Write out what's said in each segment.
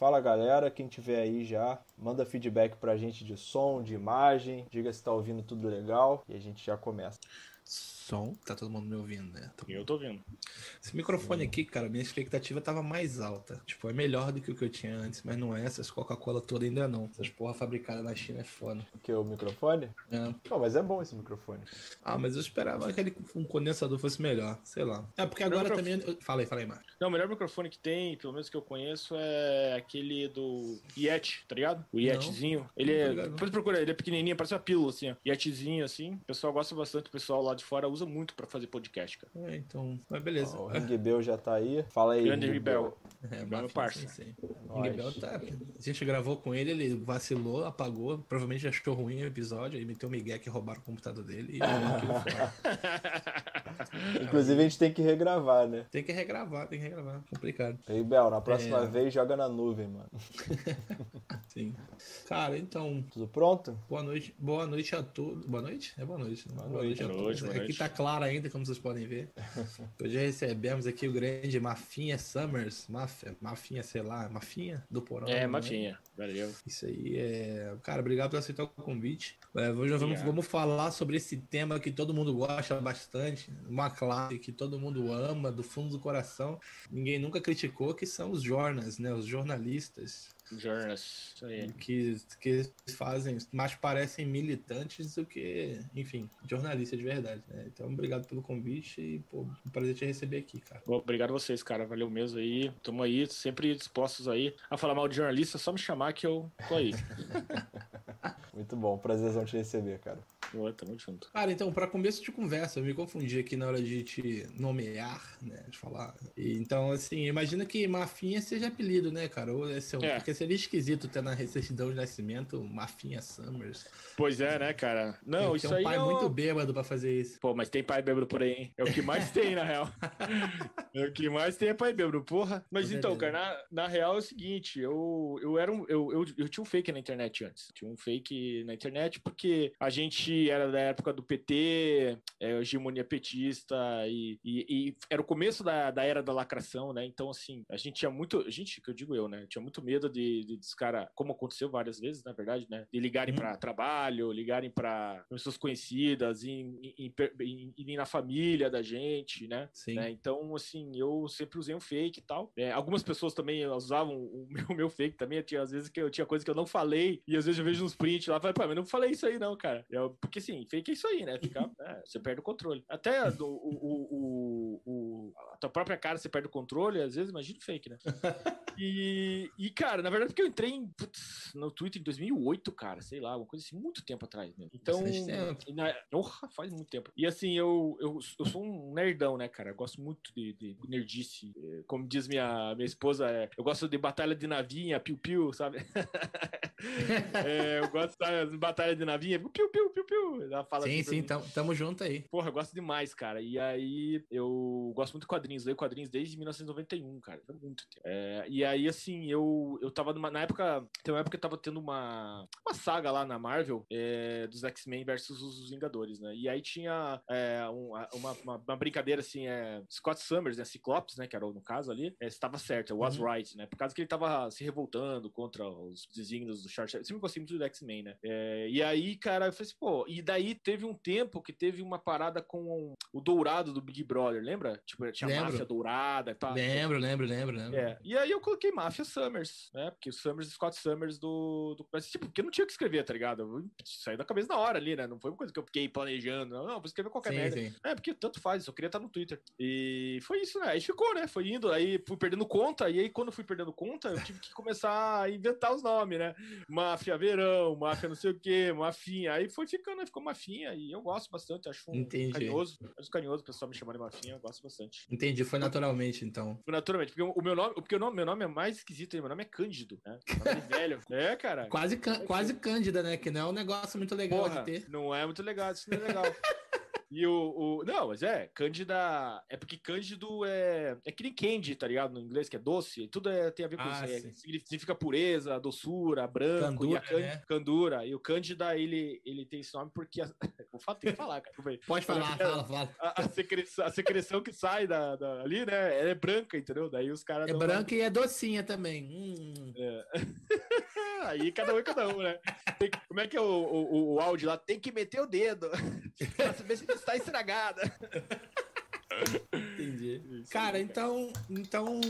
Fala galera, quem tiver aí já, manda feedback pra gente de som, de imagem, diga se tá ouvindo tudo legal e a gente já começa. Som, tá todo mundo me ouvindo, né? Tô... Eu tô ouvindo. Esse microfone aqui, cara, minha expectativa tava mais alta. Tipo, é melhor do que o que eu tinha antes, mas não é essas Coca-Cola toda ainda não. Essas porra fabricadas na China é foda. O que, o microfone? É. Não, mas é bom esse microfone. Ah, mas eu esperava que ele, um condensador fosse melhor, sei lá. É porque agora também. eu- Fala aí, fala aí, Marcos. Não, o melhor microfone que tem, pelo menos que eu conheço, é aquele do Yeti, tá ligado? O Yetizinho. Ele Não tô é. Depois procura, ele é pequenininho, parece uma pílula, assim, ó. Yetizinho, assim. O pessoal gosta bastante, o pessoal lá de fora usa muito pra fazer podcast, cara. É, então. Mas beleza. Ó, o Ring Bell já tá aí. Fala aí. Grande Ring Rebel. É, meu parça. sim. Ring Bell tá. A gente gravou com ele, ele vacilou, apagou. Provavelmente achou ruim o episódio, aí meteu o Miguel que roubaram o computador dele e jogou aquilo fora. Inclusive a gente tem que regravar, né? Tem que regravar, tem que regravar. Complicado. Aí, Bel, na próxima É. vez joga na nuvem, mano. Sim. Cara, então, Tudo pronto? boa noite. Boa noite a todos. Boa noite? É boa noite. né? Boa, noite, a boa todos. noite, boa aqui noite. tá claro ainda, como vocês podem ver. Hoje recebemos aqui o grande Mafinha Summers. Mafia, Mafinha, sei lá, Mafinha do Porão. É, né? mafinha. Valeu. Isso aí é. Cara, obrigado por aceitar o convite. É, hoje nós vamos, vamos falar sobre esse tema que todo mundo gosta bastante, uma classe que todo mundo ama do fundo do coração. Ninguém nunca criticou, que são os jornais, né? Os jornalistas Aí. que, que fazem, mais parecem militantes do que, enfim, jornalistas de verdade. Né? Então, obrigado pelo convite e, pô, um prazer te receber aqui, cara. Obrigado a vocês, cara. Valeu mesmo aí. Tamo aí, sempre dispostos aí a falar mal de jornalista, só me chamar que eu tô aí. Muito bom, prazerzão te receber, cara. Boa, tamo junto. Cara, então, para começo de conversa, eu me confundi aqui na hora de te nomear, né, de falar. E, então, assim, imagina que Mafinha seja apelido, né, cara? Ou é seu, É. Porque seria esquisito ter na certidão de nascimento Mafinha Summers. Pois é, né, cara? Não, Tem isso um aí pai é o- muito bêbado pra fazer isso. Pô, mas tem pai bêbado por aí, hein? É o que mais tem, na real. É o que mais tem é pai bêbado, porra. Mas Com então, cara, na, na real é o seguinte, eu, eu era um. Eu, eu, eu tinha um fake na internet antes. Tinha um fake na internet porque a gente era da época do PT, é, hegemonia petista, e, e, e era o começo da, da era da lacração, né? Então, assim, a gente tinha muito. A gente, que eu digo eu, né? Tinha muito medo de, de, dos caras, como aconteceu várias vezes, na verdade, né? De ligarem Hum. pra trabalho, ligarem pra pessoas conhecidas, em, em, em, em- na família da gente, né? Sim. né? Então, assim, eu sempre usei um fake e tal. É, algumas pessoas também usavam o meu, meu fake também. Tinha, às vezes que eu tinha coisa que eu não falei, e às vezes eu vejo uns prints lá falo, pô, mas eu não falei isso aí, não, cara. Eu- porque assim, fake é isso aí, né? Fica, é, você perde o controle. Até o, o, o, a tua própria cara você perde o controle, às vezes imagina fake, né? E, e, cara, na verdade, porque eu entrei em, putz, no Twitter em 2008, cara, sei lá, uma coisa assim, muito tempo atrás, né? Então, na- Porra, faz muito tempo. E assim, eu, eu, eu sou um nerdão, né, cara? Eu gosto muito de, de nerdice. Eh, Como diz minha, minha esposa, é, eu gosto de batalha de navinha, piu-piu, sabe? É, eu gosto de batalha de navinha, piu-piu, piu-piu. Ela fala sim, assim sim, mim. tamo, junto aí. Porra, eu gosto demais, cara. E aí, eu gosto muito de quadrinhos. Leio quadrinhos desde 1991, cara. Foi muito tempo. É, e aí, assim, eu, eu tava numa. Na época. Tem uma época que eu tava tendo uma. Uma saga lá na Marvel é, dos X-Men versus os Vingadores, né? E aí tinha é, um- uma, uma, uma brincadeira assim, é, Scott Summers, né? Ciclopes, né? Que era no caso ali, é, estava certo, was Uhum. right, né? Por causa que ele tava se revoltando contra os desígnios do Charles. Eu sempre gostei muito do X-Men, né? É, e aí, cara, eu falei assim, pô, e daí teve um tempo que teve uma parada com o Dourado do Big Brother, lembra? Tipo, tinha Lembro. máfia dourada e tal. Lembro, lembro, lembro, lembro. É, e aí eu coloquei Máfia Summers, né? Porque o Summers, Scott Summers do, do. Mas, tipo, porque eu não tinha o que escrever, tá ligado? Eu saí da cabeça na hora ali, né? Não foi uma coisa que eu fiquei planejando. Não, não vou escrever qualquer sim, merda. sim. É, porque tanto faz, eu queria estar no Twitter. E foi isso, né? Aí ficou, né? Foi indo, aí fui perdendo conta, e aí quando fui perdendo conta, eu tive que começar a inventar os nomes, né? Máfia Verão, Máfia não sei o quê, Mafinha. Aí foi ficando, aí ficou Mafinha, e eu gosto bastante, acho um Entendi. carinhoso. Acho carinhoso o pessoal me chamar de Mafinha, eu gosto bastante. Entendi, foi naturalmente, então. Naturalmente, porque o meu nome, porque o nome, meu nome é mais esquisito, aí, meu nome é Cândido, né? Nome é velho. É, cara. Quase, quase cândida, né? Que não é um negócio muito legal Porra, de ter. não é muito legal, isso não é legal. E o, o- Não, mas é, Cândida. É porque Cândido é. É que nem candy, tá ligado? No inglês, que é doce. Tudo é, tem a ver com Ah, isso. É, significa pureza, doçura, branco. e a Candura, can- né? Candura. E o Cândida, ele, ele tem esse nome porque. A... Vou falar, tem que falar, cara. Pode falar, fala, fala. A, a secreção, a secreção que sai da, da- ali, né? Ela é branca, entendeu? Daí os caras. É branca e é docinha também. Hum. É, Aí cada um é cada um, né? Tem- como é que é o, o, o áudio lá? Tem que meter o dedo pra saber se está estragada. Entendi. Cara, então, então,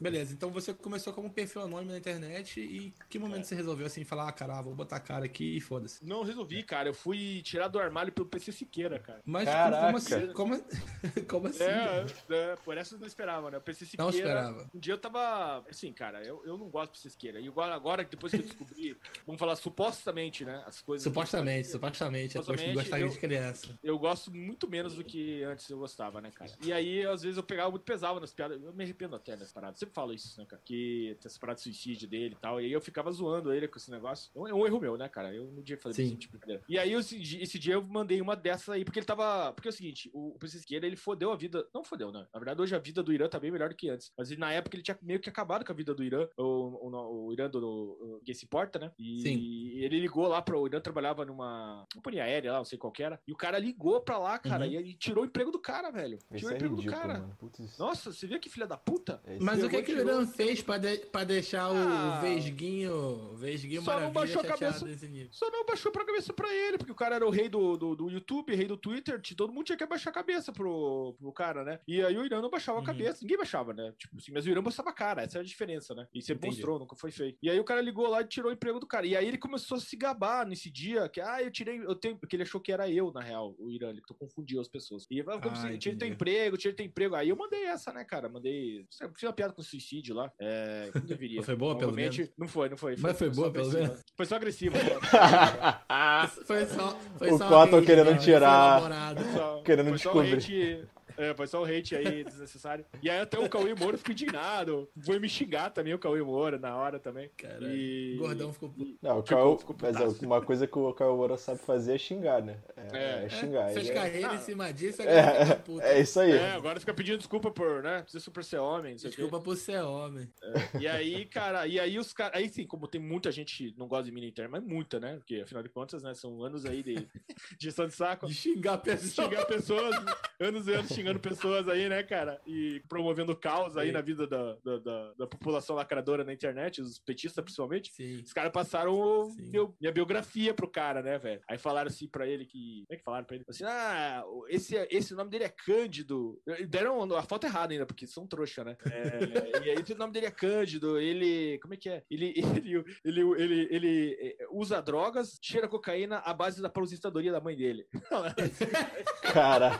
beleza. Então você começou como perfil anônimo na internet e que momento você resolveu assim falar, ah, cara, vou botar a cara aqui e foda-se. Não resolvi, cara. Eu fui tirar do armário pelo PC Siqueira, cara. Mas Caraca. como assim? Como, como assim? É, é, por essa eu não esperava, né? O PC Siqueira. Não esperava. Um dia eu tava. Assim, cara, eu, eu não gosto do PC Siqueira. E agora, agora, depois que eu descobri, vamos falar supostamente, né? As coisas. Supostamente, supostamente. É Supostamente, gostaria eu- de criança. Eu gosto muito menos do que antes eu gostava, né, cara? E aí, às vezes, eu pegava muito pesado nas piadas. Eu me arrependo até das paradas. Sempre falo isso, né, cara? Que tem essa parada de suicídio dele e tal. E aí eu ficava zoando ele com esse negócio. É um- erro meu, né, cara? Eu não devia fazer esse tipo de brincadeira. E aí, esse, di- esse dia eu mandei uma dessas aí, porque ele tava. Porque é o seguinte, o, o Princesa Esquerda, ele fodeu a vida. Não fodeu, né? Na verdade, hoje a vida do Irã tá bem melhor do que antes. Mas ele, na época ele tinha meio que acabado com a vida do Irã. O, o, o Irã do, do Quem se importa, né? E Sim. ele ligou lá pro. O Irã trabalhava numa companhia aérea lá, não sei qual que era. E o cara ligou pra lá, cara. Uhum. E aí tirou o emprego do cara, velho. Isso Tirou o é emprego do ridículo, cara. mano. Putz, Nossa, você viu que filha da puta? é isso Mas o que, que o. Irã fez pra, de- pra deixar o Ah. Vesguinho, o Vesguinho Só não baixou a cabeça. Só não baixou pra cabeça pra ele, porque o cara era o rei do, do, do YouTube, rei do Twitter, todo mundo tinha que abaixar a cabeça pro, pro cara, né? E aí o Irã não baixava Uhum. a cabeça, ninguém baixava, né? Tipo assim, mas o Irã baixava a cara, essa é a diferença, né? E você Entendi. mostrou, nunca foi feio. E aí o cara ligou lá e tirou o emprego do cara. E aí ele começou a se gabar nesse dia, que, ah, eu tirei, eu tenho, porque ele achou que era eu, na real, o Irã, ele confundiu as pessoas. E falei, como Ah, assim, tirei teu emprego, tirei teu emprego. Aí eu mandei essa, né, cara? Mandei, eu fiz uma piada com suicídio lá, é, não deveria. Foi boa, pelo Provavelmente- Não foi, não foi. Mas foi só boa, pelo agressiva. menos? Foi só agressiva. Foi só, foi O só Cotton querendo né? Foi tirar- Querendo foi só descobrir. É, foi só um hate aí desnecessário. E aí até o Cauê Moura ficou indignado. Foi me xingar também o Cauê Moura na hora também. Caralho. E... O gordão ficou puto. Não, o Ficou- Caio, ficou mas é uma coisa que o Caio Moura sabe fazer é xingar, né? É, É. é xingar. Fez é- carreira em cima disso, puto. É, é isso aí. É, agora fica pedindo desculpa por, né? Precisa super ser homem, o. Desculpa por ser homem. E aí, cara, e aí os caras. Aí sim, como tem muita gente que não gosta de mim na internet, mas muita, né? Porque afinal de contas, né? São anos aí de de gestão de saco. De xingar a de xingar pessoas, anos e anos xingando pessoas aí, né, cara? E promovendo caos aí na vida da, da, da, da população lacradora na internet, os petistas principalmente. Sim. Os caras passaram meu- minha biografia pro cara, né, velho? Aí falaram assim pra ele que. Como é que falaram pra ele? Assim, ah, esse, esse nome dele é Cândido. Deram a foto errada ainda, porque são trouxa, né? É, e aí o nome dele é Cândido, ele. Como é que é? Ele, ele, ele, ele, ele, eh, usa drogas, cheira cocaína à base da aposentadoria da mãe dele. Cara.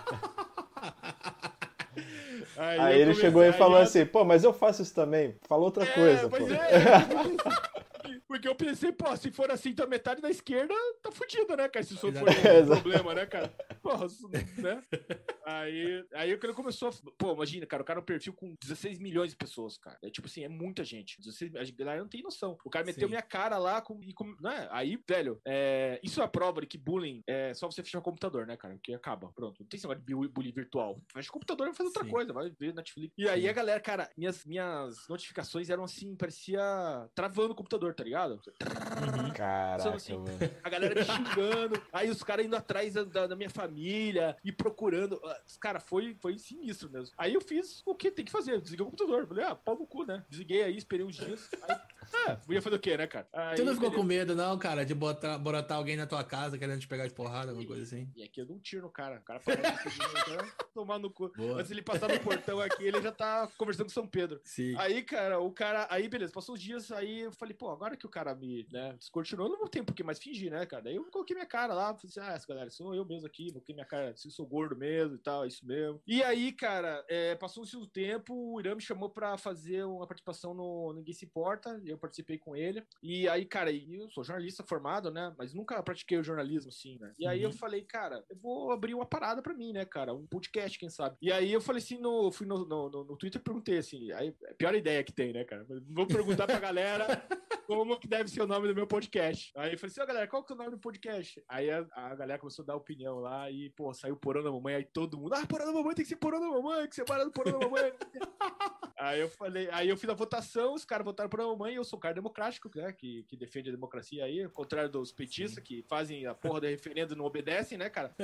Aí, Aí ele chegou e falou assim, pô, mas eu faço isso também. Fala outra É, coisa, pô. pois é. Porque eu pensei, pô, se for assim, então metade da esquerda tá fudida, né, cara? Se isso for um problema, né, cara? Porra, isso, né? Aí, aí o cara começou a. Pô, imagina, cara, o cara é um perfil com 16 milhões de pessoas, cara. É tipo assim, é muita gente. 16, a galera não tem noção. O cara meteu Sim. minha cara lá com, e com. Né? Aí, velho, é, isso é a prova de que bullying é só você fechar o computador, né, cara? Porque acaba. Pronto. Não tem esse negócio de bu- bullying virtual. Fecha o computador e vai fazer outra Sim. coisa. Vai ver Netflix. E aí Sim. a galera, cara, minhas, minhas notificações eram assim, parecia travando o computador, tá ligado? Uhum. Caraca, assim, mano. A galera me xingando, aí os caras indo atrás da- da minha família e procurando. Cara, foi, foi sinistro mesmo. Aí eu fiz o que tem que fazer, desliguei o computador. Falei, ah, pau no cu, né? Desliguei aí, esperei uns dias. Aí, ah, ia fazer o quê, né, cara? Aí, Tu não ficou beleza. com medo, não, cara, de botar, botar alguém na tua casa querendo te pegar de porrada, alguma coisa assim? E aqui eu dou um tiro no cara. O cara eu quero tomar no cu. Boa. Antes ele passar no portão aqui, ele já tá conversando com São Pedro. Sim. Aí, cara, o cara. Aí, beleza, passou os dias, aí eu falei, pô, agora que o cara me né, descortinou, não vou ter por que mais fingir, né, cara? Daí eu coloquei minha cara lá, falei assim, ah, essa galera, sou eu mesmo aqui, coloquei minha cara, assim, sou gordo mesmo e tal, é isso mesmo. E aí, cara, é, passou-se o tempo, o Irã me chamou pra fazer uma participação no Ninguém Se Importa, eu participei com ele. E aí, cara, eu sou jornalista formado, né? Mas nunca pratiquei o jornalismo assim, né? E aí eu Uhum. falei, cara, eu vou abrir uma parada pra mim, né, cara? Um podcast, quem sabe? E aí eu falei assim, no, fui no, no, no, Twitter e perguntei assim, aí, é a pior ideia que tem, né, cara? Vou perguntar pra galera como que deve ser o nome do meu podcast. Aí eu falei assim, ó, galera, qual que é o nome do podcast? Aí a, a galera começou a dar opinião lá e, pô, saiu Porão da Mamãe, aí todo mundo, ah, Porão da Mamãe tem que ser Porão da Mamãe, que para do Porão da Mamãe. Aí eu falei, aí eu fiz a votação, os caras votaram pra mamãe, e eu sou um cara democrático, né? Que, que defende a democracia aí, ao contrário dos petistas que fazem a porra do referendo e não obedecem, né, cara?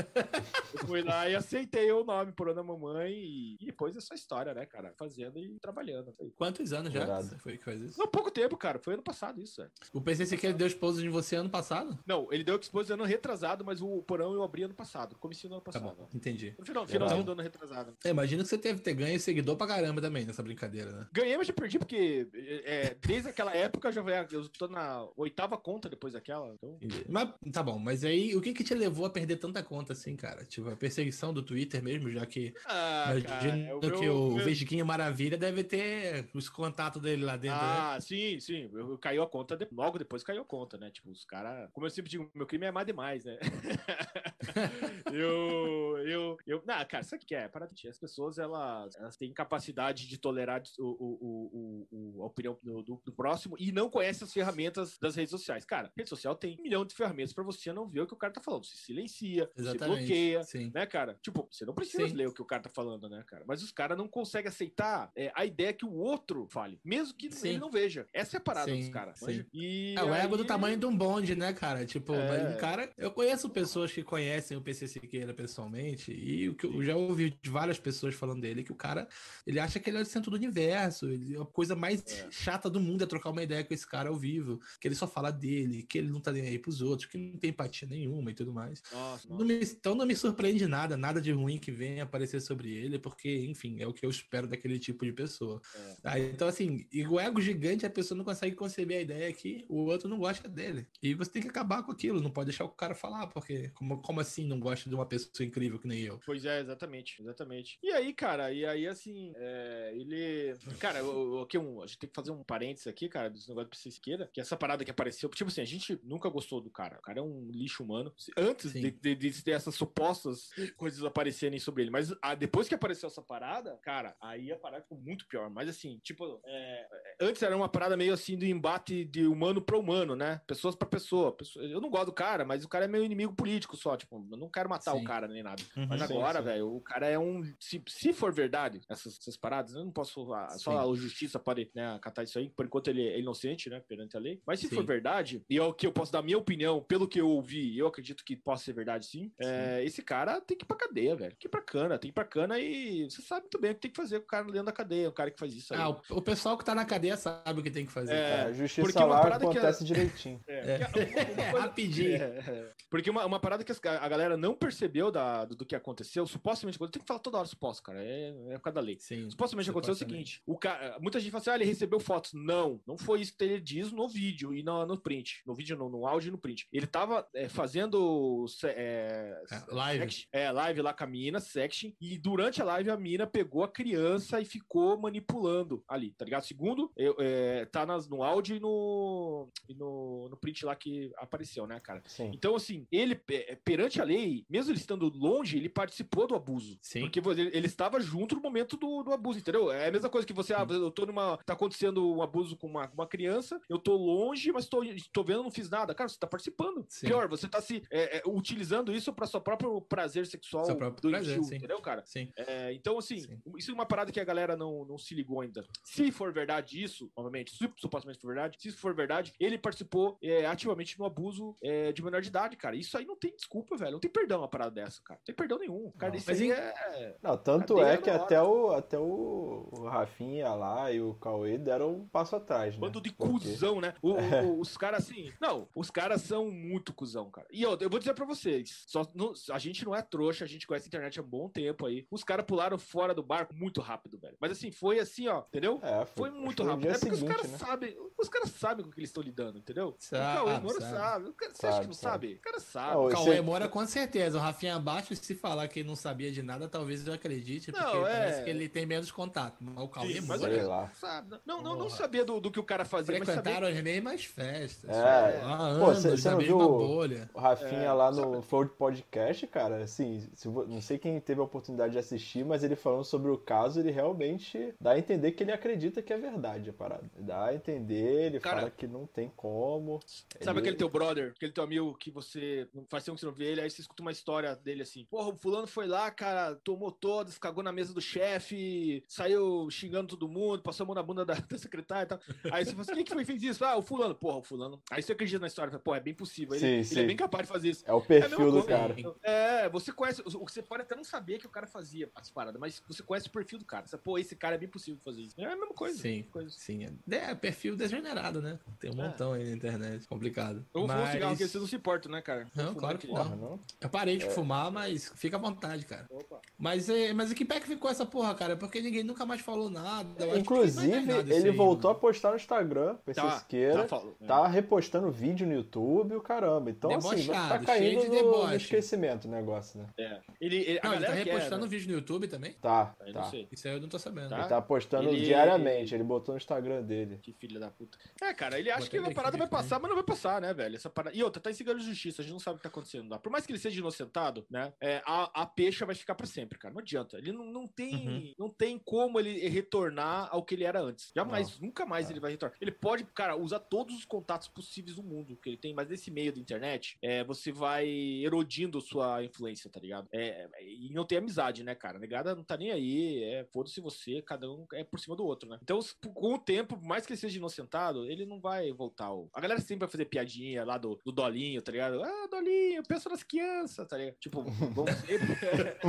Eu fui lá e aceitei o nome por Ana Mamãe e, e depois é só história, né, cara? Fazendo e trabalhando. Quantos anos já Verdade. foi que faz isso? Não, pouco tempo, cara. Foi ano passado isso, é. O PC Siqueira deu esposo em você ano passado? Não, ele deu expose ano retrasado, mas o porão eu abri ano passado. Comecinho do ano Tá passado. bom, entendi. No final, finalzinho do ano retrasado. É, imagino que você deve ter ganho seguidor pra caramba também nessa brincadeira, né? Ganhei, mas já perdi, porque é, desde aquela época eu já eu tô na oitava conta depois daquela. Então... Mas tá bom, mas aí o que que te levou a perder tanta conta assim, cara? Tipo, a perseguição do Twitter mesmo, já que Ah, cara, que meu- o meu- Vesguinho Maravilha deve ter os contatos dele lá dentro, né? Ah, sim, sim. Eu, caiu a conta, de- logo depois caiu a conta, né? Tipo, os caras. Como eu sempre digo, meu crime é amar demais, né? eu, eu, eu. Não, cara, sabe o que é? Para as pessoas, elas, elas têm capacidade de tolerar o, o, o, o- a opinião do, do- do próximo e não conhecem as ferramentas das redes sociais. Cara, rede social tem um milhão de ferramentas pra você não ver o que o cara tá falando. Você silencia, você Exatamente. bloqueia, Sim. né, cara? Tipo, você não precisa Sim. ler o que o cara tá falando, né, cara? Mas os caras não conseguem aceitar é, a ideia que o outro fale, mesmo que Sim. ele não veja. Essa é a parada dos caras. E É o ego do tamanho de um bonde, né, cara? Tipo, É. o cara. Eu conheço pessoas que conhecem o PC Siqueira pessoalmente, e o que eu já ouvi de várias pessoas falando dele, que o cara ele acha que ele é o centro do universo. Ele, a coisa mais É. chata do mundo é trocar uma ideia com esse cara ao vivo. Que ele só fala dele, que ele não tá nem aí pros outros, que não tem empatia nenhuma e tudo mais. Nossa, Não me- então não me surpreende nada, nada de ruim que venha aparecer sobre ele, porque, enfim, é o que eu espero daquele tipo de pessoa. É. Ah, então, assim, e o ego gigante, a pessoa não consegue conceber a ideia que o outro não gosta dele. E você tem que acabar com aquilo, não pode deixar o cara falar, porque como, como assim não gosta de uma pessoa incrível que nem eu? Pois é, exatamente, exatamente. E aí, cara, e aí, assim, é, ele. Cara, o- o- aqui um, a gente tem que fazer um parênteses aqui, cara, desse negócio do PC Siqueira, que essa parada que apareceu. Tipo assim, a gente nunca gostou do cara. O cara é um lixo humano. Antes de, de, de ter essas supostas coisas aparecerem sobre ele. Mas ah, depois que apareceu essa parada, cara, aí a parada ficou muito pior. Mas assim, tipo, é, antes era uma parada meio assim do embate de humano pra humano, né? Pessoas pra pessoa. Pessoa- Eu não gosto do cara, mas o cara é meu inimigo político só. Tipo, eu não quero matar Sim. o cara nem nada. Uhum. Mas agora, velho, o cara é um. Se, se for verdade, essas, essas paradas, eu não posso. ah, Só a justiça pode né, acatar isso aí. Por enquanto ele é inocente, né? Perante a lei. Mas se Sim. for verdade, e é o que eu posso dar minha opinião, pelo que eu ouvi, eu acredito que possa ser verdade sim. é, esse cara tem que ir pra cadeia, velho. Tem que ir pra cana, tem que ir pra cana e você sabe muito bem o que tem que fazer com o cara dentro da cadeia, o cara que faz isso aí. Ah, o, o pessoal que tá na cadeia sabe o que tem que fazer. É, É, a justiça porque uma que acontece direitinho. É, É. coisa- Rapidinho. É, é. Porque uma, uma parada que a galera não percebeu da, do, do que aconteceu, supostamente, eu tenho que falar toda hora suposto, cara, é, é por causa da lei. Sim. Supostamente aconteceu o seguinte: o cara, muita gente fala assim, ah, ele recebeu fotos. Não, não foi isso que ele diz no vídeo e no, no print. No vídeo, no, no áudio e no print. Ele tava é, fazendo é, É, live. section- é, live lá com a mina, section, e durante a live a mina pegou a criança e ficou manipulando ali, tá ligado? Segundo, eu, é, tá nas, no áudio e no, e no, no print lá que apareceu, né, cara? Sim. Então, assim, ele, é, perante a lei, mesmo ele estando longe, ele participou do abuso. Sim. Porque ele, ele estava junto no momento do, do abuso, entendeu? É a mesma coisa que você, ah, eu tô numa. tá acontecendo um abuso com uma, com uma criança, eu tô longe, mas tô, tô vendo, não fiz nada. Cara, você tá participando. Sim. Pior, você tá se é, é, utilizando isso para seu próprio prazer sexual Seu próprio prazer, sim. entendeu, cara? Sim. É, então, assim, Sim. isso é uma parada que a galera não, não se ligou ainda. Se for verdade isso, novamente, se supostamente for verdade, se isso for verdade, ele participou é, ativamente no abuso é, de menor de idade, cara. Isso aí não tem desculpa, velho. Não tem perdão uma parada dessa, cara. Não tem perdão nenhum. Cara, Não. isso aí é. Não, tanto é que até o, até o, o Rafinha lá e o Cauê deram um passo atrás, né? Bando de Porque- cuzão, né? O- o- os caras, assim. Não, os caras são muito cuzão, cara. E eu, eu vou dizer pra vocês: só, não- a gente não é trouxa, a gente conhece a internet há um bom tempo aí. Os caras pularam fora do barco muito rápido, velho. Mas assim, foi assim, ó, entendeu? É, Foi muito foi no rápido. É porque os seguinte, caras né? sabem. Os caras sabem com o que eles estão lidando, entendeu? Sabe, o Cauê Moura sabe. sabe. O cara- Você acha Sabe, que não sabe. sabe? O cara sabe. Não, O Cauê Moura, com certeza. O Rafinha abaixo, se falar que ele não sabia de nada, talvez eu acredite, porque Não, é. parece que ele tem menos contato. Mas o Cauê Sim, mas Moura Sei lá. Sabe? Não, não, não Porra. sabia do, do que o cara fazia, mas sabia. frequentaram as mesmas festas. É. Há Pô, anos, cê- cê na não mesma viu- bolha. O Rafinha É, lá sabe? no Flow Podcast, cara, assim, se não sei quem teve a oportunidade de assistir, mas ele falando sobre o caso, ele realmente dá a entender que ele acredita que é verdade a parada. Dá a entender, ele Cara, fala que não tem como. Sabe Ele- aquele teu brother, aquele teu amigo que você faz tempo que você não vê ele, aí você escuta uma história dele assim: Porra, o fulano foi lá, cara, tomou todas, cagou na mesa do chefe, saiu xingando todo mundo, passou a mão na bunda da, da secretária e tal. Aí você fala assim, quem que foi fez isso? Ah, o fulano. Porra, o fulano. Aí você acredita na história, pô, é bem possível. Ele, Sim, ele sim. é bem capaz de fazer isso. É o É a perfil mesma do cara. É, você conhece. Você pode até não saber que o cara fazia as paradas, mas você conhece o perfil do cara. Você, pô, esse cara é bem possível de fazer isso. É a mesma coisa. Sim, Coisa. sim. É, é perfil degenerado, né? Tem um É. montão aí na internet. Complicado. Eu vou fumar um Mas... cigarro que você não se importa, né, cara? Não, claro que não? Eu parei de fumar, mas fica à vontade, cara. Opa. Mas, é, mas que pé que ficou essa porra, cara? Porque ninguém nunca mais falou nada. Eu acho que não Inclusive, nada ele aí, voltou a mano. postar no Instagram, PC Tá, Siqueira. tá, falando. Tá repostando vídeo no YouTube o caramba. Então, assim, tá Debochado, caindo cheio de no, no esquecimento o negócio, né? É. Ele, ele, a Não, ele tá galera quer, repostando né? vídeo no YouTube também? Tá, não tá. sei. Isso aí eu não tô sabendo. Tá. Ele tá postando Ele- diariamente, ele botou no Instagram dele. Que filha da puta. É, cara, ele acha Botei que a parada vai passar, mas não vai passar, né, velho? Essa parada... E outra, tá em segredo de justiça, a gente não sabe o que tá acontecendo lá. Por mais que ele seja inocentado, né? é, a, a peixa vai ficar pra sempre, cara. Não adianta. Ele não, não, tem, Uhum. não tem como ele retornar ao que ele era antes. Jamais, nunca mais ele vai retornar. Ele pode, cara, usar todos os contatos possíveis do mundo que ele tem, mas nesse meio da internet, é, você vai erodindo sua influência, tá ligado? É, é, e não tem amizade, né, cara? Negada não tá nem aí, é, foda-se você, cada um é por cima do outro, né? Então, com o tempo, por mais que ele seja inocentado, ele não vai voltar. ao- A galera sempre vai fazer piadinha lá do, do Dolinho, tá ligado? Ah, Dolinho, pensa nas crianças, tá ligado? Tipo, vamos sempre.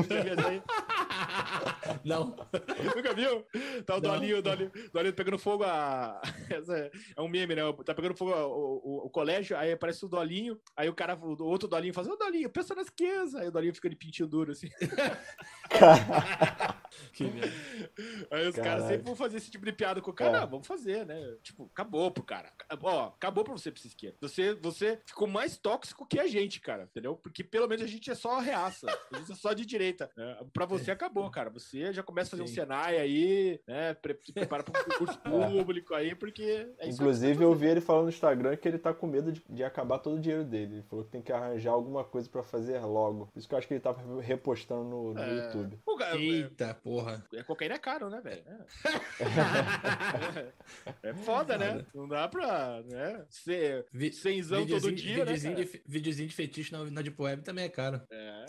Não. Nunca viu? Tá o. Dolinho, o Dolinho, Dolinho pegando fogo a. essa é- é um meme, né? Tá pegando fogo o, o- o colégio, aí aparece o Dolinho, aí o cara, o outro Dolinho faz, ô Dolinho, pensa nas crianças. Aí o Dolinho fica de pintinho duro, assim. Aí os caras sempre vão fazer esse tipo de piada com o cara. É. Não, vamos fazer, né? Tipo, acabou pro cara. Ó, acabou pra você, pra esquerda. Você, você ficou mais tóxico que a gente, cara, entendeu? Porque pelo menos a gente é só reaça. A gente é só de direita. Né? Pra você acabou, cara. Você já começa a fazer um Sim. Senai aí, né? Pre se prepara pra um concurso público aí, porque é Inclusive, eu vi ele falando no Instagram que ele tá com medo de, de acabar todo o dinheiro dele. Ele falou que tem que arranjar alguma coisa pra fazer logo. Por isso que eu acho que ele tava repostando no, no É. YouTube. Eita, porra. é, é, cocaína é caro, né, velho? É. É foda, né? Não dá pra, né? Ser Vi- cenzão todo dia, né, videozinho, cara? de, videozinho de fetiche na, na Deep Web também é caro. É.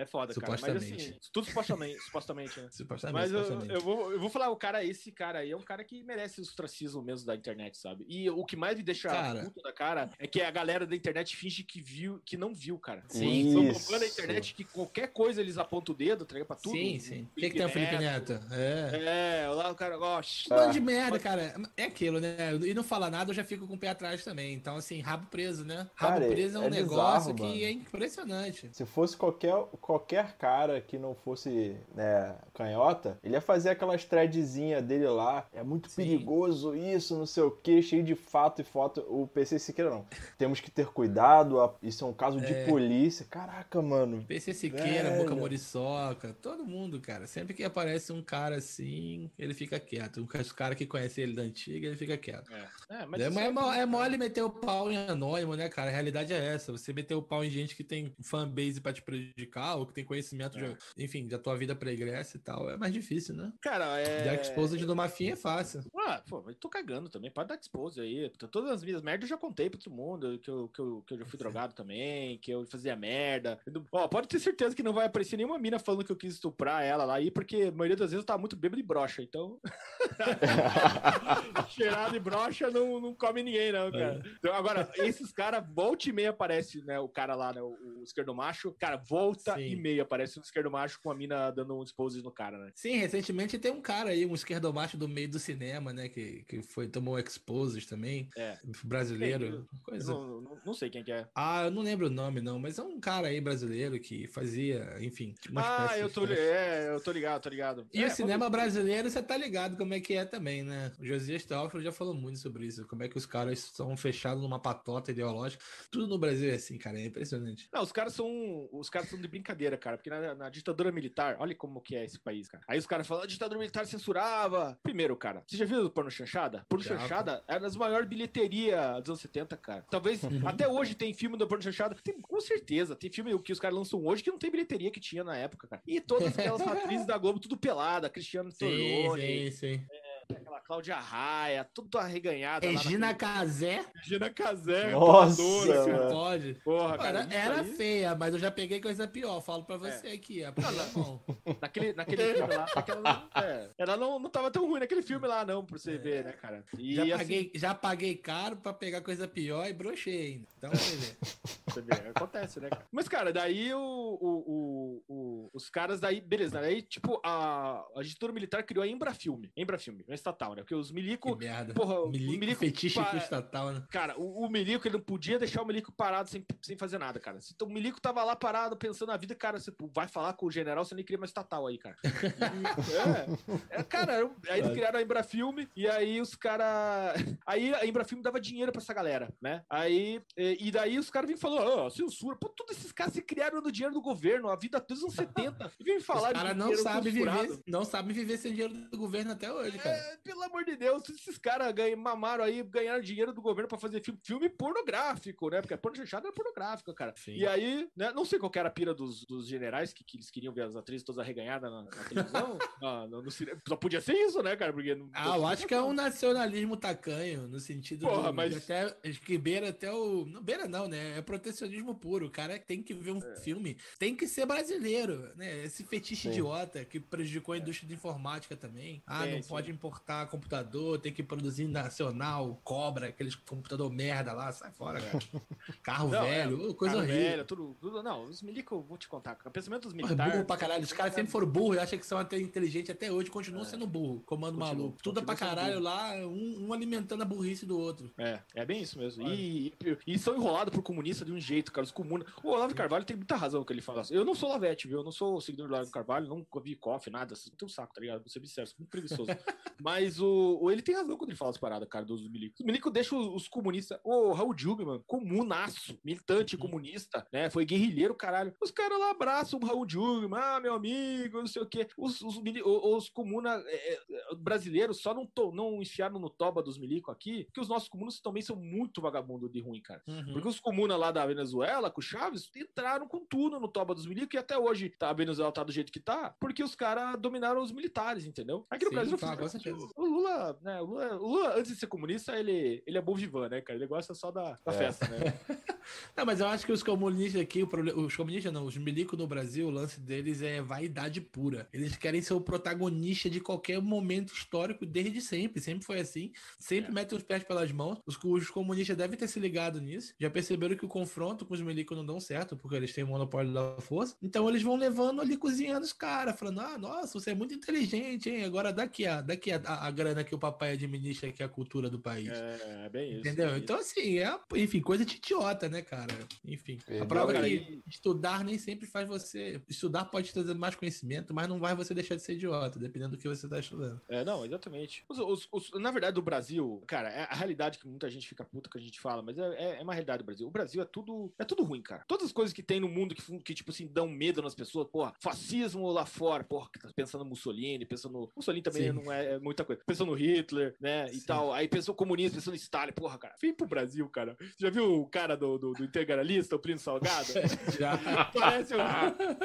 É foda, cara. Mas Supostamente. assim, tudo supostamente, supostamente, né? Supostamente, Mas eu, supostamente. eu, vou, eu vou falar, o cara, esse cara aí é um cara que merece o ostracismo mesmo da internet, sabe? E o que mais me deixa Cara. puto da cara é que a galera da internet finge que viu, que não viu, cara. Sim. Estão bombando a internet que qualquer coisa eles apontam o dedo, tá ligado? Pra tudo. Sim, sim. O que, que tem o Felipe Neto? É. É, lá o cara gosta. Bando Ah. de merda, cara. É aquilo, né? E não falar nada, eu já fico com o pé atrás também. Então, assim, rabo preso, né? Rabo Cara, preso é um é negócio bizarro, que mano. é impressionante. Se fosse qualquer, qualquer cara que não fosse né, canhota, ele ia fazer aquelas threadzinha dele lá. É muito Sim. perigoso isso, não sei o que, cheio de fato e foto. O PC Siqueira não. Temos que ter cuidado, a- isso é um caso de É. polícia. Caraca, mano. PC Siqueira, Velho. Boca Moriçoca, todo mundo, cara. Sempre que aparece um cara assim, ele fica quieto. Um cara que conhece ele da antiga, ele fica quieto. É, É, mas é, é- mo- é mole meter o pau em anônimo, né, cara? A realidade é essa. Você meter o pau em gente que tem fanbase pra te prejudicar, que tem conhecimento, É. de, enfim, da tua vida pregressa e tal. É mais difícil, né? Cara, é. Que exposed do Mafia é fácil. Ah, pô, mas tô cagando também. Pode dar expose aí. Todas as minhas merdas eu já contei pra todo mundo. Que eu, que eu, que eu já fui drogado também, que eu fazia merda. Eu Ó, pode ter certeza que não vai aparecer nenhuma mina falando que eu quis estuprar ela lá aí, porque a maioria das vezes eu tava muito bêbado e broxa. Então. Cheirado e broxa não, não come ninguém, não, cara. Então, agora, esses caras, volta e meia aparece, né? O cara lá, né? O, o esquerdo macho. Cara, volta. E meia aparece um esquerdo macho com a mina dando um expose no cara, né? Sim, recentemente tem um cara aí, um esquerdomacho do meio do cinema, né? Que, que foi, tomou exposes também. É. Brasileiro. Coisa. não, não, não sei quem que é. Ah, eu não lembro o nome, não, mas é um cara aí brasileiro que fazia, enfim, Ah, eu tô, é, eu tô ligado, tô ligado. E É, o cinema brasileiro, você tá ligado como é que é também, né? O Josias Teófilo já falou muito sobre isso, como é que os caras são fechados numa patota ideológica. Tudo no Brasil é assim, cara, é impressionante. Não, os caras são. Os caras são de brincadeira, cara. Porque na, na ditadura militar, olha como que é esse país, cara. Aí os caras falam, a ditadura militar censurava. Primeiro, cara, você já viu o porno chanchada? Porno Já, chanchada era das maiores bilheterias dos anos 70, cara. Talvez até hoje tem filme do porno chanchada. Tem, com certeza. Tem filme que os caras lançam hoje que não tem bilheteria que tinha na época, cara. E todas aquelas atrizes da Globo, tudo pelada, Cristiano Sim, Torlone, sim, sim. Aquela Cláudia Raia, tudo arreganhado. Regina Casé. Regina Casé. Nossa, Você mano. pode. Porra, Pô, cara, era aí- feia, mas eu já peguei coisa pior. Falo pra você aqui. A primeira mão. Naquele, naquele filme lá. Aquela, é, ela não, não tava tão ruim naquele filme lá, não, pra você ver, né, cara? E Já assim, paguei, já paguei caro pra pegar coisa pior e brochei ainda. Então, você vê. Você vê, acontece, né, cara? Mas, cara, daí o, o- o- o- os caras daí, beleza, daí, tipo, a, a ditadura militar criou a Embrafilme. Embrafilme, uma estatal, né? Porque os Que milico, merda. porra, o Milico, milico fetiche pa- estatal, né? Cara, o, o Milico, ele não podia deixar o Milico parado sem, sem fazer nada, cara. Então o Milico tava lá parado, pensando na vida, cara, você vai falar com o general, você nem queria uma estatal aí, cara. E, é, é, cara, aí eles criaram a Embrafilme, e aí os caras... Aí a Embrafilme dava dinheiro pra essa galera, né? Aí, e, e daí os caras vinham falando, ó, censura. Pô, todos esses caras se criaram no dinheiro do governo, a vida desde os anos 70. E vem Os falar caras de não dinheiro sabem censurado. viver, não sabem viver sem dinheiro do governo até hoje, cara. É, pelo amor de Deus, esses caras ganham- mamaram aí, ganharam dinheiro do governo pra fazer filme, filme pornográfico, né? Porque a porno chanchada era pornográfica, cara. Sim. E aí, né? Não sei qual era a pira dos, dos generais que, que eles queriam ver as atrizes todas arreganhadas na, na televisão. ah, no, no. Só podia ser isso, né, cara? Porque não, Ah, eu acho que é um nacionalismo tacanho, no sentido Porra, mas- até que beira até o. Não beira não, né? É protecionismo puro. O cara tem que ver um É. filme, tem que ser brasileiro, né? Esse fetiche Sim. idiota que prejudicou a indústria de informática também. Ah, Sim, não pode importar computador, tem que produzir nacional, cobra, aqueles computador merda lá, sai fora, cara. Carro Não, velho, ô, coisa Cara, horrível. velho, tudo, tudo- Não, os milico, eu vou te contar. O pensamento dos Porra, militares. burro pra caralho. Os caras sempre foram burros e acham que são até inteligentes até hoje, continuam sendo burro, comando Continua- maluco. Tudo continua pra caralho lá, um, um alimentando a burrice do outro. É, é bem isso mesmo. E, e, e são enrolados por comunista de um jeito, cara. Os comunas. O Olavo Carvalho tem muita razão que ele fala. Eu não sou Lavete, viu? Eu não sou seguidor do Olavo Carvalho, nunca vi coffee, nada. Não tem um saco, tá ligado? Vou ser sincero, sou muito preguiçoso. Mas o, o- ele tem razão quando ele fala as paradas, cara, dos milicos. Os milicos deixam os, os comunistas. O Raul Jugman, comunaço, militante comunista, né? Foi guerrilheiro, caralho. Os caras lá abraçam o Raul Jugman, ah, meu amigo, não sei o quê. Os, os, o- os comuna é, é, brasileiros só não, to, não enfiaram no toba dos milicos aqui, porque os nossos comunas também são muito vagabundo de ruim, cara. Porque os comunas lá da Venezuela, com o Chaves, entraram com tudo no toba dos milicos e até hoje tá, a Venezuela tá do jeito que tá, porque os caras dominaram os militares, entendeu? Aqui no Sim, Brasil, tá, com o- Lula, né, o Lula, o Lula, antes de ser comunista, ele, ele é bom vivan, né, cara? Ele gosta só da, da É. festa, né? Não, mas eu acho que os comunistas aqui, o problema, os comunistas não, os milicos no Brasil, o lance deles é vaidade pura. Eles querem ser o protagonista de qualquer momento histórico desde sempre. Sempre foi assim. Sempre É. metem os pés pelas mãos. Os, os comunistas devem ter se ligado nisso. Já perceberam que o confronto com os milicos não dão certo, porque eles têm o monopólio da força. Então eles vão levando ali, cozinhando os caras, falando: ah, nossa, você é muito inteligente, hein? Agora daqui a, daqui a, a, a grana que o papai administra, que é a cultura do país. É, é bem isso. Entendeu? é isso. Então, assim, é, enfim, coisa de idiota, né, cara? Enfim. Perdeu, a prova é que estudar nem sempre faz você. Estudar pode te trazer mais conhecimento, mas não vai você deixar de ser idiota, dependendo do que você tá estudando. É, não, exatamente. Os- os- os- na verdade, o Brasil, cara, é a realidade que muita gente fica puta que a gente fala, mas é, é- é uma realidade do Brasil. O Brasil é tudo, é tudo ruim, cara. Todas as coisas que tem no mundo que, que, tipo assim, dão medo nas pessoas, porra, fascismo lá fora, porra, que tá pensando no Mussolini, pensando no. Mussolini também Sim. não é, é muita coisa. Pensando no Hitler, né? E Sim. tal. Aí pensou comunismo, pensando no Stalin, porra, cara. Vem pro Brasil, cara. Você já viu o cara do, do, do integralista, o Plínio Salgado? Já. Parece, o,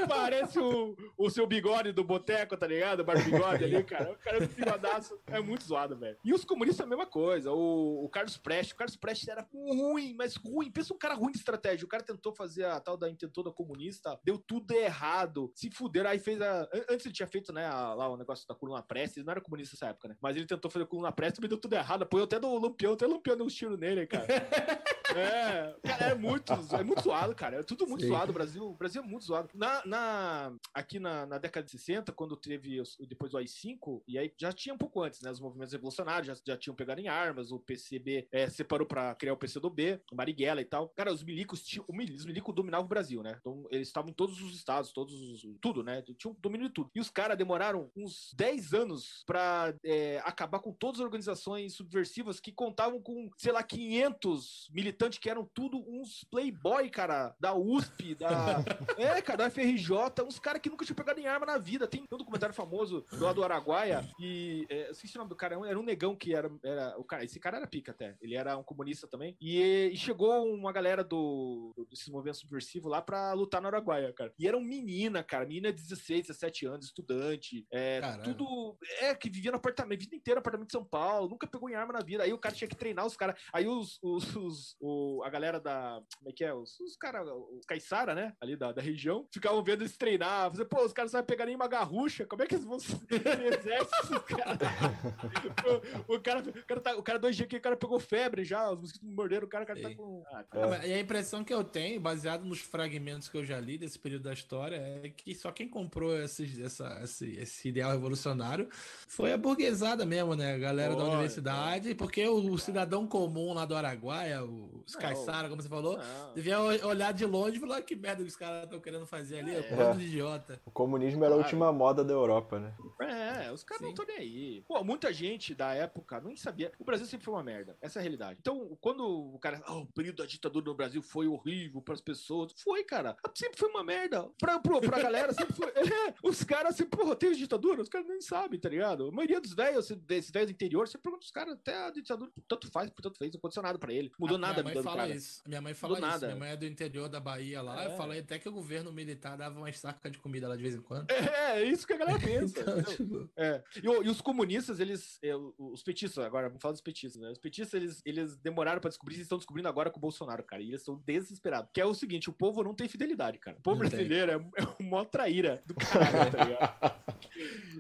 parece o, o seu bigode do boteco, tá ligado? O bar bigode ali, cara. O cara é um bigadaço. É muito zoado, velho. E os comunistas a mesma coisa. O, o Carlos Prestes. O Carlos Prestes era ruim, mas ruim. Pensa um cara ruim de estratégia. O cara tentou fazer a tal da intentoda comunista, deu tudo errado. Se fuderam. Aí fez a. an- Antes ele tinha feito, né, a- lá o negócio da coluna Prestes. Não era comunista nessa época, né? Mas ele tentou fazer a coluna Prestes, mas deu tudo errado. Apoiou até do Lampião. Até o Lampião deu uns tiros nele, cara. É, cara, é muito, é muito zoado, cara. É tudo muito Sim. zoado. O Brasil, o Brasil é muito zoado. Na, na- aqui na, na década de 60, quando teve os- depois do AI-5, e aí já tinha um pouco antes, né? Os movimentos revolucionários já, já tinham pegado em armas, o PCB é, separou pra criar o PCdoB, o Marighella e tal. Cara, os milicos tinham. o Os milicos dominavam o Brasil, né? Então eles estavam em todos os estados, todos os. Tudo, né? Tinham um domínio de tudo. E os caras demoraram uns 10 anos pra é, acabar com todas as organizações subversivas que contavam com, sei lá, 500 militantes que eram tudo uns playboy, cara, da USP, da. é, cara, da FRJ, uns caras que nunca tinham pegado em arma na vida. Tem um documentário famoso lá do Araguaia, e. É, esqueci o nome do cara, era um negão que era. era o cara, esse cara era pica até. Ele era um comunista também. E, e chegou uma galera do, do, desses movimentos subversivos lá pra lutar no Araguaia, cara. E eram menina, cara. Menina de 16, 17 anos, estudante. É, tudo. É, que vivia no apartamento, vida inteira no apartamento de São Paulo, nunca pegou em arma na vida. Aí o cara tinha que treinar os caras. Aí os, os, os o, a galera da. Como é que é? Os, os caras, os caiçara, né? Ali da, da região, ficavam vendo eles treinar. Fazer, pô, os caras não vão pegar nenhuma garrucha. Como é que eles vão se exército, cara? o, o, cara, o cara, tá, o cara dois dias que o cara pegou febre já, os mosquitos morderam, o cara, o cara tá com. Ah, cara. E a impressão que eu tenho, baseado nos fragmentos que eu já li desse período da história, é que só quem comprou esse, essa, esse, esse ideal revolucionário foi a burguesada mesmo, né? A galera da universidade, porque o, o, cidadão comum lá do Araguaia, os Caissara, como você falou, não. devia olhar de longe e falar que merda que os caras estão querendo fazer ali, é. é. de idiota. O comunismo era a última moda da Europa, né? É, os caras não estão nem aí. Pô, muita gente da época nem sabia. O Brasil sempre foi uma merda. Essa é a realidade. Então, quando o cara, oh, o período da ditadura no Brasil foi horrível para as pessoas, foi, cara. Sempre foi uma merda. Pra, pra, pra galera, sempre foi. É, os caras sempre, porra, teve ditadura? Os caras nem sabem, tá ligado? A maioria dos velhos, desses velhos do interior, você pergunta os caras, até a ditadura, tanto faz, tanto fez, não aconteceu nada pra ele. Mudou a nada minha mãe fala cara. isso. Minha mãe fala Mudou isso. Nada. Minha mãe é do interior da Bahia lá. É. Eu falei até que o governo militar dava uma estaca de comida lá de vez em quando. É, é isso que a galera pensa. então, tipo... é. e, e, os comunistas, eles. É, os petistas, agora, vamos falar dos petistas, né? Os petistas, eles, eles demoraram pra descobrir, eles estão descobrindo agora com o Bolsonaro, cara. E eles estão desesperados. Que é o seguinte: o povo não tem fidelidade, cara. O povo não brasileiro é, é uma traíra do caralho, tá ligado?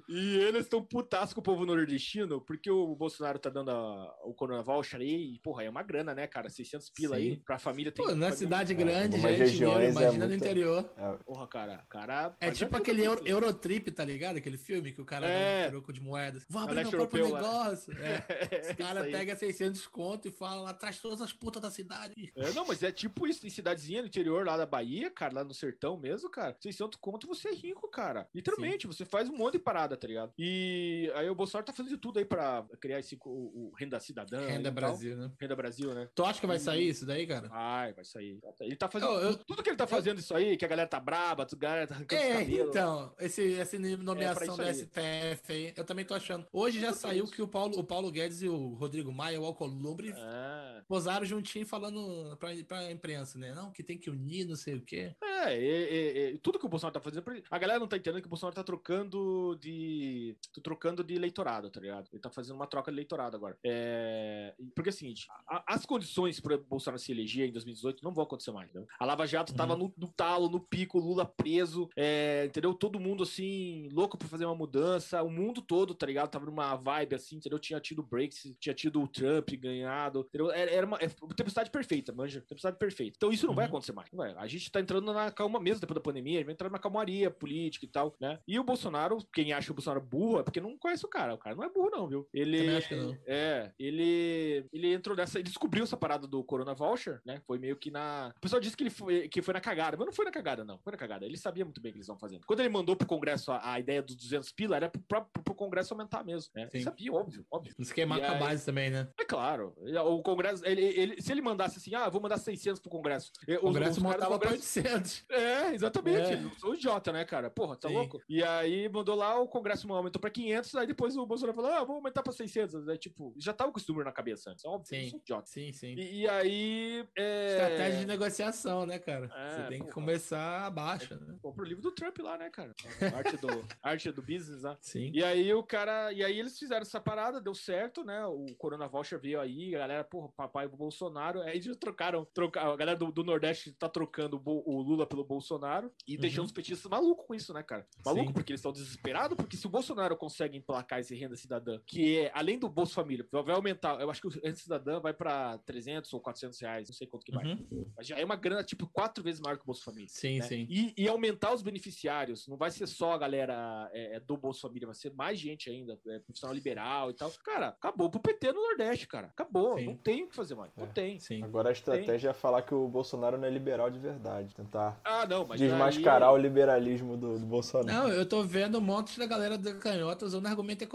E eles estão putas com o povo nordestino, porque o Bolsonaro tá dando a, o Corona Voucher aí, e, porra, é uma grana, né, cara? 600 pila Sim. aí pra família. Tem Pô, na cidade um... grande, é, gente, regiões dinheiro, imagina é no interior. É. Porra, cara, cara... É tipo aquele Euro, Eurotrip, tá ligado? Aquele filme que o cara é. dá um troco de moedas. Vou abrir meu próprio negócio. É. Os caras pegam 600 conto e falam lá, traz todas as putas da cidade. É, não, mas é tipo isso, em cidadezinha no interior lá da Bahia, cara, lá no sertão mesmo, cara, 600 conto você é rico, cara. Literalmente, Sim. você faz um monte de parada, tá ligado? E aí o Bolsonaro tá fazendo de tudo aí pra criar esse o, o Renda Cidadã. Renda Brasil, né? Renda Brasil, né? Tu acha que vai sair isso daí, cara? Vai, vai sair. Ele tá fazendo. Eu, eu, tudo que ele tá fazendo eu, isso aí, que a galera tá braba, a galera tá arrancando é, Então, esse, essa nomeação é do STF aí, eu também tô achando. Hoje já saiu que o Paulo, o Paulo Guedes e o Rodrigo Maia, o Alcolumbre, é. posaram juntinho falando pra, pra imprensa, né? Não, que tem que unir, não sei o quê. É, e, e, tudo que o Bolsonaro tá fazendo. A galera não tá entendendo que o Bolsonaro tá trocando de. Tô trocando de eleitorado, tá ligado? Ele tá fazendo uma troca de eleitorado agora. É... Porque é o seguinte, a, as condições para Bolsonaro se eleger em 2018 não vão acontecer mais, entendeu? A Lava Jato uhum. tava no, no, talo, no pico, Lula preso, é, entendeu? Todo mundo assim, louco pra fazer uma mudança, o mundo todo, tá ligado? Tava numa vibe assim, entendeu? Tinha tido o Brexit, tinha tido o Trump ganhado, entendeu? Era, era uma é, tempestade perfeita, manja. Tempestade perfeita. Então isso não uhum. vai acontecer mais. Não vai. A gente tá entrando na calma mesmo depois da pandemia, a gente vai entrar na calmaria política e tal, né? E o Bolsonaro, quem acha o Bolsonaro burro é porque não conhece o cara. O cara não é burro, não, viu? Ele. Não. É, ele. Ele entrou nessa. Ele descobriu essa parada do Corona Voucher, né? Foi meio que na. O pessoal disse que ele foi, que foi na cagada, mas não foi na cagada, não. Foi na cagada. Ele sabia muito bem o que eles estão fazendo. Quando ele mandou pro Congresso a, a ideia dos 200 pila, era pro, pro, pro Congresso aumentar mesmo, né? Ele sabia, óbvio, óbvio. Não se queimar com a base também, né? É claro. O Congresso, ele, ele, se ele mandasse assim, ah, vou mandar 600 pro Congresso. O Congresso mandava pra 800. É, exatamente. É. Sou idiota, né, cara? Porra, tá Sim. louco? E aí mandou lá, o Congresso aumentou pra 500, aí depois o Bolsonaro falou, ah, vou aumentar pra 600. Aí, tipo, já tava com esse número na cabeça antes. Óbvio, sim. idiota. Sim, sim. E, e aí... É... Estratégia de negociação, né, cara? É, Você tem que começar abaixo, é, né? Compra o livro do Trump lá, né, cara? arte do, arte do business lá. Sim. E aí o cara... E aí eles fizeram essa parada, deu certo, né? O Corona Voucher veio aí, a galera, porra, papai pro Bolsonaro. Aí já trocaram, trocaram a galera do, do Nordeste tá trocando o, o Lula pelo Bolsonaro e uhum. deixando os petistas malucos com isso, né, cara? Maluco Sim. porque eles estão desesperados, porque se o Bolsonaro consegue emplacar esse renda cidadã, que é, além do Bolsa Família, vai aumentar, eu acho que o renda cidadã vai pra 300 ou 400 reais, não sei quanto que vai. Uhum. Mas já é uma grana, tipo, quatro vezes maior que o Bolsa Família. Sim, né? sim. E, e, aumentar os beneficiários, não vai ser só a galera é, é do Bolsa Família, vai ser mais gente ainda, é, profissional liberal e tal. Cara, acabou pro PT no Nordeste, cara. Acabou, sim. não tem o que fazer mais. Não é, tem. Sim. Agora a estratégia tem. é falar que o Bolsonaro não é liberal de verdade, tentar ah, não, desmascarar aí... o liberalismo do, do Bolsonaro. Não, eu tô vendo um monte da galera da canhota usando argumento econômico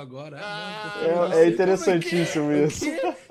agora. Ah, é, é, interessantíssimo isso.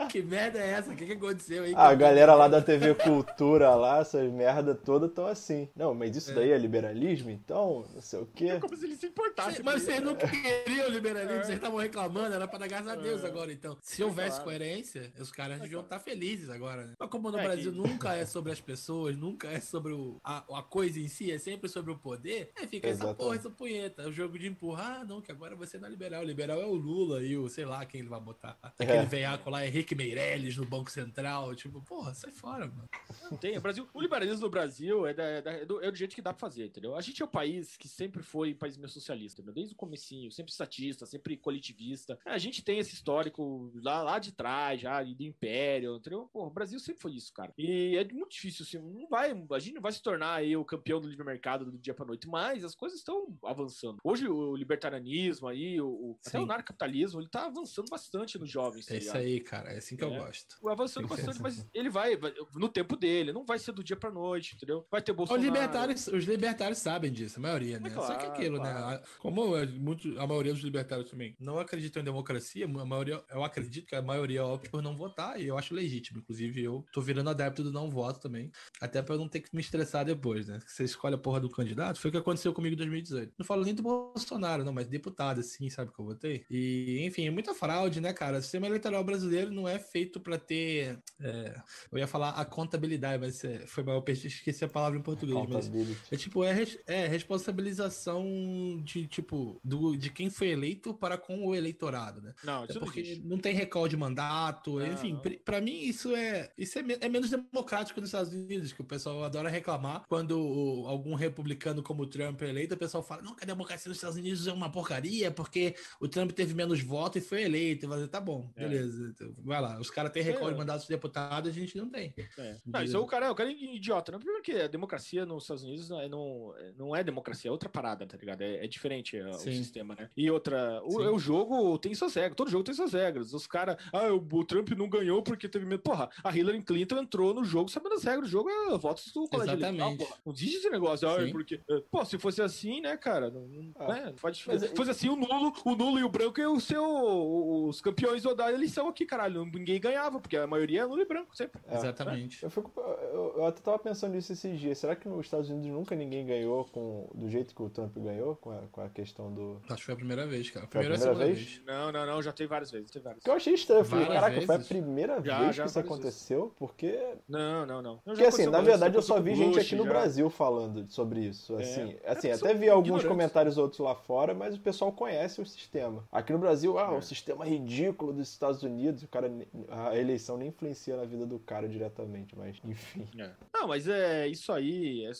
Que merda é essa? O que, que aconteceu aí? A galera lá da TV Cultura lá, essas merda todas estão assim. Não, mas isso daí é liberalismo, então, não sei o quê. É como se ele se importasse. Mas vocês não queriam liberalismo, vocês estavam reclamando, era pra dar graças a Deus agora, então. Se houvesse coerência, os caras deviam estar felizes agora, né? Mas como no É Brasil que- nunca é sobre as pessoas, nunca é sobre o, a, a coisa em si, é sempre sobre o poder, aí fica essa Exatamente. porra, essa punheta. O jogo de empurrar, ah, não, que agora você não é liberal. O liberal é o Lula e o, sei lá, quem ele vai botar. Aquele É. veiaco lá, Henrique Meirelles no Banco Central. Tipo, porra, sai fora, mano. Não tem. O, Brasil, o liberalismo do Brasil é, da- é da- é do, é do jeito que dá pra fazer, entendeu? A gente é um país que sempre foi um país meio socialista, entendeu? Desde o comecinho, sempre estatista, sempre coletivista. A gente tem esse histórico lá, lá de trás, já, do Império, entendeu? Pô, o Brasil sempre foi isso, cara. E é muito difícil, assim, não vai, a gente não vai se tornar aí o campeão do livre mercado do dia pra noite, mas as coisas estão avançando. Hoje o libertarianismo aí, o, o- até o narcapitalismo, ele tá avançando bastante nos jovens, tá É isso ligado? aí, cara. É assim que eu É. gosto. avançando Tem que ser bastante, assim. mas ele vai, vai- no tempo dele, não vai ser do dia pra noite, entendeu? Vai ter Os Bolsonaro. libertários, os libertários sabem disso, a maioria, né? É Só que claro, aquilo, né? claro. A- Como é muito, a maioria dos libertários também não acreditam em democracia, a maioria, eu acredito que a maioria opta por não votar, e eu acho legítimo. Inclusive, eu tô virando adepto do não voto também, até pra eu não ter que me estressar depois, né? Você escolhe a porra do candidato, foi o que aconteceu comigo em 2018. Não falo nem do Bolsonaro, não, mas deputado, assim, sabe que eu votei? E, enfim, é muita fraude, né, cara? O sistema eleitoral brasileiro não é feito pra ter. é, eu ia falar a contabilidade, mas é, foi mal, eu esqueci a palavra em português, mas é tipo, é, é responsabilização de, tipo, do, de quem foi eleito para com o eleitorado, né? Não, É porque existe. não tem recall de mandato, Não, enfim, pra mim isso é isso é, me- é menos democrático nos Estados Unidos, que o pessoal adora reclamar quando o- algum republicano como o Trump é eleito, o pessoal fala, não, que a democracia nos Estados Unidos é uma porcaria, porque o Trump teve menos votos e foi eleito. Eu falei, tá bom, É. beleza, então, vai lá. Os caras têm É. de mandatos de deputados, a gente não tem. É. Não, isso é o cara, o cara é idiota. Né? Primeiro que a democracia nos Estados Unidos não é, não, não é democracia, é outra parada, tá ligado? É, é diferente é, o Sim. sistema, né? E outra, o, o jogo tem suas regras, todo jogo tem suas regras. Os caras, ah, o, o Trump não ganhou porque teve medo. Porra, a Hillary Clinton entrou no jogo sabendo as regras do jogo, é votos do colégio eleitoral, Exatamente. Não existe esse negócio, ah, é Sim. porque. é, Pô, se fosse assim, né, cara? Não, não, Ah, né, não faz mas diferença. Se fosse assim, o nulo, o nulo e o branco iam ser o- os campeões da eleição aqui, caralho. Ninguém ganhava, porque a maioria é nulo e branco, sempre. É. Exatamente. Eu, fico, eu, eu até tava pensando nisso esses dias. Será que nos Estados Unidos nunca ninguém ganhou com, do jeito que o Trump ganhou? Com a, com a questão do. Acho que foi a primeira vez, cara. Foi a Primeira, ou primeira segunda vez? vez. Não, não, não, já tem várias vezes, tem várias Que eu achei estranho. Eu falei, Várias caraca, foi a vezes? primeira Já, vez já, que isso aconteceu, porque. Não, não, não. Porque assim, na verdade eu só vi gente aqui no já. Brasil falando sobre isso. É. Assim, É, assim até vi alguns ignorantes. comentários outros lá fora, mas o pessoal conhece o sistema. Aqui no Brasil, ah, É. o sistema ridículo dos Estados Unidos, o cara, a eleição nem influencia na vida do cara diretamente, mas enfim. É. Não, mas é isso aí. É,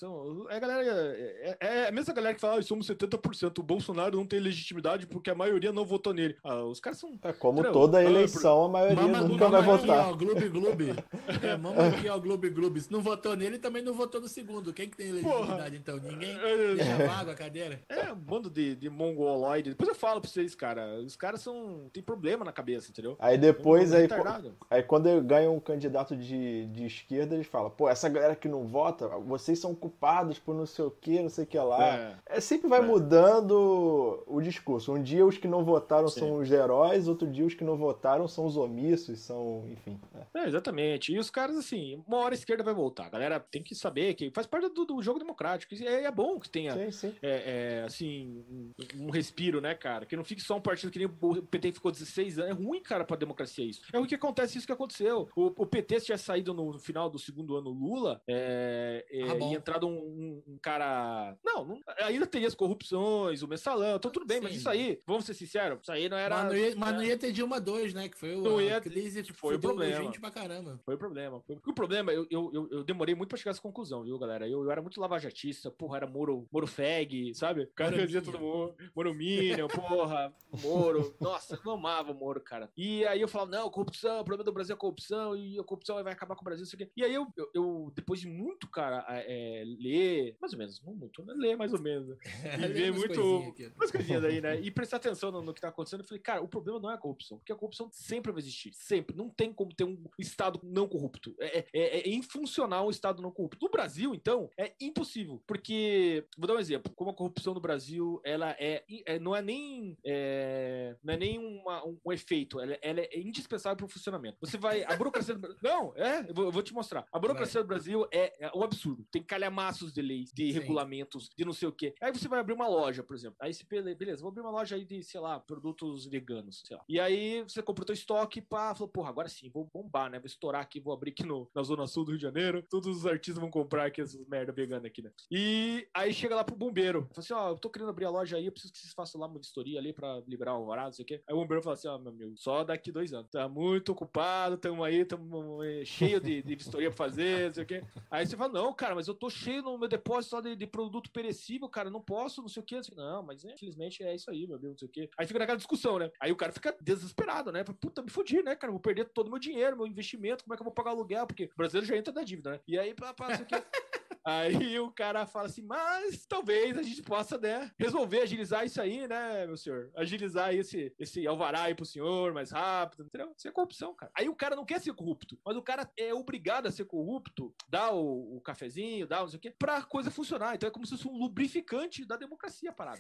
é a galera. É, é- é a mesma galera que fala, ah, somos 70%. O Bolsonaro não tem legitimidade porque a maioria não votou nele. Ah, os caras são. É como toda Ah, eleição, a maioria Mama, nunca mama vai aqui, votar. ó, Gloob Gloob. É, mama aqui, ó, Gloob Gloob. Se não votou nele, também não votou no segundo. Quem que tem legitimidade, então? Ninguém É, deixa vago a cadeira. É um bando de, de mongoloide. Depois eu falo pra vocês, cara. Os caras são. tem problema na cabeça, entendeu? Aí depois, aí, retardado. aí quando ganha um candidato de, de esquerda, eles falam, pô, essa galera que não vota, vocês são culpados por não sei o que, não sei o que lá. É. É, sempre vai É. mudando o discurso. Um dia os que não votaram Sim. são os heróis, outro dia os que não votaram são os omissos, são, enfim. é. É, exatamente. E os caras, assim, uma hora a esquerda vai voltar. A galera tem que saber que faz parte do, do jogo democrático. E é, é bom que tenha, Sim, sim. é, é, assim, um, um respiro, né, cara? Que não fique só um partido que nem o PT ficou 16 anos. É ruim, cara, pra democracia isso. É ruim que acontece isso que aconteceu. O, o PT, se tivesse saído no, final do segundo ano Lula, é, é, Ah, e entrado um, um- um cara. Não, não, ainda teria as corrupções, o mensalão, então tudo bem, mas Sim. isso aí, vamos ser sinceros, isso aí não era. Mas não, ia, mas não ia ter Dilma 2, né? Que foi o, Não a ia- crise que foi o problema. gente pra caramba. Foi o problema. Foi... O problema, eu, eu, eu, demorei muito pra chegar a essa conclusão, viu, galera? Eu, eu era muito lavajatista, porra, era Moro, Moro Feg, sabe? O cara dizia todo mundo, Moro Minion, porra, Moro. Nossa, eu amava o Moro, cara. E aí eu falava, não, corrupção, o problema do Brasil é corrupção, e a corrupção vai acabar com o Brasil, isso aqui. E aí eu, eu, eu, depois de muito, cara, é, ler, mais ou menos, não muito, né? Ler mais ou menos. E ver muito. aqui. Umas coisinhas aí, né? E prestar atenção no, no que tá acontecendo. Eu falei, cara, o problema não é a corrupção, porque a corrupção sempre vai existir. Sempre. Não tem como ter um Estado não corrupto. É, é, é infuncional um Estado não corrupto. No Brasil, então, é impossível. Porque, vou dar um exemplo. Como a corrupção no Brasil, ela é. é- não é nem. é, não é nem uma- um, um efeito. Ela, ela é indispensável pro funcionamento. Você vai. A burocracia do Brasil. Não, é, eu vou, eu vou te mostrar. A burocracia do Brasil é, é um absurdo. Tem calhamaços de leis, de Sim. regulamentos, de não sei o quê. Aí você vai abrir uma loja, por exemplo. Aí você, bele- beleza, vou abrir uma loja aí de, sei lá, produtos veganos, sei lá. E aí você comprou teu estoque, pá, falou, porra, agora sim, vou bombar, né? Vou estourar aqui, vou abrir aqui no, na Zona Sul do Rio de Janeiro. Todos os artistas vão comprar aqui essas merda vegana aqui, né? E aí chega lá pro bombeiro. Fala assim, ó, eu tô querendo abrir a loja aí, eu preciso que vocês façam lá uma vistoria ali pra liberar o alvará, não sei o quê. Aí o bombeiro fala assim, ó, meu amigo, só daqui dois anos. Tá muito ocupado, tamo aí, tamo eh, cheio de, de vistoria pra fazer, não sei o quê. Aí você fala, não, cara, mas eu tô cheio no meu depósito só de, de produto perecível, cara, não posso, não sei o quê. Sei. Não, mas é, infelizmente é isso aí, meu Deus, não sei o quê. Aí fica naquela discussão, né? Aí o cara fica desesperado, né? Puta, me fudi, né, cara? Vou perder todo o meu dinheiro, meu investimento, como é que eu vou pagar aluguel? Porque o brasileiro já entra na dívida, né? E aí, pá, pá, não sei o quê. Aí o cara fala assim, mas talvez a gente possa, né, resolver agilizar isso aí, né, meu senhor? Agilizar esse, esse alvará aí pro senhor mais rápido, entendeu? Isso é corrupção, cara. Aí o cara não quer ser corrupto, mas o cara é obrigado a ser corrupto, dá o, o cafezinho, dá não sei o quê, pra coisa funcionar. Então é como se fosse um lubrificante da democracia parada.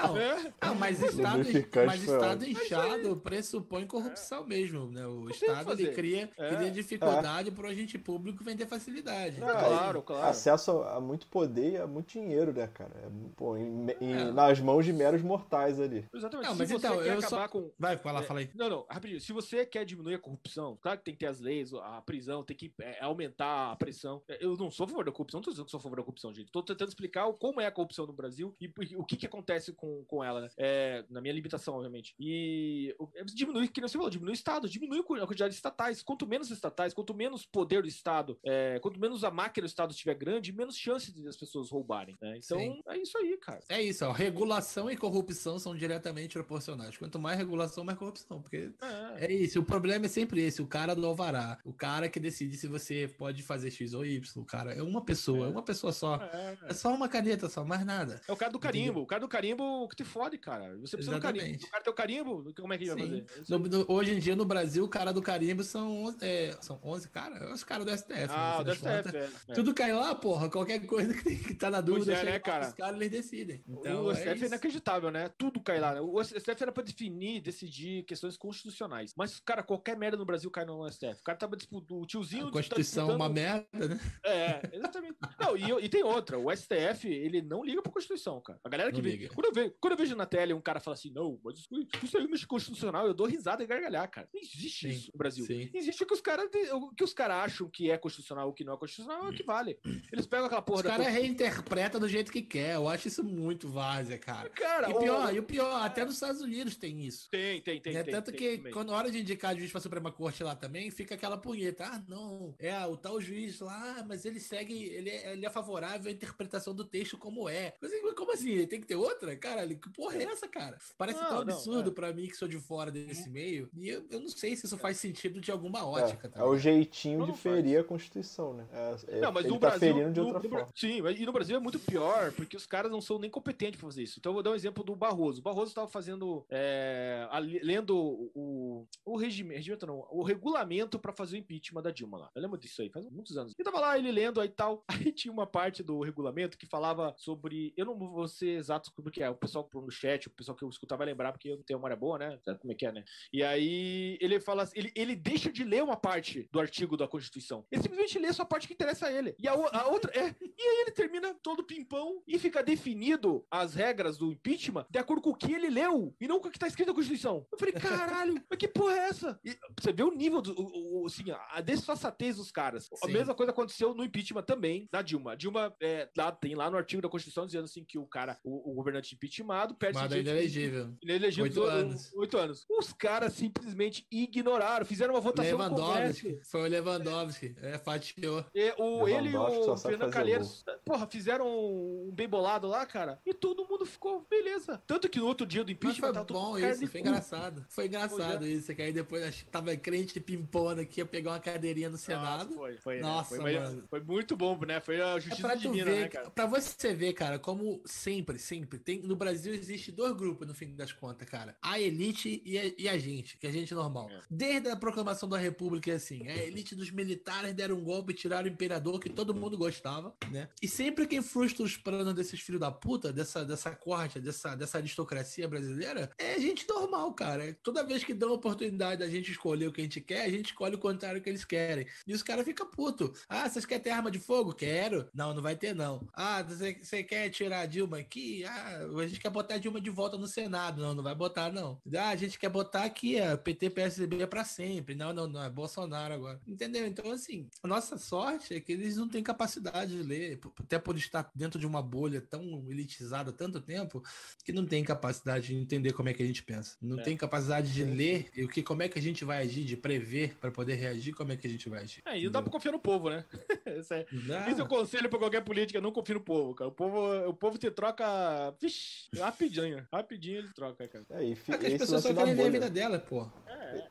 Não, É. não, mas estado, mas estado inchado pressupõe corrupção mesmo, né? O Estado ele cria, É. cria dificuldade para o agente público vender facilidade. Não, Claro, claro. Acesso a muito poder e a muito dinheiro, né, cara? É, pô, em- em- É. nas mãos de meros mortais ali. Exatamente. Não, Se mas você então, quer eu só- acabar com, Vai, fala, É, fala aí. Não, não, rapidinho. Se você quer diminuir a corrupção, claro que tem que ter as leis, a prisão, tem que é, aumentar a pressão. É, Eu não sou a favor da corrupção, não tô dizendo que sou a favor da corrupção, gente. Tô tentando explicar como é a corrupção no Brasil e por- o que que acontece com, com ela, né? É, na minha limitação, obviamente. E o- é, diminui, que você falou, diminui o Estado, diminui a quantidade de estatais. Quanto menos estatais, quanto menos poder do Estado, é, quanto menos a máquina do Estado estiver grande, menos chance de as pessoas roubarem, né? Então, Sim. é isso aí, cara. É isso, ó. Regulação e corrupção são diretamente proporcionais. Quanto mais regulação, mais corrupção. Porque É. é isso. O problema é sempre esse: o cara do alvará. O cara que decide se você pode fazer X ou Y. O cara é uma pessoa, é uma pessoa só. É, É só uma caneta, só mais nada. É o cara do carimbo. O cara do carimbo que te fode, cara. Você precisa do carimbo. Exatamente. O cara tem o carimbo, como é que ele vai fazer? No- no- hoje em dia, no Brasil, o cara do carimbo são, é, são 11 caras. É os caras do STF. né, Ah, no o fim da das contas. É. Tudo cai lá, porra. Qualquer coisa que, tem- que tá na dúvida, é, né, cara? Os caras eles decidem. Então, o é STF é, isso. inacreditável, né? Tudo cai lá. né? O STF era pra definir, decidir questões constitucionais. Mas, cara, qualquer merda no Brasil cai no STF. O cara tava disputando. O tiozinho. A tá Constituição é uma disputando- merda, né? É, exatamente. Não, e, e tem outra. O STF, ele não liga pra Constituição, cara. A galera que Não vê. liga. Quando eu, vejo, quando eu vejo na tela um cara fala assim, não, mas isso, isso aí mexe constitucional, eu dou risada e gargalhar, cara. Não existe Sim, isso no Brasil. sim. Existe o que os caras o caras acham que é constitucional ou que não é constitucional, é o que vale. Eles pegam aquela porra Os da caras Constituição- reinterpretam do jeito que quer. Eu acho isso muito várzea, cara. Cara, E o- pior, e o pior, até nos Estados Unidos tem isso. Tem, tem, tem. né? tem, Tanto tem que também. quando a hora de indicar juiz pra Suprema Corte lá também, fica aquela punheta. Ah, não, é o tal juiz lá, mas ele segue, ele é, ele é favorável à interpretação do texto como é. Mas assim, como assim? Tem que ter outra? Caralho, que porra é essa, cara? Parece Não, tão absurdo é. pra mim que sou de fora desse meio. E eu, eu não sei se isso faz sentido de alguma É, ótica. tá é o jeitinho Não, de ferir a Constituição, né? É, é- Não, mas ele no tá Brasil. ferindo de outra no forma. Sim, e no Brasil é muito pior, porque os caras não são nem competentes pra fazer isso. Então eu vou dar um exemplo do Barroso. O Barroso estava fazendo. é, a- lendo o, o regimento, regimento não, o regulamento pra fazer o impeachment da Dilma lá. Eu lembro disso aí, faz muitos anos. E tava lá ele lendo aí tal. Aí tinha uma parte do regulamento que falava sobre. Eu não vou ser exato porque é. O pessoal no chat, o pessoal que eu escutar vai lembrar, porque eu não tenho memória boa, né? Sabe como é que é, né? E aí ele fala ele, ele deixa de ler uma parte do artigo da Constituição. Ele simplesmente lê só a parte que interessa a ele. E a, a outra é. E aí ele termina todo pimpão e fica definido as regras do impeachment de acordo com o que ele leu e não com o que tá escrito na Constituição. Eu falei, caralho, mas que porra é essa? E você vê o nível do. O, o- assim, a desfaçatez dos caras. A Sim. mesma coisa aconteceu no impeachment também da Dilma. A Dilma é, lá, tem lá no artigo da Constituição dizendo assim que o cara, o, o governante impeachmentado, perde Mas é direito de- elegível. ele elegeu Oito 18 anos. Oito anos. Os caras simplesmente ignoraram, fizeram uma votação Lewandowski. Foi o Lewandowski. É, fatiou. E o, ele e o Fernando Calheiros, porra, fizeram um bem bolado lá, cara, e todo mundo ficou beleza. Tanto que no outro dia do Mas impeachment foi tava todo bom isso, foi engraçado. Foi engraçado isso, que aí depois ach- tava crente pimpona aqui, ia pegar uma cadeirinha no Senado. Nossa, foi, foi, né? Nossa, foi, mano. foi muito bom, né? Foi a É justiça pra tu divina, ver, né, cara? pra você ver, cara, como sempre, sempre, tem, no Brasil existe dois grupos, no fim das contas, cara. A elite e a, e a gente, que é a gente normal. É. Desde a proclamação da república, é assim, a elite dos militares deram um golpe, tiraram o imperador, que todo mundo gostava, né? E sempre quem frustra os planos desses filhos da puta, dessa, dessa corte, dessa, dessa aristocracia brasileira, é gente normal, cara. Toda vez que dão a oportunidade da gente escolher o que a gente quer, a gente escolhe o contrário que eles querem. E os caras ficam putos. Ah, vocês querem ter arma de fogo? Quero. Não, não vai ter, não. Ah, você, quer tirar a Dilma aqui? Ah, a gente quer botar a Dilma de volta no Senado. Não, não vai botar, não. Ah, a gente quer botar aqui, a PT, PSDB é pra sempre. Não, não, não. É Bolsonaro agora. Entendeu? Então, assim, a nossa sorte é que eles não têm capacidade de ler, até por estar dentro de uma bolha tão elitizada há tanto tempo, que não tem capacidade de entender como é que a gente pensa. Não É. tem capacidade de ler o que, como é que a gente vai agir, de prever para poder reagir, como é que a gente vai agir. É, e não dá pra confiar no povo, né? Esse é, esse é o conselho pra qualquer política, não confie no povo, cara. O povo, o povo te troca. Vixe, rapidinho. Rapidinho ele troca, cara. É, e fi- É que as pessoas só querem ver a vida dela, pô.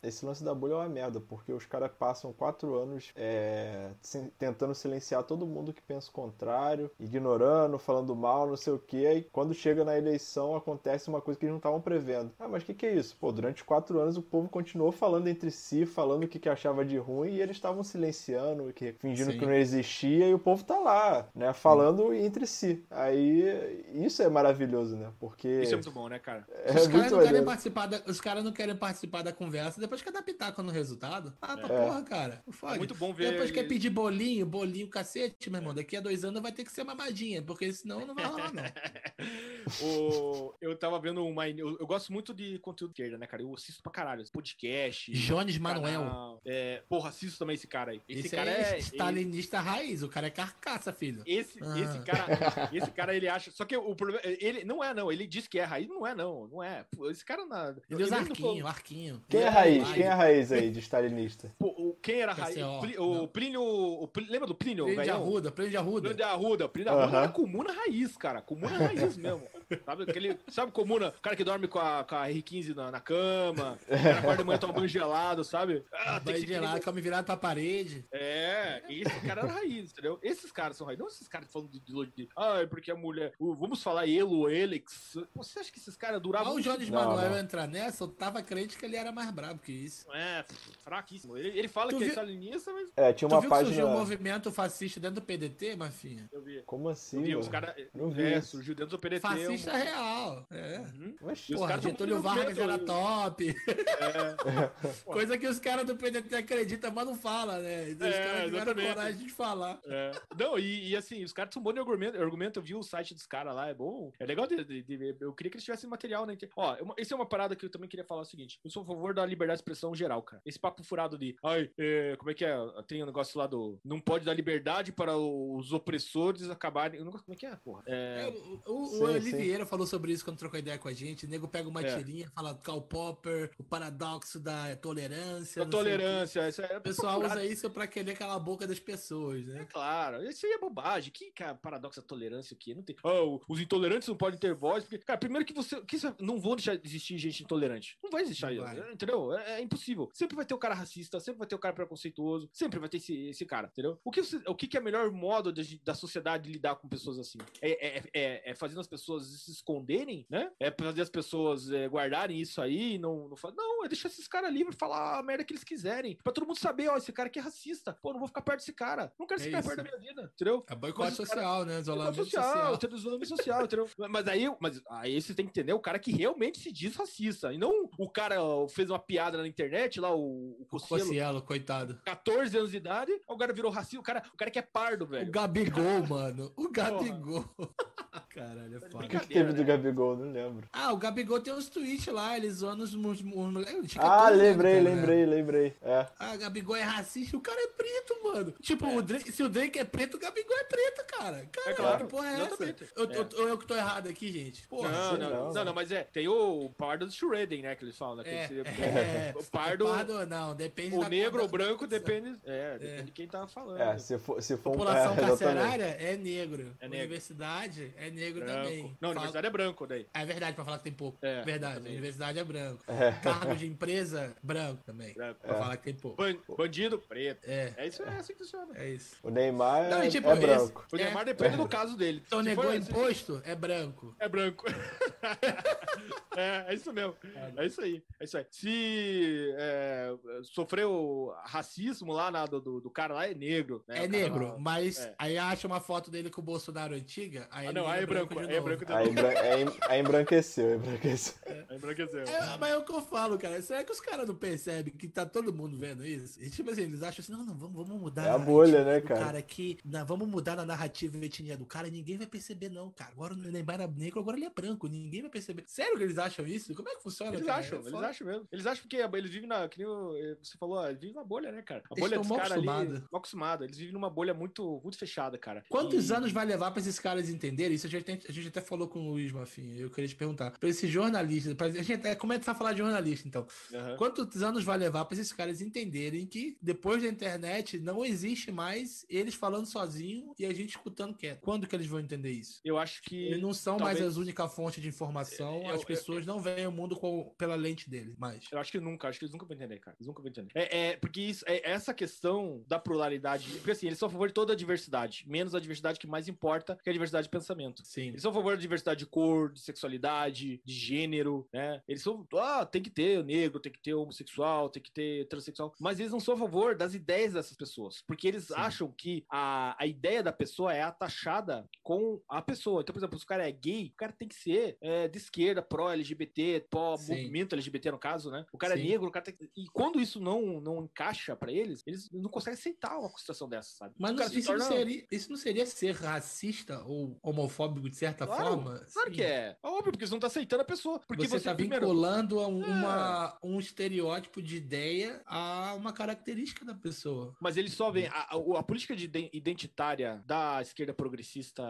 Esse lance da bolha é uma merda, porque os caras passam quatro anos é, se- tentando silenciar todo mundo que pensa o contrário, ignorando, falando mal, não sei o que. Aí quando chega na eleição acontece uma coisa que eles não estavam prevendo. Ah, mas o que, que é isso? Pô, durante quatro anos o povo continuou falando entre si, falando o que, que achava de ruim, e eles estavam silenciando, que, fingindo Sim. que não existia, e o povo tá lá, né? Falando entre si. Aí isso é maravilhoso, né? Porque. Isso é muito bom, né, cara? é os caras não querem participar da, os caras não querem participar da conversa, depois quer dar pitaco no resultado. Ah, pra É. porra, cara. É muito bom ver. Depois quer pedir bolinho, bolinho, cacete, meu irmão. Daqui a dois anos vai ter que ser mamadinha, porque senão não vai rolar, não. o, eu tava vendo uma. Eu, eu gosto muito de conteúdo de esquerda, né, cara? Eu assisto pra caralho. Podcast. Jones Manuel. canal. É, porra, assisto também esse cara aí. Esse, Esse, cara é, é. stalinista raiz, o cara é carcaça, filho. Esse, Ah. esse cara, esse cara, ele acha. Só que o problema. Ele não é, não. Ele diz que é raiz, não é, não. Não é. Esse cara na. Ele usa arquinho, arquinho. Quem é raiz? Quem é raiz aí de stalinista? Pô, o- quem era raiz? O não. o Plínio. o lembra do Plínio? Prende de arruda, prende de arruda. Plínio de Arruda. Plínio de Arruda Aham. era comuna raiz, cara. Comuna raiz mesmo. Sabe aquele. Sabe comuna? O cara que dorme com a, com a R15 na, na cama. O cara acorda de manhã toma banho gelado, sabe? Ah, tem que gelado, come virado pra parede. É, esse cara era raiz, entendeu? Esses caras são raiz. Não esses caras falando de, de, de ah, é porque a mulher. uh, vamos falar Elo, Elix. Você acha que esses caras duravam. Olha o Jones Manuel entrar nessa, eu tava crente que ele era mais brabo que isso. É, fraquíssimo. Ele, ele fala Tu que é viu- stalinista, mas. É, tinha Tu uma viu que surgiu um página. movimento fascista dentro do PDT, Mafinha? Eu vi. Como assim? Eu vi, os caras. Não vi É, surgiu dentro do PDT. Fascista um- real. É. Uhum. Os Porra, Getúlio Vargas era top. É, Coisa que os caras do PDT acreditam, mas não falam, né? Os É, caras tiveram coragem de falar. é. Não, e, e assim, os caras são bons de argumento, argumento. Eu vi o site dos caras lá, é bom. É legal de, de- de ver. Eu queria que eles tivessem material na internet. Ó, esse é uma parada que eu também queria falar o seguinte: eu sou a favor da liberdade de expressão geral, cara. Esse papo furado de, ai, é, como é que é? Tem um negócio lá do. Não pode dar liberdade para os opressores acabarem. eu nunca- Como é que é, porra? É, É. o o, Sim, o Oliveira falou sobre isso quando trocou ideia com a gente. O nego pega uma É. tirinha, fala Karl Popper, o paradoxo da tolerância. A não sei o quê. tolerância, isso é. O pessoal usa isso pra querer calar a boca das pessoas, né? É claro, isso aí é bobagem. Que cara, paradoxo da tolerância o quê? Não tem. Ah, o- os intolerantes não podem ter voz, porque, cara, primeiro que você. Que isso- não vão deixar de existir gente intolerante. Não vai existir, Não vai. entendeu? É, é impossível. Sempre vai ter o cara racista, sempre vai ter o cara preconceituoso, sempre vai ter esse, esse cara, entendeu? O que, você- o que, que é o melhor modo de- da sociedade lidar com pessoas assim? É, é, é, é fazendo as pessoas se esconderem, né? É fazer as pessoas é, guardarem isso aí e não, não fa- Não, é deixar esses caras livres falar a merda que eles quiserem. Pra todo mundo saber, ó, esse cara aqui é racista. Pô, não vou ficar perto desse cara. Não quero É esse cara isso. perto da minha vida, entendeu? É boicote os cara- social, né? Isolamento social, social. isolamento social, entendeu? Mas aí, mas aí você tem que entender o cara que realmente se diz racista. E não o cara fez uma piada na internet, lá, o, o O Cossielo, Cossielo, coitado. 14 anos de idade, o cara virou racista. O cara, o cara que é pardo, O velho. Gabigol, mano. O Gabigol. Caralho, é O que, foda. que teve do né? Gabigol? Não lembro. Ah, o Gabigol tem uns tweets lá, ele zoando os, moleques. Ah, 14 anos, lembrei, cara, né? lembrei, lembrei. É. Ah, Gabigol é racista, o cara é preto, mano. Tipo, o Drake- se o Drake é preto, o Gabigol é preto, cara. Caralho, claro, que porra é exatamente. essa? Eu, É. eu, eu, eu que tô errado aqui, gente. Porra. Não, não, não. não, não, mas é, tem o pardo do Shredden, né, que eles falam, né? que É, esse- é, o pardo, Pardo não, depende o da negro ou da- branco depende, é, depende É. de quem tá falando. É, se for, se for um. População é, exatamente. carcerária é negro. É negro. Universidade é negro Branco. também. Não, Fala- universidade é branco daí. É verdade, pra falar que tem pouco. É, verdade, a universidade é branco. É. Cargo de empresa, branco também. Branco. Pra É. falar que tem pouco. Ban- Bandido, preto. É, É isso, é assim que funciona. é isso. O Neymar Não, é, tipo, é esse- branco. O É. Neymar depende do caso dele. Então Se negou for- imposto, é branco. É branco. é, é isso mesmo. É isso aí. É isso aí. Se é, sofreu racismo lá na- do, do, cara lá, é negro. né? É negro, lá- mas é. aí acha uma foto dele com o Bolsonaro antiga, aí Ah, não, aí é branco. de Aí é novo. branco Aí, também. embran- aí, aí embranqueceu, embranqueceu. Aí embranqueceu. É, mas é o que eu falo, cara. Será que os caras não percebem que tá todo mundo vendo isso? E tipo assim, eles acham assim, não, não, vamos, vamos mudar É a narrativa bolha, né, do cara? aqui. Não, vamos mudar na narrativa e etnia do cara, ninguém vai perceber, não, cara. Agora o Neymar era negro, agora ele é branco, ninguém vai perceber. Sério que eles acham isso? Como é que funciona? Eles cara? acham, É eles acham mesmo. Eles acham porque eles vivem na. Que eh, você falou, eles vivem na bolha, né, cara? A Eles bolha estão dos caras ali. acostumados. Mal acostumado. Eles vivem numa bolha muito, muito fechada, cara. Quantos E- anos vai levar pra esses caras entenderem? Isso a gente, a gente até falou com o Luiz Mafinha. Eu queria te perguntar. Pra esses jornalistas, pra, a gente até começa a falar de jornalista, então. Aham. Quantos anos vai levar pra esses caras entenderem que depois da internet não existe mais eles falando sozinho e a gente escutando quieto? Quando que eles vão entender isso? Eu acho que. Eles não são talvez- mais as únicas fontes de informação, Eu- as pessoas não veem o mundo com- pela lente deles mais. Eu acho que nunca, acho que eles nunca vão entender, cara. Eles nunca vão entender. É, é, porque isso, é, essa questão da pluralidade. Porque assim, eles são a favor de toda a diversidade, menos a diversidade que mais importa, que é a diversidade de pensamento. Sim. Eles são a favor da diversidade de cor, de sexualidade, de gênero, né? Eles são. Ah, tem que ter negro, tem que ter homossexual, tem que ter transexual. Mas eles não são a favor das ideias dessas pessoas. Porque eles Sim. acham que a, a ideia da pessoa é atachada com a pessoa. Então, por exemplo, se o cara é gay, o cara tem que ser é, de esquerda, pró-LGBT, pró-movimento LGBT, no caso, né? O cara Sim. é negro, o cara tem que... E quando isso não, não encaixa pra eles, eles não conseguem aceitar uma situação dessa, sabe? Mas não- se isso, não torna- seria, isso não seria ser racista ou homofóbico de certa Claro, forma? Claro Sim. que é. É óbvio, porque você não tá aceitando a pessoa. Porque você você, está primeiro, vinculando a um, É. uma- um estereótipo de ideia a uma característica da pessoa. Mas eles só veem. A, a- a política de iden- identitária da esquerda progressista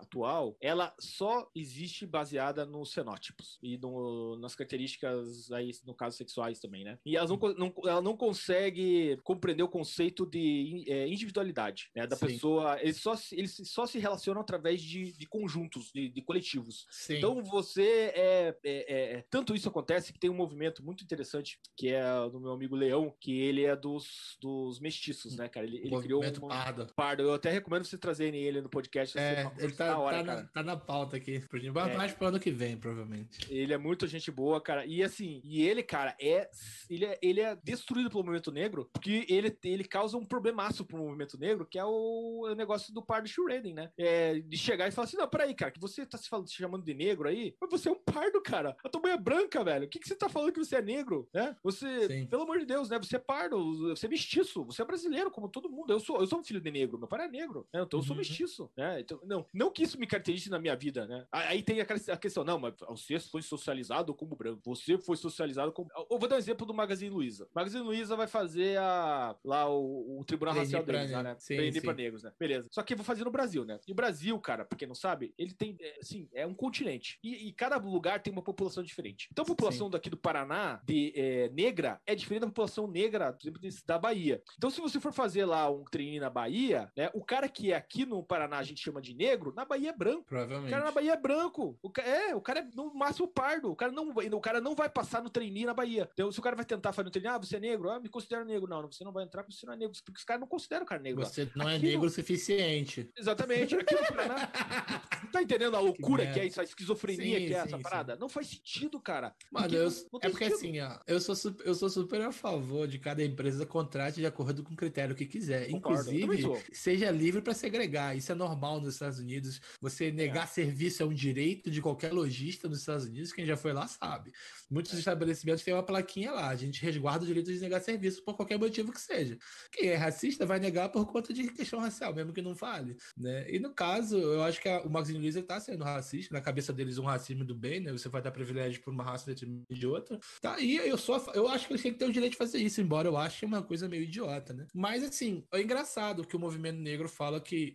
atual, ela só existe baseada nos fenótipos e no- nas características, aí, no caso, sexuais também, né? E elas não, não- ela não consegue compreender o conceito de é, individualidade né, da Sim. pessoa. Eles só, se- eles só se relacionam através de, de conjuntos, de, de coletivos. Sim. Então você é, é- é- é- Tanto isso acontece que tem um movimento muito interessante, que é do meu amigo Leão, que ele é dos, dos mestiços, né, cara? Ele, ele criou um. movimento pardo. Pardo. Eu até recomendo vocês trazerem ele no podcast. É, ele tá, da hora, tá, na, tá na pauta aqui. Gilmar, É. mais pro ano que vem, provavelmente. Ele é muito gente boa, cara. E assim, e ele, cara, é ele é, ele é destruído pelo movimento negro, porque ele, ele causa um problemaço pro movimento negro, que é o, o negócio do pardo Shredden, né? É, de chegar e falar assim: não, peraí, cara, que você tá se, falando, se chamando de negro aí, mas você é um pardo, cara. A tua mãe é branca, velho. O que, que você tá falando que você é negro, né? Você, Sim. pelo amor de Deus, né? Você é pardo, você é mestiço, você é brasileiro, como todo mundo. Eu sou, eu sou um filho de negro, meu pai é negro, né? Então eu sou Uhum. mestiço, né? Então, não, não que isso me caracterize na minha vida, né? Aí tem a questão, não, mas você foi socializado como branco, você foi socializado como. Eu vou dar um exemplo do Magazine Luiza. Magazine Luiza vai fazer a, lá o, o Tribunal Racial deles, né? Sim, sim. pra negros, né? Beleza. Só que eu vou fazer no Brasil, né? E o Brasil, cara, pra quem não sabe, ele tem, é, assim, é um continente. E, e cada lugar tem uma população diferente. Então a população daqui do Paraná, de é, negra, é diferente da população negra, por exemplo, da Bahia. Então se você for fazer lá um treine na Bahia, né? O cara que é aqui no Paraná a gente chama de negro, na Bahia é branco. O Provavelmente. cara na Bahia é branco. O ca- é, o cara é no máximo pardo. O cara não vai, o cara não vai passar no trainee na Bahia. Então, se o cara vai tentar fazer no trainee, ah, você é negro, ah, me considero negro. Não, você não vai entrar porque você não é negro. Porque os caras não consideram o cara negro. lá. Você não é Aqui negro o suficiente. Exatamente. Aqui no Paraná. Tá entendendo a loucura que, merda. é isso, a esquizofrenia Sim, que é sim, essa sim. parada? Não faz sentido, cara. Mano, eu, não- não é porque sentido. assim, ó, eu sou, su- eu sou super a favor de cada empresa contrate de acordo com o critério que quiser. Concordo, Inclusive, seja livre para segregar. Isso é normal nos Estados Unidos. Você negar serviço é um direito de qualquer lojista nos Estados Unidos. Quem já foi lá sabe. É. Muitos estabelecimentos têm uma plaquinha lá. A gente resguarda o direito de negar serviço por qualquer motivo que seja. Quem é racista vai negar por conta de questão racial, mesmo que não fale. Né? E no caso, eu acho que a- o Magazine Luiza está sendo racista. Na cabeça deles, um racismo do bem, né? Você vai dar privilégio por uma raça de outra. Tá, e eu fa- eu acho que eles têm que ter o direito de fazer isso, embora eu ache uma coisa meio idiota, né? Mas assim, é engraçado que o movimento negro fala que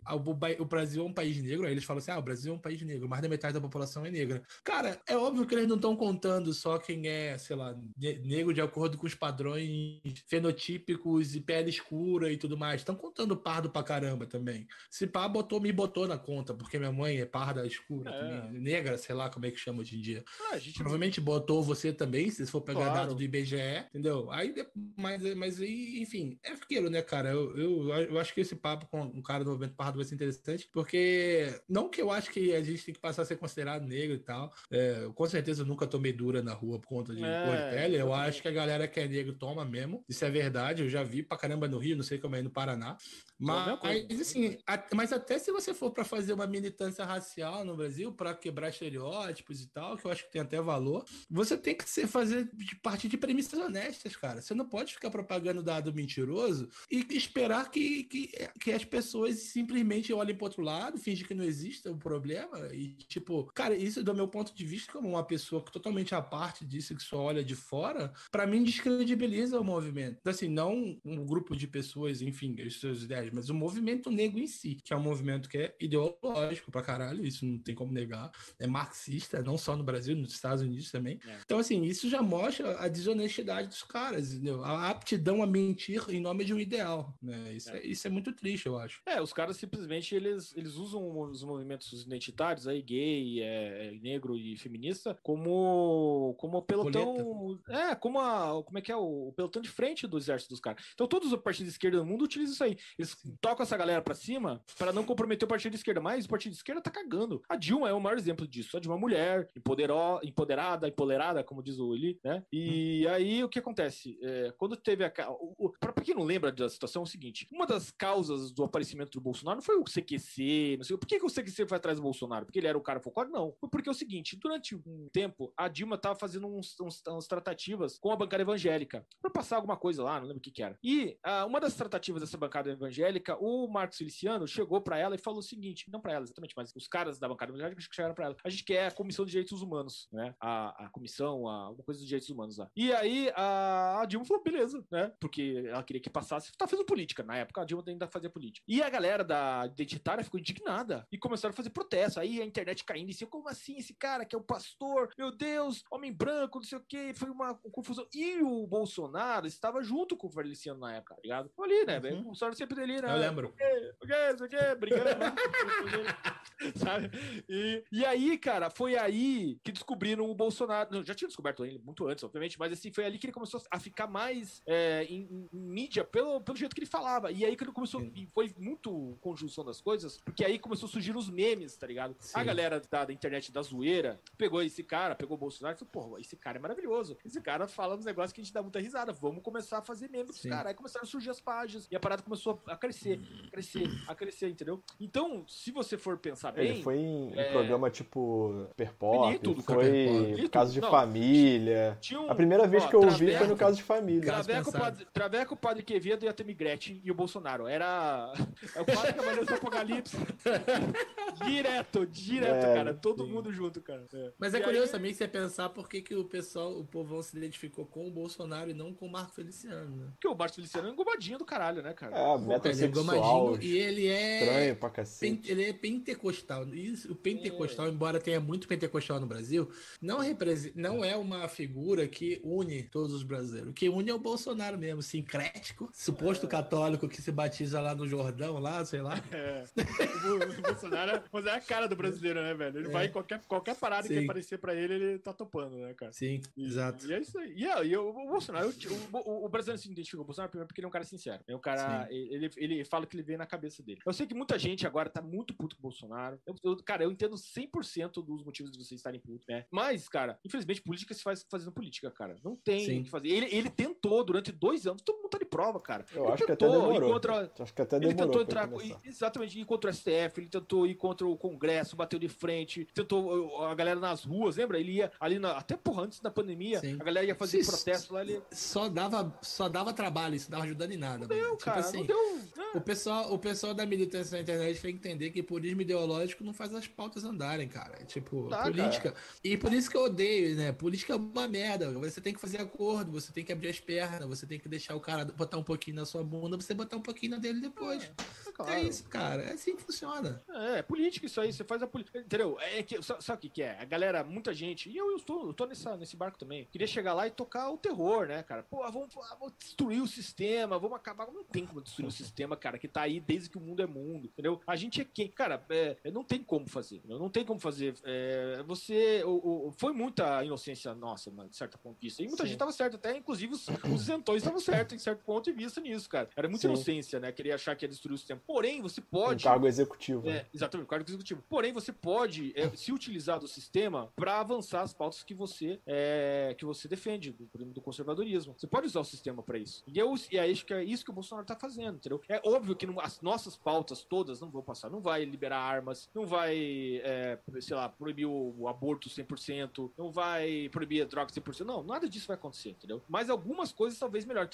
o, Brasil é um país negro, aí eles falam assim: ah, o Brasil é um país negro, mais da metade da população é negra. Cara, é óbvio que eles não estão contando só quem é, sei lá, ne- negro de acordo com os padrões fenotípicos e pele escura e tudo mais. Estão contando pardo pra caramba também. Se pá, botou, me botou na conta, porque minha mãe também é parda escura, É. também, negra, sei lá como é que chama hoje em dia. Ah, a gente Provavelmente botou você também, se for pegar Claro. dado do IBGE, entendeu? Aí, mas, mas enfim, é aquilo, né, cara? Eu, eu, eu acho que esse papo com um cara do movimento pardo vai ser interessante, porque não que eu acho que a gente tem que passar a ser considerado negro e tal. É, com certeza eu nunca tomei dura na rua por conta de É, cor de pele. Eu acho que a galera que é negro toma mesmo. Isso é verdade. Eu já vi pra caramba no Rio, não sei como é no Paraná. mesma Mas, coisa. assim, a- mas até se você for para fazer uma militância racial no Brasil, para quebrar estereótipos e tal, que eu acho que tem até valor, você tem que ser, fazer de partir de premissas honestas, cara. Você não pode ficar propagando dado mentiroso e esperar que, que, que as pessoas simplesmente olhem para outro lado, fingem que não existe o problema. E, tipo, cara, isso do meu ponto de vista, como uma pessoa que totalmente à parte disso, que só olha de fora, para mim descredibiliza o movimento. Então, Assim, não um grupo de pessoas, enfim, as suas ideias, mas o movimento negro em si, que é um movimento que é ideológico pra caralho, isso não tem como negar. É marxista, não só no Brasil, nos Estados Unidos também. É. Então, assim, isso já mostra a desonestidade dos caras, entendeu? A aptidão a mentir em nome de um ideal, né? Isso é, isso é muito triste, eu acho. É, os caras simplesmente eles, eles usam os movimentos identitários aí, gay, é, é, negro e feminista, como como pelotão. É, como a. Como é que é? O, o pelotão de frente do exército dos caras. Então todos os partidos de esquerda do mundo utilizam isso aí. Eles tocam essa galera pra cima pra não comprometer o partido de esquerda, mas o partido de esquerda tá cagando. A Dilma é o maior exemplo disso. A Dilma é uma mulher, empoderó, empoderada, empolerada, como diz o Eli, né? E aí o que acontece? É, quando teve a. o- o- Pra quem não lembra da situação, é o seguinte: uma das causas do aparecimento do Bolsonaro não foi o CQC, não sei. Por que, que o CQC foi atrás do Bolsonaro? Porque ele era o cara folclórico? Não. Foi porque é o seguinte: durante um tempo, a Dilma tava fazendo uns, uns, uns tratativas com a bancada evangélica pra passar alguma coisa lá, não lembro o que, que era. E ah, uma das tratativas dessa bancada evangélica, o Marcos Feliciano chegou pra ela e falou o seguinte: não pra ela exatamente, mas os caras da bancada evangélica chegaram pra ela. A gente quer a Comissão de Direitos Humanos, né? A, a comissão, a, alguma coisa dos direitos humanos lá. E aí a, a Dilma falou: beleza, né? Porque ela queria que passasse. Tá fazendo política. Na época a Dilma ainda fazia política. E a galera da identitária ficou indignada e começaram a fazer protesto. Aí a internet caindo em cima: como assim? Esse cara que é o pastor, meu Deus, homem branco, não sei o que. Foi uma confusão. E o Bolsonaro estava junto com o Feliciano na época, tá ligado? Ali, né? Uhum. O Bolsonaro sempre ali, né? Eu lembro. O quê? O sei o quê? Brigando. Sabe? E, e aí, cara, foi aí que descobriram o Bolsonaro. Não, já tinha descoberto ele muito antes, obviamente, mas assim, foi ali que ele começou a ficar mais é, em, em- mídia pelo, pelo jeito que ele falava. E aí que ele começou. E foi muito conjunção das coisas, porque aí começou a surgir os memes, tá ligado? A Sim. galera da, da internet da zoeira pegou esse cara, pegou o Bolsonaro e falou: porra, esse cara é maravilhoso. Esse cara fala uns negócios que a gente dá muita risada. Vamos começar a fazer meme dos caras. Aí começaram a surgir as páginas. E a parada começou a crescer, a crescer, a crescer, entendeu? Então, se você for pensar bem. Ele foi em, em é- programa tipo Super Li Pop, tudo, cara, foi tudo. Caso de Não, Família. Tinha um, A primeira vez ó, que eu ouvi foi no Caso de Família. Traveco, padre, Traveco, Padre Quevedo e a Temigrete e o Bolsonaro. Era é o padre Cavaleiro do Apocalipse. direto, direto, É, cara. Todo sim. mundo junto, cara. É. Mas é E curioso aí- também você pensar por que, que o pessoal, o povão se identificou com o Bolsonaro e não com o Marco Feliciano, né? Porque o Márcio Feliciano é engomadinho do caralho, né, cara? É, Ele é metrosexual, gomadinho e ele é. estranho pra cacete. Ele é pentecostal. Isso, o pentecostal, embora tenha muito pentecostal no Brasil, não, represe- não é uma figura que une todos os brasileiros. O que une é o Bolsonaro mesmo, sincrético, suposto católico que se batiza lá no Jordão, lá, sei lá. É. O, Bolsonaro é- mas é a cara do brasileiro, né, velho? Ele É. vai em qualquer, qualquer parada que Sim. aparecer pra ele, ele tá topando, né, cara? Sim, E, exato. E é isso aí. E, é, e o, o Bolsonaro, o, o- o brasileiro se identifica com o Bolsonaro primeiro porque ele é um cara sincero. É um cara. Ele, ele fala o que ele vê na cabeça dele. Eu sei que muita gente agora tá muito puto com o Bolsonaro. Eu, eu- cara, eu entendo 100% dos motivos de vocês estarem putos, né? Mas, cara, infelizmente, política se faz fazendo política, cara. Não tem Sim. o que fazer. Ele, ele tentou durante dois anos, todo mundo tá de prova, cara. Eu ele acho que até tentou demorou. contra- Acho que até ele demorou tentou pra entrar, começar. exatamente, ir contra o STF, ele tentou ir contra o Congresso, bateu de frente, tentou a galera nas ruas, lembra? Ele ia ali, na, até porra, antes da pandemia, Sim. a galera ia fazer Sim, protesto lá, ele... Só dava, só dava trabalho, isso não dava ajudando em nada. Não deu. Tipo cara, assim, não deu... né? O pessoal, o pessoal da militância na internet tem que entender que purismo ideológico não faz as pautas andarem, cara. É Tipo, Tá, política. E por isso que eu odeio, né? Política é uma merda. Você tem que fazer acordo, você tem que abrir as pernas, você tem que deixar o cara botar um pouquinho na sua bunda, você botar um pouquinho na dele depois. É, claro. É isso, cara. É assim que funciona. É, é política isso aí, você faz a política. Entendeu? É que, sabe, sabe o que, que é? A galera, muita gente, e eu, eu estou, eu tô nessa, nesse barco também, queria chegar lá e tocar o terror, né, cara? Pô, vamos, vamos destruir o sistema, vamos acabar. Não tem como destruir o sistema, cara, que tá aí desde que o mundo é mundo, entendeu? A gente é quem? Cara, é, É, não tem como fazer. Não tem como fazer. É, você. O, o, foi muita inocência nossa, de certo ponto de vista. E muita Sim. gente estava certa, até inclusive os, os estavam certos em certo ponto de vista nisso, cara. Era muita Sim. inocência, né? Querer achar que ia destruir o sistema. Porém, você pode. Um cargo executivo. É, né? exatamente, um cargo executivo. Porém, você pode é, se utilizar do sistema para avançar as pautas que você é, que você defende, do, do conservadorismo. Você pode usar o sistema para isso. E, eu, e é, isso que, é isso que o Bolsonaro tá fazendo, entendeu? É óbvio que as nossas pautas todas não vão passar. Não vai liberar armas, não vai, é, sei lá, proibir o, o aborto 100%, não vai proibir a droga 100%. Não, nada disso vai acontecer, entendeu? Mas algumas coisas talvez melhor.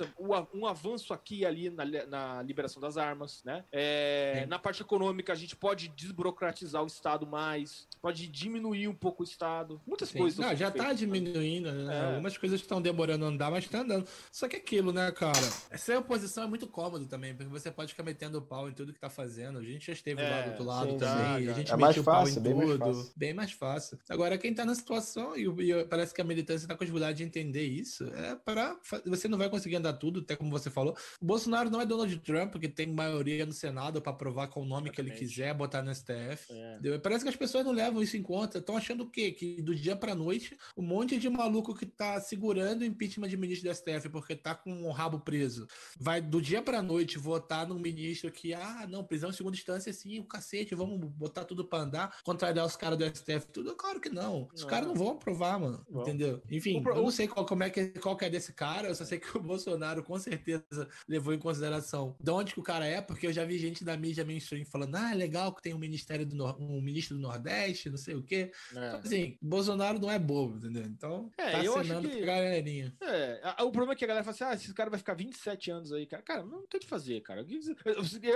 Um avanço aqui e ali na, na liberação das armas, né? É, na parte econômica, a gente pode desburocratizar o Estado mais, pode diminuir um pouco o Estado. Muitas Sim. coisas. Não, já tá feitas, diminuindo, né? É. Algumas coisas estão demorando a andar, mas tá andando. Só que aquilo, né, cara? Essa oposição é muito cômodo também, porque você pode ficar metendo pau em tudo que tá fazendo. A gente já esteve é, lá do outro lado sim, também. A gente é mais fácil, bem tudo. Mais fácil. Bem mais fácil. Agora, quem tá na situação, e, e parece que a militância tá com dificuldade de entender isso, é para. Você não vai conseguir andar tudo, até como você falou. O Bolsonaro não é Donald Trump, que tem maioria no Senado para aprovar com o nome Exatamente. que ele quiser, botar no STF. É. Parece que as pessoas não levam isso em conta. Estão achando o quê? Que do dia para noite, um monte de maluco que tá segurando o impeachment de ministro do STF porque tá com o rabo preso, vai do dia para noite votar num ministro que, ah, não, prisão em segunda instância, sim, o cacete, vamos botar tudo para andar, contrariar os caras do STF, tudo. Claro que não. Os caras não vão aprovar, mano. Entendeu? Enfim, eu não sei qual, como é que, qual que é desse cara, eu só sei que o Bolsonaro com certeza levou em consideração de onde que o cara é, porque eu já vi gente da mídia mainstream falando, ah, é legal que tem um ministério do Nor um ministro do Nordeste, não sei o quê. É. Então, assim, Bolsonaro não é bobo, entendeu? Então, é, tá eu acho que... galerinha. É, o problema é que a galera fala assim, ah, esse cara vai ficar 27 anos aí, cara. Cara, não tem o que fazer, cara.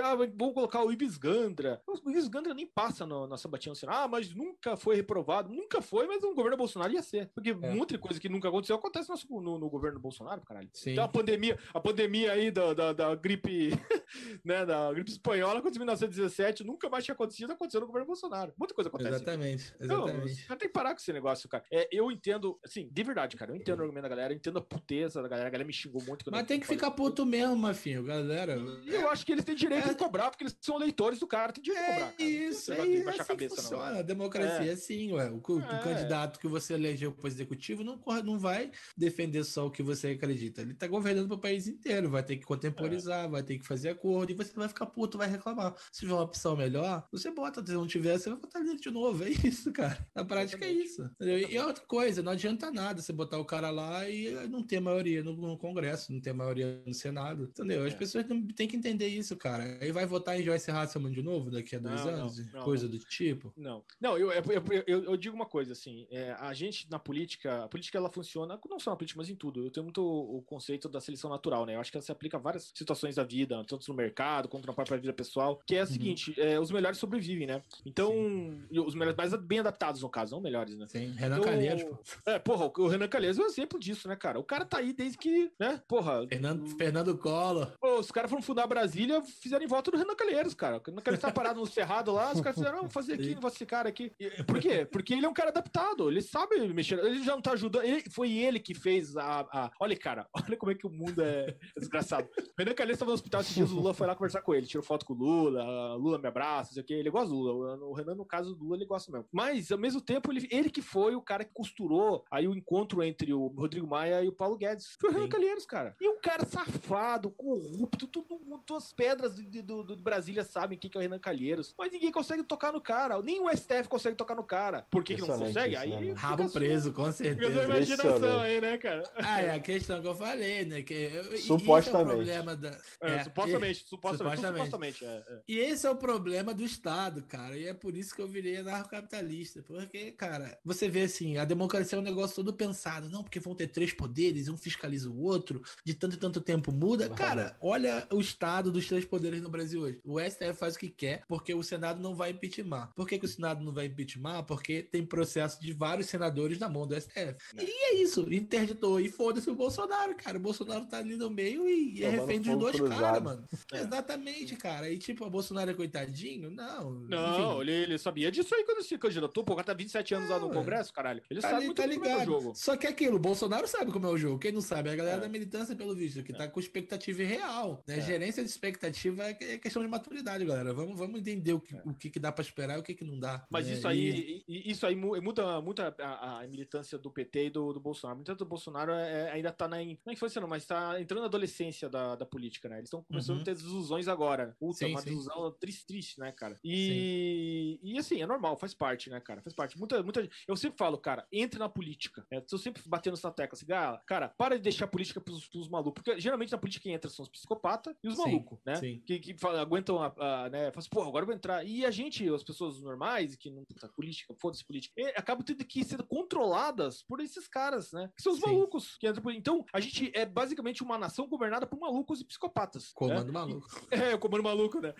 Ah, vamos colocar o Ibis Gandra. O Ibis Gandra nem passa no, na sabatina assim, ah, mas nunca foi reprovado. Nunca foi, mas no governo Bolsonaro ia ser. Porque é. muita coisa que nunca aconteceu acontece no, no, no governo Bolsonaro, caralho. Sim. Então a pandemia, a pandemia aí da, da, da gripe, né, da gripe espanhola aconteceu em 1917, nunca mais tinha acontecido, aconteceu no governo Bolsonaro. Muita coisa acontece. Exatamente, exatamente. Então, tem que parar com esse negócio, cara. É, eu entendo, assim, de verdade, cara, eu entendo o argumento da galera, eu entendo a puteza da galera, a galera me xingou muito. Mas tem que ficar puto mesmo, Mafinho, galera. Eu acho que eles têm direito é... de cobrar, porque eles são eleitores do cara, tem direito é de cobrar. Cara. Isso, é isso, assim cabeça, funciona. Não, a democracia é assim, ué. O, o, é. candidato que você elegeu para o executivo não, não vai defender só o que você acredita. Ele tá governando para o país inteiro, vai ter que contemporizar, é. vai ter que fazer acordo, e você vai ficar puto, vai reclamar. Se tiver uma opção melhor, você bota. Se não tiver, você vai botar ele de novo. É isso, cara. Na prática é isso. E outra coisa, não adianta nada você botar o cara lá e não ter maioria no, no Congresso, não ter maioria no Senado. Entendeu? As é. pessoas têm que entender isso, cara. Aí vai votar em Joyce Hasselman de novo daqui a dois não, anos? Não, não, coisa do tipo? Não. Não, eu, eu, eu, eu digo uma coisa, assim, é, a gente na política, a política ela funciona, não só na política, mas em tudo. Eu tenho muito o conceito da seleção natural, né? Eu acho que ela se aplica a várias situações da vida, tanto no mercado quanto na própria vida pessoal, que é a uhum. seguinte, é, os melhores sobrevivem, né? Então, Sim. os melhores, mais bem adaptados no caso, não melhores, né? Sim, Renan então, Calheiros, pô. É, porra, o Renan Calheiros é um exemplo disso, né, cara? O cara tá aí desde que, né? Porra. Fernando, Fernando Collor. Pô, os caras foram fundar Brasília, fizeram em volta do Renan Calheiros, cara. O Renan Calheiros tá parado no cerrado lá, os caras fizeram, não, vou fazer aqui, vou esse cara aqui. Por quê? Porque ele é um cara adaptado, ele sabe mexer, ele já não tá ajudando, ele, foi ele que fez a, a, Olha, cara, olha como é que o mundo é desgraçado. O Renan Calheiros estava no hospital esses dias, o Lula foi lá conversar com ele, tirou foto com o Lula, Lula me abraça, sei o que, ele gosta do Lula. O Renan, no caso do Lula, ele gosta mesmo. Mas, ao mesmo tempo, ele, ele que foi o cara que costurou aí o encontro entre o Rodrigo Maia e o Paulo Guedes. Foi o Renan Calheiros, cara. E um cara safado, corrupto, todo mundo, todas as pedras do, do, do Brasília sabem quem que é o Renan Calheiros. Mas ninguém consegue tocar no cara. Nem o STF consegue tocar no cara. Por que, que não consegue? Aí. Rabo preso, com certeza. imaginação aí, né, cara? Ah, é a questão que eu falei, né? Que supostamente. É o problema da... É, é, supostamente, supostamente. supostamente. supostamente é, é. E esse é o problema do Estado, cara. E é por isso que eu virei anarcocapitalista. Porque, cara, você vê assim, a democracia é um negócio todo pensado. Não, porque vão ter três poderes, um fiscaliza o outro, de tanto e tanto tempo muda. Cara, olha o estado dos três poderes no Brasil hoje. O STF faz o que quer, porque o Senado não vai impeachment. Por que, que o Senado não vai impeachment? Porque tem processo de vários senadores na mão do STF. E é isso, interditou. E foda-se o Bolsonaro, cara. O Bolsonaro tá ali no meio e é refém de dois caras, mano. É. Exatamente, cara. E tipo, o Bolsonaro é coitadinho? Não. Não, ele, ele, sabia disso aí quando se candidatou. Pô, o cara tá 27 anos lá no Congresso, caralho. Ele tá sabe ali, muito tá ligado. como é o jogo. Só que é aquilo, o Bolsonaro sabe como é o jogo. Quem não sabe é a galera é. da militância, pelo visto, que é. tá com expectativa real. Né? Gerência de expectativa é questão de maturidade, galera. Vamos, vamos entender o que, o que, que dá para esperar e o que, que não dá. Mas é, isso aí, e... isso aí muda muito a, a, militância do PT e do, do Bolsonaro. A militância do Bolsonaro é, é ainda tá na, na infância, não, mas tá entrando na adolescência da, da política, né? Eles estão começando uhum. a ter desilusões agora. Puta, sim, uma sim. desilusão triste, triste, né, cara? E, e assim, é normal, faz parte, né, cara? Faz parte. Muita, muita Eu sempre falo, cara, entre na política. É, eu sempre batendo nessa tecla assim, ah, cara, para de deixar a política pros, pros malucos. Porque geralmente na política quem entra são os psicopatas e os malucos, né? Sim. Que, que aguentam, a, a, né? Falam assim, pô, agora eu vou entrar. E a gente, as pessoas normais, que não. Puta, política, foda-se política, acabam tendo que ser controladas por esses caras, né? Que são os Sim. malucos que entram por. Então, a gente é basicamente uma nação governada por malucos e psicopatas. Comando né? maluco. É, o comando maluco, né?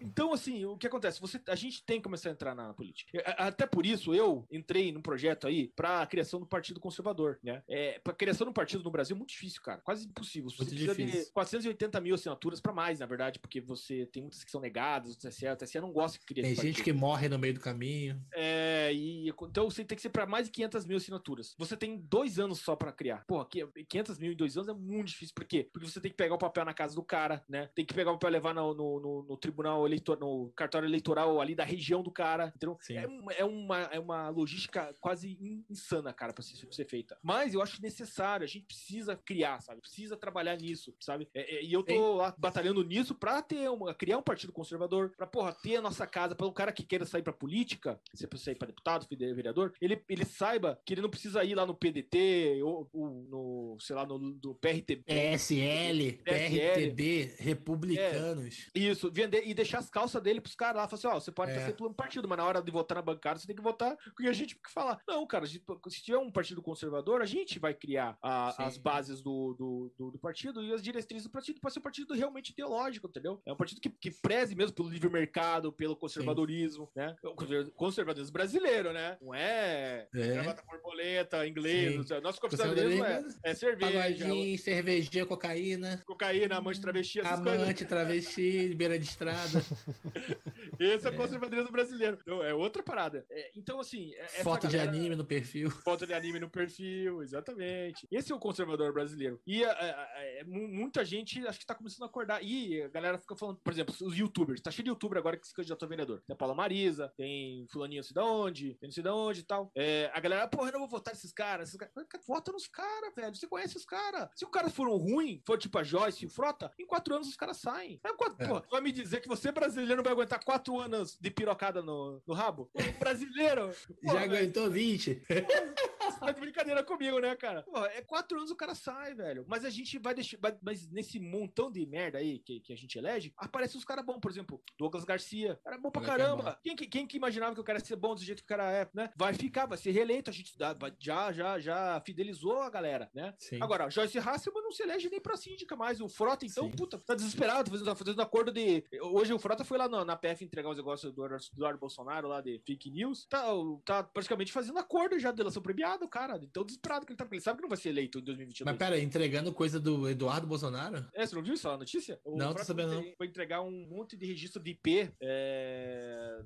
Então, assim, o que acontece? Você, a gente tem que começar a entrar na política. Até por isso, eu entrei num projeto aí pra criação do Partido Conservador, né? É, pra criação do partido no Brasil é muito difícil, cara. Quase impossível. Você muito precisa difícil. de 480 mil assinaturas pra mais, na verdade, porque você tem muitas que são negadas, o TSE, o TSE não gosta que Tem gente que morre no meio do caminho. É, e então você tem que ser pra mais de 500 mil assinaturas. Você tem dois anos só pra criar. Porra, 500 mil em dois anos é muito difícil. Por quê? Porque você tem que pegar o papel na casa do cara, né? Tem que pegar o papel e levar no, no, no, no tribunal eleitoral, no cartório eleitoral ali da região do cara. Então, é, é, uma, é uma logística quase insana, cara, pra ser, pra ser feita. Mas eu acho necessário, a gente precisa criar, sabe? Precisa trabalhar nisso, sabe? É, é, e eu tô lá batalhando nisso pra ter uma, criar um partido conservador, pra, porra, ter a nossa casa, para um cara que queira sair pra política, se é sair pra deputado, vereador, ele, ele saiba que ele não precisa ir lá no PDT ou, ou no, sei lá, no do PRTB. PSL, PRTB, republicanos. É, isso, vender e deixar as calças dele pros caras lá, falar assim, ó, você pode é. ter um partido, mas na hora de votar na bancada, você tem que votar com a gente que falar. Não, cara, se tiver um partido conservador, a gente vai criar a, as bases do, do, do, do, partido e as diretrizes do partido para ser um partido realmente ideológico, entendeu? É um partido que, que preze mesmo pelo livre mercado, pelo conservadorismo, Sim. né? Conservadorismo brasileiro, né? Não é, é. gravata borboleta, inglês. Sim. Nosso conservadorismo é, é cerveja. Pagodinho, cervejinha, cocaína. Cocaína, amante travesti. Amante, travesti, beira de estrada. Esse é o conservadorismo brasileiro. Então, é outra parada. É, então, assim. É, Foto galera... de anime no perfil. Foto de anime no perfil, exatamente. Esse é o conservador brasileiro. E a, a, a, muita gente acho que tá começando a acordar. E a galera fica falando, por exemplo, os youtubers. Tá cheio de youtuber agora que se candidatou a vereador. Tem a Paula Marisa, tem Fulaninho não sei da onde, tem não sei da onde e tal. É, a galera, porra, eu não vou votar nesses caras. Esses caras. Vota nos caras, velho. Você conhece os caras. Se o cara for um ruim, for tipo a Joyce e o Frota, em quatro anos os caras saem. É, quatro, é. Porra, vai me dizer que você brasileiro não vai aguentar quatro anos de pirocada no, no rabo? brasileiro. Já aguentou 20. tá de brincadeira comigo, né, cara? Pô, é quatro anos o cara sai, velho. Mas a gente vai deixar. Mas nesse montão de merda aí que, que a gente elege, aparece os caras bons. Por exemplo, Douglas Garcia. Cara é bom pra caramba. Quem, quem que imaginava que o cara ia ser bom do jeito que o cara é, né? Vai ficar, vai ser reeleito. A gente dá, já, já, já fidelizou a galera, né? Sim. Agora, Joyce Hasselman não se elege nem pra síndica mais. O Frota, então, Sim. puta, tá desesperado, tá fazendo, tá fazendo acordo de. Hoje o Frota foi lá na, na PF entregar os negócios do Eduardo Bolsonaro lá de fake news. Tá, tá praticamente fazendo acordo já de delação premiada, cara. Então desesperado que ele tá, porque ele sabe que não vai ser eleito em 2022. Mas pera, entregando coisa do Eduardo Bolsonaro? É, você não viu isso a notícia? O não, tô sabendo não. Foi entregar um monte de registro de IP é,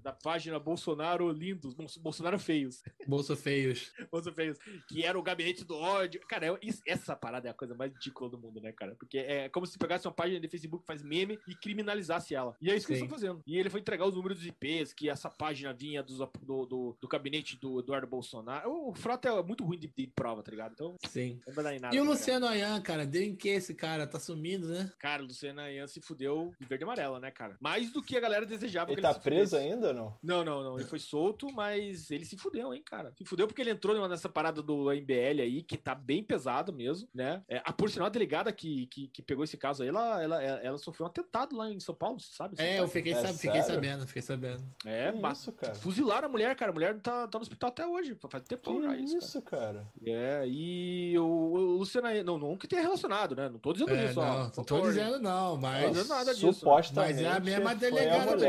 da página Bolsonaro Lindos, Bolsonaro Feios. Bolso Feios. Bolso Feios. Que era o gabinete do ódio. Cara, isso, essa parada é a coisa mais ridícula do mundo, né, cara? Porque é como se pegasse uma página de Facebook que faz meme e criminalizasse ela. E é isso que Sim. eles estão fazendo. E ele foi entregar os números dos IPs, que essa página vinha dos, do, do, do, gabinete do Eduardo Bolsonaro. O Frota é muito ruim de, de prova, tá ligado? Então, Sim. Não vai dar em nada. E o Luciano Ayan, cara, deu em que esse cara? Tá sumindo, né? Cara, o Luciano Ayan se fudeu de verde e amarelo, né, cara? Mais do que a galera desejava. Ele tá ele preso ainda ou não? Não, não, não. Ele foi solto, mas ele se fudeu, hein, cara. Se fudeu porque ele entrou nessa parada do MBL aí, que tá bem pesado mesmo, né? É, a, por sinal, a delegada que, que, que, pegou esse caso aí, ela, ela, ela sofreu um atentado lá em São Paulo, sabe? É, eu fiquei, é, sabe, fiquei sabendo, fiquei sabendo. É, que isso, cara. Fuzilaram a mulher, cara. A mulher tá, tá no hospital até hoje. Faz tempo que já isso. isso cara. cara. É, e o, o Luciano não, não que tenha relacionado, né? Não tô dizendo é, isso, não, ó. Não tô dizendo não, mas. Não tô dizendo nada disso. Supostamente. Mas é a mesma delegada do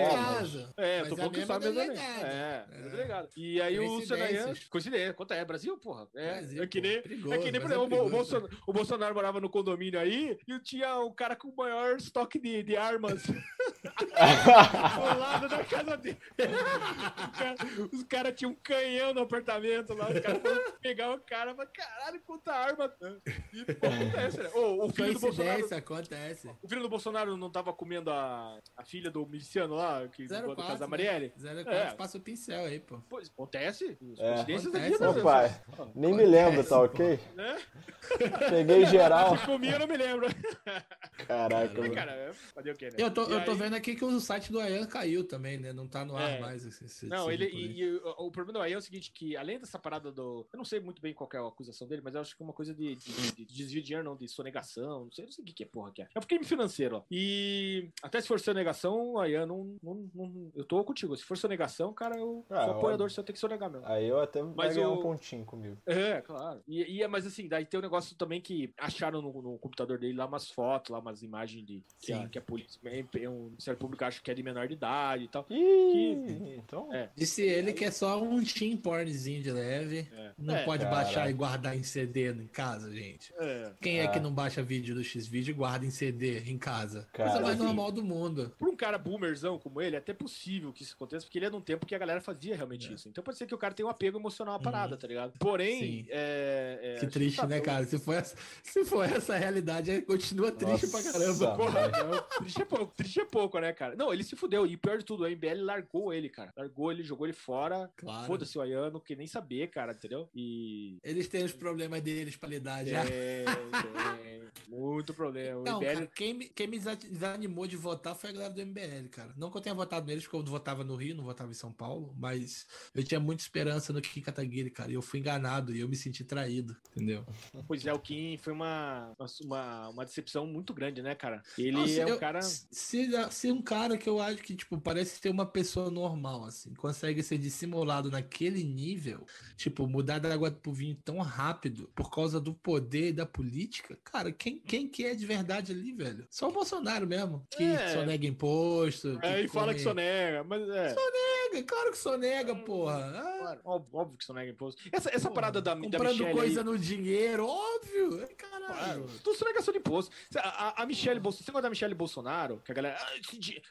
É, mas tô falando que sabe mesmo. É, é, delegada. E aí o Luciano coincidência, quanto é? Brasil, porra? É, Brasil, é que nem, perigoso, é que nem por exemplo, é o, Bolsonaro, o Bolsonaro morava no condomínio aí e tinha o cara com o maior estoque de, de armas do lado da casa dele. Cara, os caras tinham um canhão no apartamento lá. Os caras foram pegar o cara, mas caralho, quanta arma. E pô, acontece, né? Ô, o filho do Bolsonaro. acontece. O filho do Bolsonaro não tava comendo a, a filha do miliciano lá, que Zero do caso da né? Marielle? 04 É. passa o pincel aí, pô. Pois, acontece. É. Coincidências da Acontece, vida, Ô né? pai, nem me lembro, tá ok? Né? Peguei geral. Se comia, eu não me lembro. Caraca, É, mano. cara, é, fazer o quê, né? Eu tô, E eu tô aí- vendo aqui que o site do Ayan caiu também, né? Não tá no ar É. mais. Esse, esse- Não, esse ele. E, e o, o problema do aí é o seguinte: que além dessa parada do. Eu não sei muito bem qual que é a acusação dele, mas eu acho que é uma coisa de, de- de desvio de dinheiro, não, de sonegação. Não sei, não sei o que, que é porra que é. É um crime financeiro, ó. E até se for sonegação, aí eu não, não, não- Eu tô contigo. Se for sonegação, cara, eu Ah, sou apoiador, óbvio. você tem que sonegar mesmo. Aí eu até Mas ganhar o- um pontinho comigo. É, claro. E, e é, mas assim, daí tem um negócio também que acharam no, no computador dele lá umas fotos, lá umas imagens de que Sim. que a polícia, é, um Ministério Público acha que é de menor de idade e tal. Ih, então. É. Disse ele que é só um teen pornzinho de leve. É. Não É, pode caraca. baixar e guardar em CD em casa, gente. É. Quem é Ah. que não baixa vídeo do X-Video e guarda em CD em casa? Cara, Coisa mais normal do mundo. Por um cara boomerzão como ele, é até possível que isso aconteça, porque ele é num tempo que a galera fazia realmente É. isso. Então pode ser que o cara tenha um apego emocional à parada, tá ligado? Porém, é, é, Que triste, sabe, né, eu- cara? Se for essa, se for essa realidade, continua triste Nossa, pra caramba. Porra, não, triste é pouco, triste é pouco, né, cara? Não, ele se fudeu. E pior de tudo, a MBL largou ele, cara. Largou ele, jogou ele fora. Claro. Foda-se o Ayano, que nem saber, cara, entendeu? E. Eles têm os problemas deles pra lidar já. É, muito problema. Não, MBL cara, quem me, quem me desa- desanimou de votar foi a galera do MBL, cara. Não que eu tenha votado neles, porque eu votava no Rio, não votava em São Paulo, mas eu tinha muita esperança no Kim Kataguiri, cara. E eu fui enganado e eu me senti traído, entendeu? Pois é, o Kim foi uma, uma, uma decepção muito grande, né, cara? Ele Nossa, é um eu- cara. Se, se um cara que eu acho que, tipo, parece ser uma pessoa normal, assim, consegue ser dissimulado naquele nível, tipo, mudar da água pro vinho tão rápido por causa do poder e da política, cara, quem, quem que é de verdade ali, velho? Só o Bolsonaro mesmo, que É. sonega imposto. É, e fala come- que sonega, mas é. Sonega, claro que sonega, porra. Ah, óbvio, óbvio que sonega imposto. Essa, essa porra, parada da, da Comprando Michelle coisa aí, no dinheiro, óbvio. Caralho. Claro, tudo sonegação de imposto. A, a, a Michelle Bolsonaro, você gosta da Michelle Bolsonaro, que a galera. ah,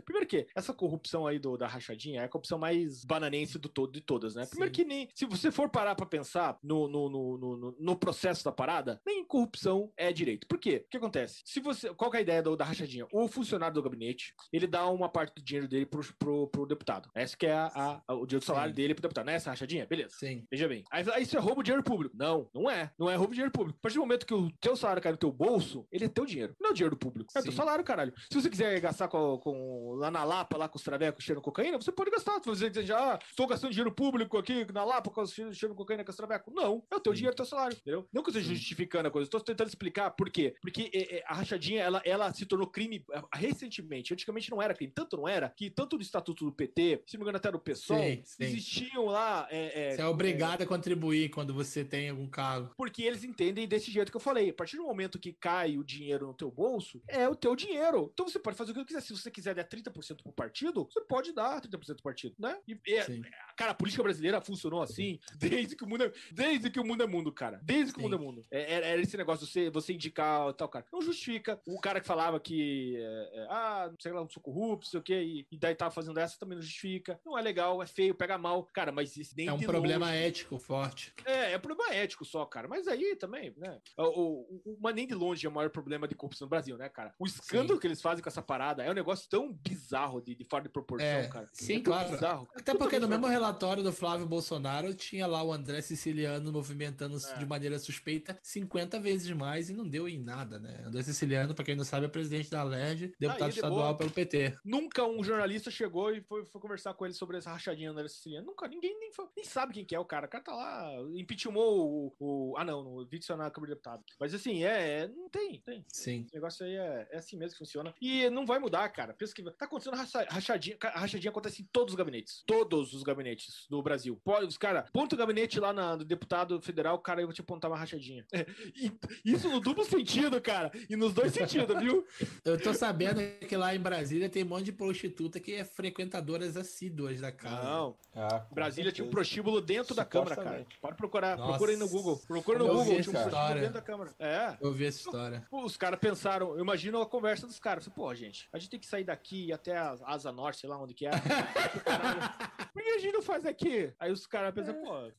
Primeiro que, essa corrupção aí do, da rachadinha é a corrupção mais bananense do todo, de todas, né? Primeiro Sim. que nem. Se você for parar pra pensar no, no, no, no, no- processo da parada, nem corrupção é direito. Por quê? O que acontece? Se você. Qual que é a ideia do- da rachadinha? O funcionário do gabinete, ele dá uma parte do dinheiro dele pro, pro, pro deputado. Essa que é a, a- a- o dinheiro do salário Sim. dele pro deputado. Não é essa rachadinha? Beleza. Sim. Veja bem. Aí, aí isso é roubo de dinheiro público. Não, não é. Não é roubo de dinheiro público. A partir do momento que o teu salário cai no teu bolso, ele é teu dinheiro. Não é o dinheiro do público. É teu Sim. salário, caralho. Se você quiser gastar com, com- lá na Lapa, lá com os travecos cheirando cocaína, você pode gastar. Se você dizer, ah, estou gastando dinheiro público aqui na Lapa com os cheirando cocaína com os travecos. Não. É o teu Sim. dinheiro, é teu salário. Entendeu? Não que eu esteja justificando a coisa. Estou tentando explicar por quê. Porque é, é, a rachadinha, ela, ela se tornou crime recentemente. Antigamente não era crime. Tanto não era que tanto no estatuto do PT, se não me engano até do PSOL, Sim, sim. existiam lá... é, é, Você é obrigado a contribuir quando você tem algum cargo. porque eles entendem desse jeito que eu falei. A partir do momento que cai o dinheiro no teu bolso, é o teu dinheiro. Então você pode fazer o que quiser. Se você quiser dar 30% pro partido, você pode dar 30% pro partido, né? E, Sim. cara, a política brasileira funcionou assim desde que o mundo é, desde que o mundo é mundo, cara. Desde que o mundo é mundo. É- Era, era esse negócio de você, você indicar tal, cara. Não justifica. O cara que falava que, é, é, ah, não sei lá, não sou corrupto, sei o quê, e, e daí tava fazendo essa também não justifica. Não é legal, é feio, pega mal. Cara, mas isso nem É um de problema longe- ético forte. é, é problema ético só, cara. Mas aí também, né? O, o, mas nem de longe é o maior problema de corrupção no Brasil, né, cara? O escândalo Sim. que eles fazem com essa parada é um negócio tão bizarro de, de fora de proporção, É, cara. sim, É claro. Bizarro. Até porque no mesmo relatório do Flávio Bolsonaro tinha lá o André Siciliano movimentando-se É. de maneira suspeita 50 vezes mais e não deu em nada, né? André Siciliano, pra quem não sabe, é presidente da LERJ, deputado ele é estadual boa. pelo PT. Nunca um jornalista chegou e foi, foi conversar com ele sobre essa rachadinha da Siciliana. Nunca, ninguém nem, nem sabe quem que é o cara. O cara tá lá, impeachmentou o. o ah, não, no vídeo na Câmara de Deputado. Mas assim, é. é- não tem, tem. Sim. Esse negócio aí é, é assim mesmo que funciona. E não vai mudar, cara. Pensa que tá acontecendo racha- rachadinha. A rachadinha acontece em todos os gabinetes. Todos os gabinetes do Brasil. Pode, os cara, ponta o gabinete lá na, do deputado federal, cara, eu vou te apontar uma rachadinha. E isso no duplo sentido, cara. E nos dois sentidos, viu? Eu tô sabendo que lá em Brasília tem um monte de prostituta que é frequentadoras assíduas da casa. Não. Ah, Brasília tinha um certeza. prostíbulo dentro da Câmara, cara. Pode procurar. Nossa. Procura aí no Google. Procura no Eu Google. vi Tinha um essa prostíbulo história. dentro da Câmara. É. Eu vi essa história. Os caras pensaram, eu imagino a conversa dos caras. Pô, gente, a gente tem que sair daqui e ir até a Asa Norte, sei lá onde que é. Por que a gente não faz aqui? Aí os caras pensam, pô,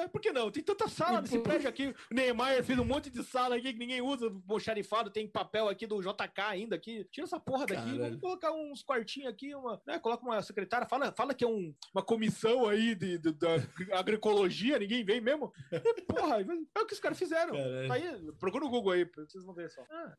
é, por que não? Tem tanta sala nesse prédio aqui. O Neymar fez um monte de sala aqui que ninguém usa. O xarifado tem papel aqui do JK ainda aqui. Tira essa porra daqui. Caralho. Vamos colocar uns quartinhos aqui, uma, né, coloca uma secretária. Fala, fala que é um- uma comissão aí de, de- da agroecologia, ninguém vem mesmo. E, porra, é o que os caras fizeram. Tá aí, procura no Google aí, vocês vão ver só. Ah,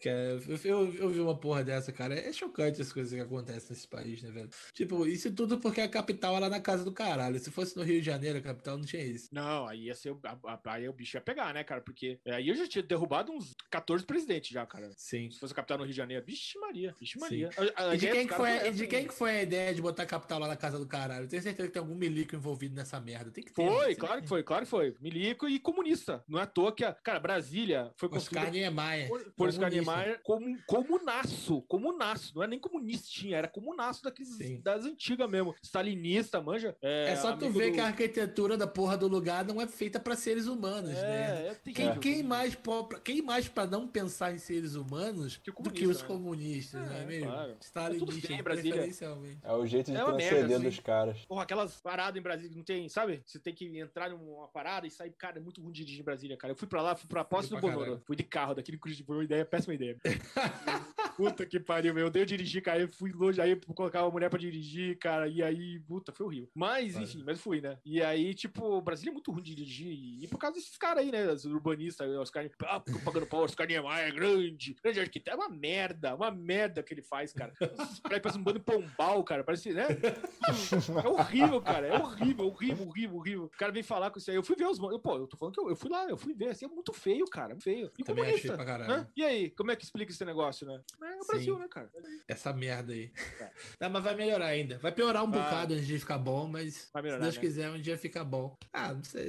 eu, eu vi uma porra dessa, cara. É chocante as coisas que acontecem nesse país, né, velho? Tipo, isso tudo porque a capital era na casa do caralho. Se fosse no Rio de Janeiro, a capital não tinha isso. Não, aí ia ser. o- a- a- Aí o bicho ia pegar, né, cara? Porque é, aí eu já tinha derrubado uns 14 presidentes já, cara. Sim. Se fosse a capital no Rio de Janeiro. Vixe Maria, vixe. Maria. A- a E de, quem que foi, e de né? quem que foi a ideia de botar a capital lá na casa do caralho? Eu tenho certeza que tem algum milico envolvido nessa merda. Tem que ter. Foi, né? claro que foi, claro que foi. Milico e comunista. Não é à toa que a. Cara, Brasília foi Oscar construída Niemeyer. por, por Oscar. Niemeyer como, comunaço. Comunaço. Não é nem comunistinha, era comunaço daqueles, Sim. das antigas mesmo. Stalinista, manja. É só tu ver do- que a arquitetura da porra do lugar não é feita pra seres humanos, né? É, é Quem, quem mais pra- quem mais para não pensar em seres humanos Que o do que os né? comunistas, não é É, mesmo? claro. Stalinista, Tudo bem, Brasília. preferencialmente. É o jeito de É transcender merda, dos caras. Porra, aquelas paradas em Brasília que não tem, sabe? Você tem que entrar numa parada e sair. Cara, é muito ruim de dirigir em Brasília, cara. Eu fui pra lá, fui pra posse do Bonoro. Fui de carro daquele Curitiba. Foi uma ideia, péssima ideia. puta que pariu, meu. Eu dei dirigir, cara. Eu fui longe aí pra colocar uma mulher pra dirigir, cara. E aí, puta, foi horrível. Mas, enfim, mas fui, né? E aí, tipo, Brasília é muito ruim de dirigir. E por causa desses caras aí, né? Os urbanistas, os caras ah, pagando pau, os caras é grande. Grande arquiteto. É uma merda, uma merda que ele faz, cara. Parece um bando de pombal, cara. Parece, né? É horrível, cara. É horrível, horrível, horrível, horrível. O cara vem falar com isso aí. Eu fui ver os. Eu, pô, eu tô falando que eu, eu fui lá, eu fui ver. Assim, é muito feio, cara. Feio. E Também comunista, achei pra caralho. né? E aí, como é que explica esse negócio, né? É o Sim. Brasil, né, cara? Essa merda aí. É. Não, mas vai melhorar ainda. Vai piorar um bocado antes de ficar bom, mas Vai melhorar, se Deus né? quiser, um dia fica bom. Ah, não sei.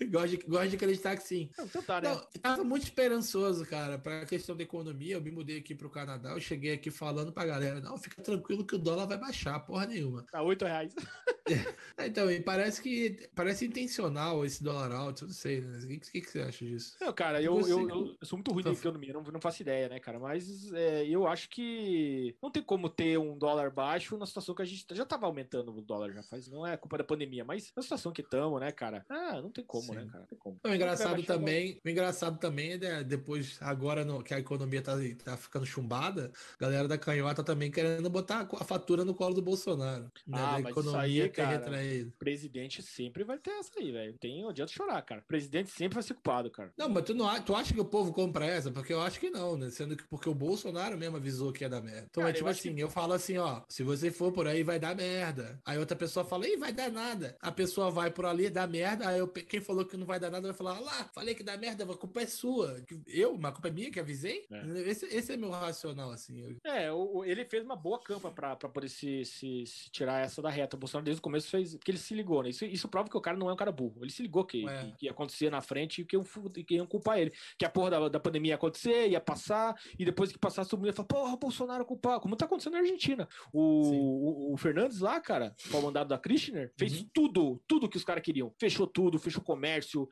gosto, de, gosto de acreditar que sim. Não, então tá, né? Não, eu tava muito esperançoso, cara, pra questão da economia. Eu me mudei aqui pro Canadá, eu cheguei aqui falando pra galera, não, fica tranquilo que o dólar vai baixar, porra nenhuma. Tá 8 reais. Ah, Então, e parece que parece intencional esse dólar alto, eu não sei, né? O que, que, que você acha disso? Não, cara, eu, Você- eu, eu- eu sou muito ruim de Só- economia, não, não faço ideia, né, cara? Mas é, eu acho que não tem como ter um dólar baixo na situação que a gente já tava aumentando o dólar já faz. Não é culpa da pandemia, mas na situação que estamos, né, cara? Ah, não tem como, Sim. né, cara? Não tem como. O engraçado o também, o engraçado também é de- depois, agora no- que a economia tá, tá ficando chumbada, a galera da canhota também querendo botar a fatura no colo do Bolsonaro. Né? Ah, mas isso economia aí, ter cara, retraído. Presidente sempre vai ter essa aí, velho. Tem, não adianta chorar, cara. Presidente sempre vai ser culpado, cara. Não, mas tu, não, tu acha que o povo compra essa? Porque eu acho que não, né? Sendo que porque o Bolsonaro mesmo avisou que ia dar merda. Então Cara, é tipo eu assim, que- eu falo assim, ó, se você for por aí vai dar merda. Aí outra pessoa fala, ih, vai dar nada. A pessoa vai por ali, dá merda. Aí eu, quem falou que não vai dar nada vai falar, "Ah lá, falei que dá merda, a culpa é sua. Eu, mas a culpa é minha que avisei? É. Esse, esse é meu racional, assim. Eu- É, o- ele fez uma boa campa pra, pra poder se, se, se tirar essa da reta. O Bolsonaro desde o começo fez. Porque ele se ligou, né? Isso, isso prova que o cara não é um cara burro. Ele se ligou que, É. que, que ia acontecer na frente e que, que iam culpar ele. Que a porra da, da pandemia ia acontecer, ia passar, e depois que passasse, todo mundo ia falar, porra, Bolsonaro culpar. Como tá acontecendo na Argentina. O, o, o Fernandes lá, cara, com o mandado da Kirchner, fez Uhum. tudo, tudo que os caras queriam. Fechou tudo, fechou comércio,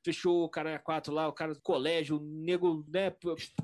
fechou o cara quatro lá, o cara do colégio, o nego, né?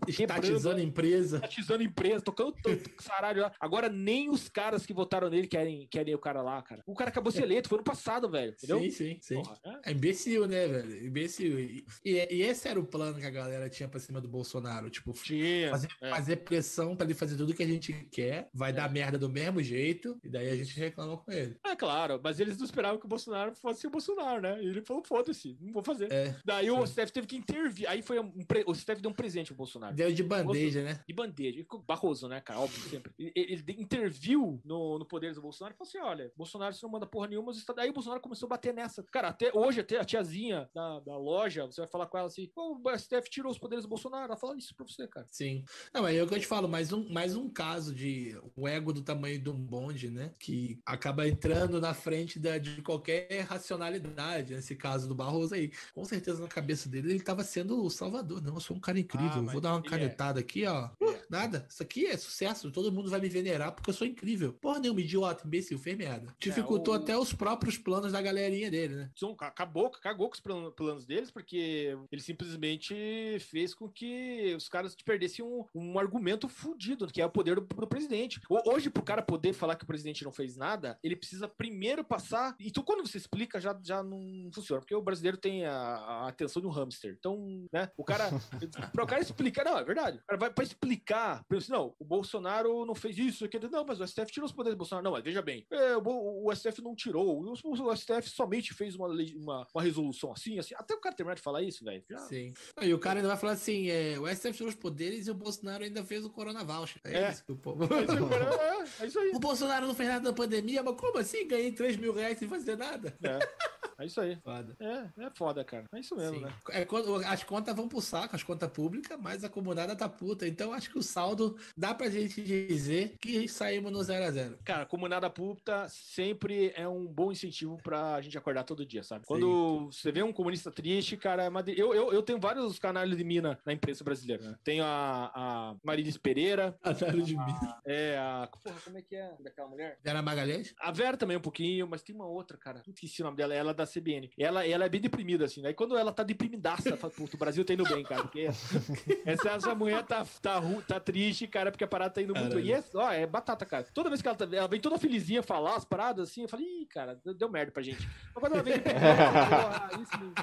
Estatizando empresa. estatizando empresa, tocando tanto saralho lá. Agora nem os caras que votaram nele querem, querem o cara lá, cara. O cara acabou de ser eleito, foi no passado, velho. Entendeu? Sim, sim, sim. Porra, é. É imbecil, né, velho? Imbecil. E, e, e esse era o plano que a galera tinha pra cima do Bolsonaro. Tipo, Tinha. fazer, é. fazer pressão pra ele fazer tudo que a gente quer, vai É. dar merda do mesmo jeito, e daí a gente reclama com ele. É claro, mas eles não esperavam que o Bolsonaro fosse o Bolsonaro, né? E ele falou, foda-se, não vou fazer. É, Daí o sim. STF teve que intervir. Aí foi um. pre- O STF deu um presente pro Bolsonaro. deu de bandeja, né? De bandeja. Barroso, né, cara? Óbvio, sempre. Ele, ele interviu no, no poder do Bolsonaro e falou assim: olha, Bolsonaro, você não manda porra nenhuma, os estados. Aí o Bolsonaro começou a bater nessa. Cara, até hoje, até a tiazinha da, da loja, você vai falar com ela assim: o STF tirou os poderes do Bolsonaro. Ela falando isso pra você, cara. Sim. Não, mas é o que eu te falo, mais um, mais um caso de o ego do tamanho de um bonde, né? Que acaba entrando na frente da, de qualquer racionalidade. Nesse caso do Barroso aí. Com certeza na cabeça dele ele tava sendo o salvador. Não, eu sou um cara incrível. Ah, vou dar uma é. canetada aqui, ó. Uh, nada. Isso aqui é sucesso. Todo mundo vai me venerar porque eu sou incrível. Porra nenhuma, idiota, imbecil, fez merda. Dificultou o- até os próprios planos da galerinha dele, né? Então, acabou, cagou com os plan- planos deles, porque ele simplesmente fez com que os caras perdessem um, um argumento fudido, que é o poder do, do presidente. Ho- Hoje, pro cara poder falar que o presidente não fez nada, ele precisa primeiro passar. Então, quando você explica, já, já não funciona, porque o brasileiro tem a, a atenção de um hamster. Então, né, o cara. pra o cara explicar, não, é verdade. O cara vai pra explicar, pensa assim, não, o Bolsonaro não fez isso, aquilo, não, mas o STF tirou os poderes do Bolsonaro. Não, mas veja bem, é, o, o STF não tirou, o, o STF somente fez uma, lei- uma, uma resolução assim, assim. Até o cara terminar de falar isso, velho. já- Sim. E o cara ainda vai falar assim: é, o STF tirou os poderes e o Bolsonaro ainda fez o Corona Voucher. É, É. isso que o povo. É cara, é, é isso aí. O Bolsonaro não fez nada na pandemia, mas como assim? Ganhei 3 mil reais sem fazer nada. É, é isso aí. Foda. É, é foda, cara. É isso mesmo, Sim. né? É, quando- as contas vão pro saco, as contas públicas, mas a comunidade tá puta. Então acho que o saldo dá pra gente dizer que saímos no 0 a 0 Cara, comunada pública sempre é um bom incentivo pra gente acordar todo dia, sabe? Quando você vê um comunista triste, cara, é eu, eu, eu tenho vários canais de mina na imprensa brasileira, né? Tenho a, a Marilis Pereira, Atalho de mim. é a. Porra, como é que é daquela mulher? Vera Magalhães? A Vera também um pouquinho, mas tem uma outra, cara. Não esqueci o nome dela, ela é da CBN. Ela, ela é bem deprimida, assim, né? E quando ela tá deprimidaça, fala, puto, o Brasil tá indo bem, cara. Porque essa, essa mulher tá, tá, tá triste, cara, porque a parada tá indo muito Caralho. E é, ó, é batata, cara. Toda vez que ela, tá, ela vem toda felizinha falar as paradas, assim, eu falei, ih, cara, deu, deu merda pra gente. Mas quando ela vem porra, isso não-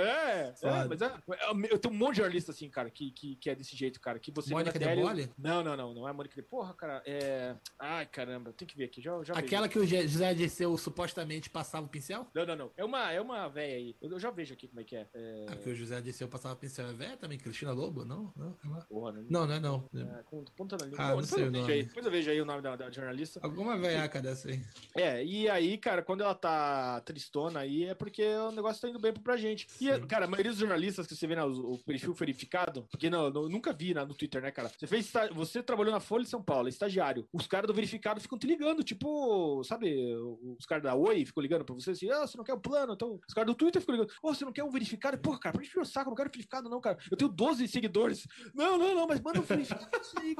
É, é, mas é, é, eu tenho um monte de jornalista assim, cara, que, que, que é desse jeito, cara, que você Mônica tele- Debole? Não, não, não, não é a Mônica de Porra, cara, é... Ai, caramba, tem que ver aqui, já, já vejo. Aquela que o José Dirceu supostamente passava o pincel? Não, não, não. É uma, é uma velha aí. Eu, eu já vejo aqui como é que é. é... A que o José Dirceu passava o pincel é velha também? Cristina Lobo? Não? Não, não. Porra, não. Não, não é não. É, com- ponta na língua. Ah, Bom, não depois, sei eu o vejo nome. aí, depois eu vejo aí o nome da, da jornalista. Alguma velhaca dessa aí. É, e aí, cara, quando ela tá tristona aí, é porque o negócio tá indo bem pra gente. E, Cara, a maioria dos jornalistas que você vê, né, o, o perfil verificado, porque não, eu nunca vi né, no Twitter, né, cara? Você fez, você trabalhou na Folha de São Paulo, é estagiário. Os caras do verificado ficam te ligando, tipo, sabe, os caras da Oi ficam ligando pra você assim, ah, você não quer o plano? Então, os caras do Twitter ficam ligando, ô, você não quer um verificado? Porra, cara, pra gente o saco, não quero verificado, não, cara. Eu tenho 12 seguidores. Não, não, não, mas manda um verificado aí.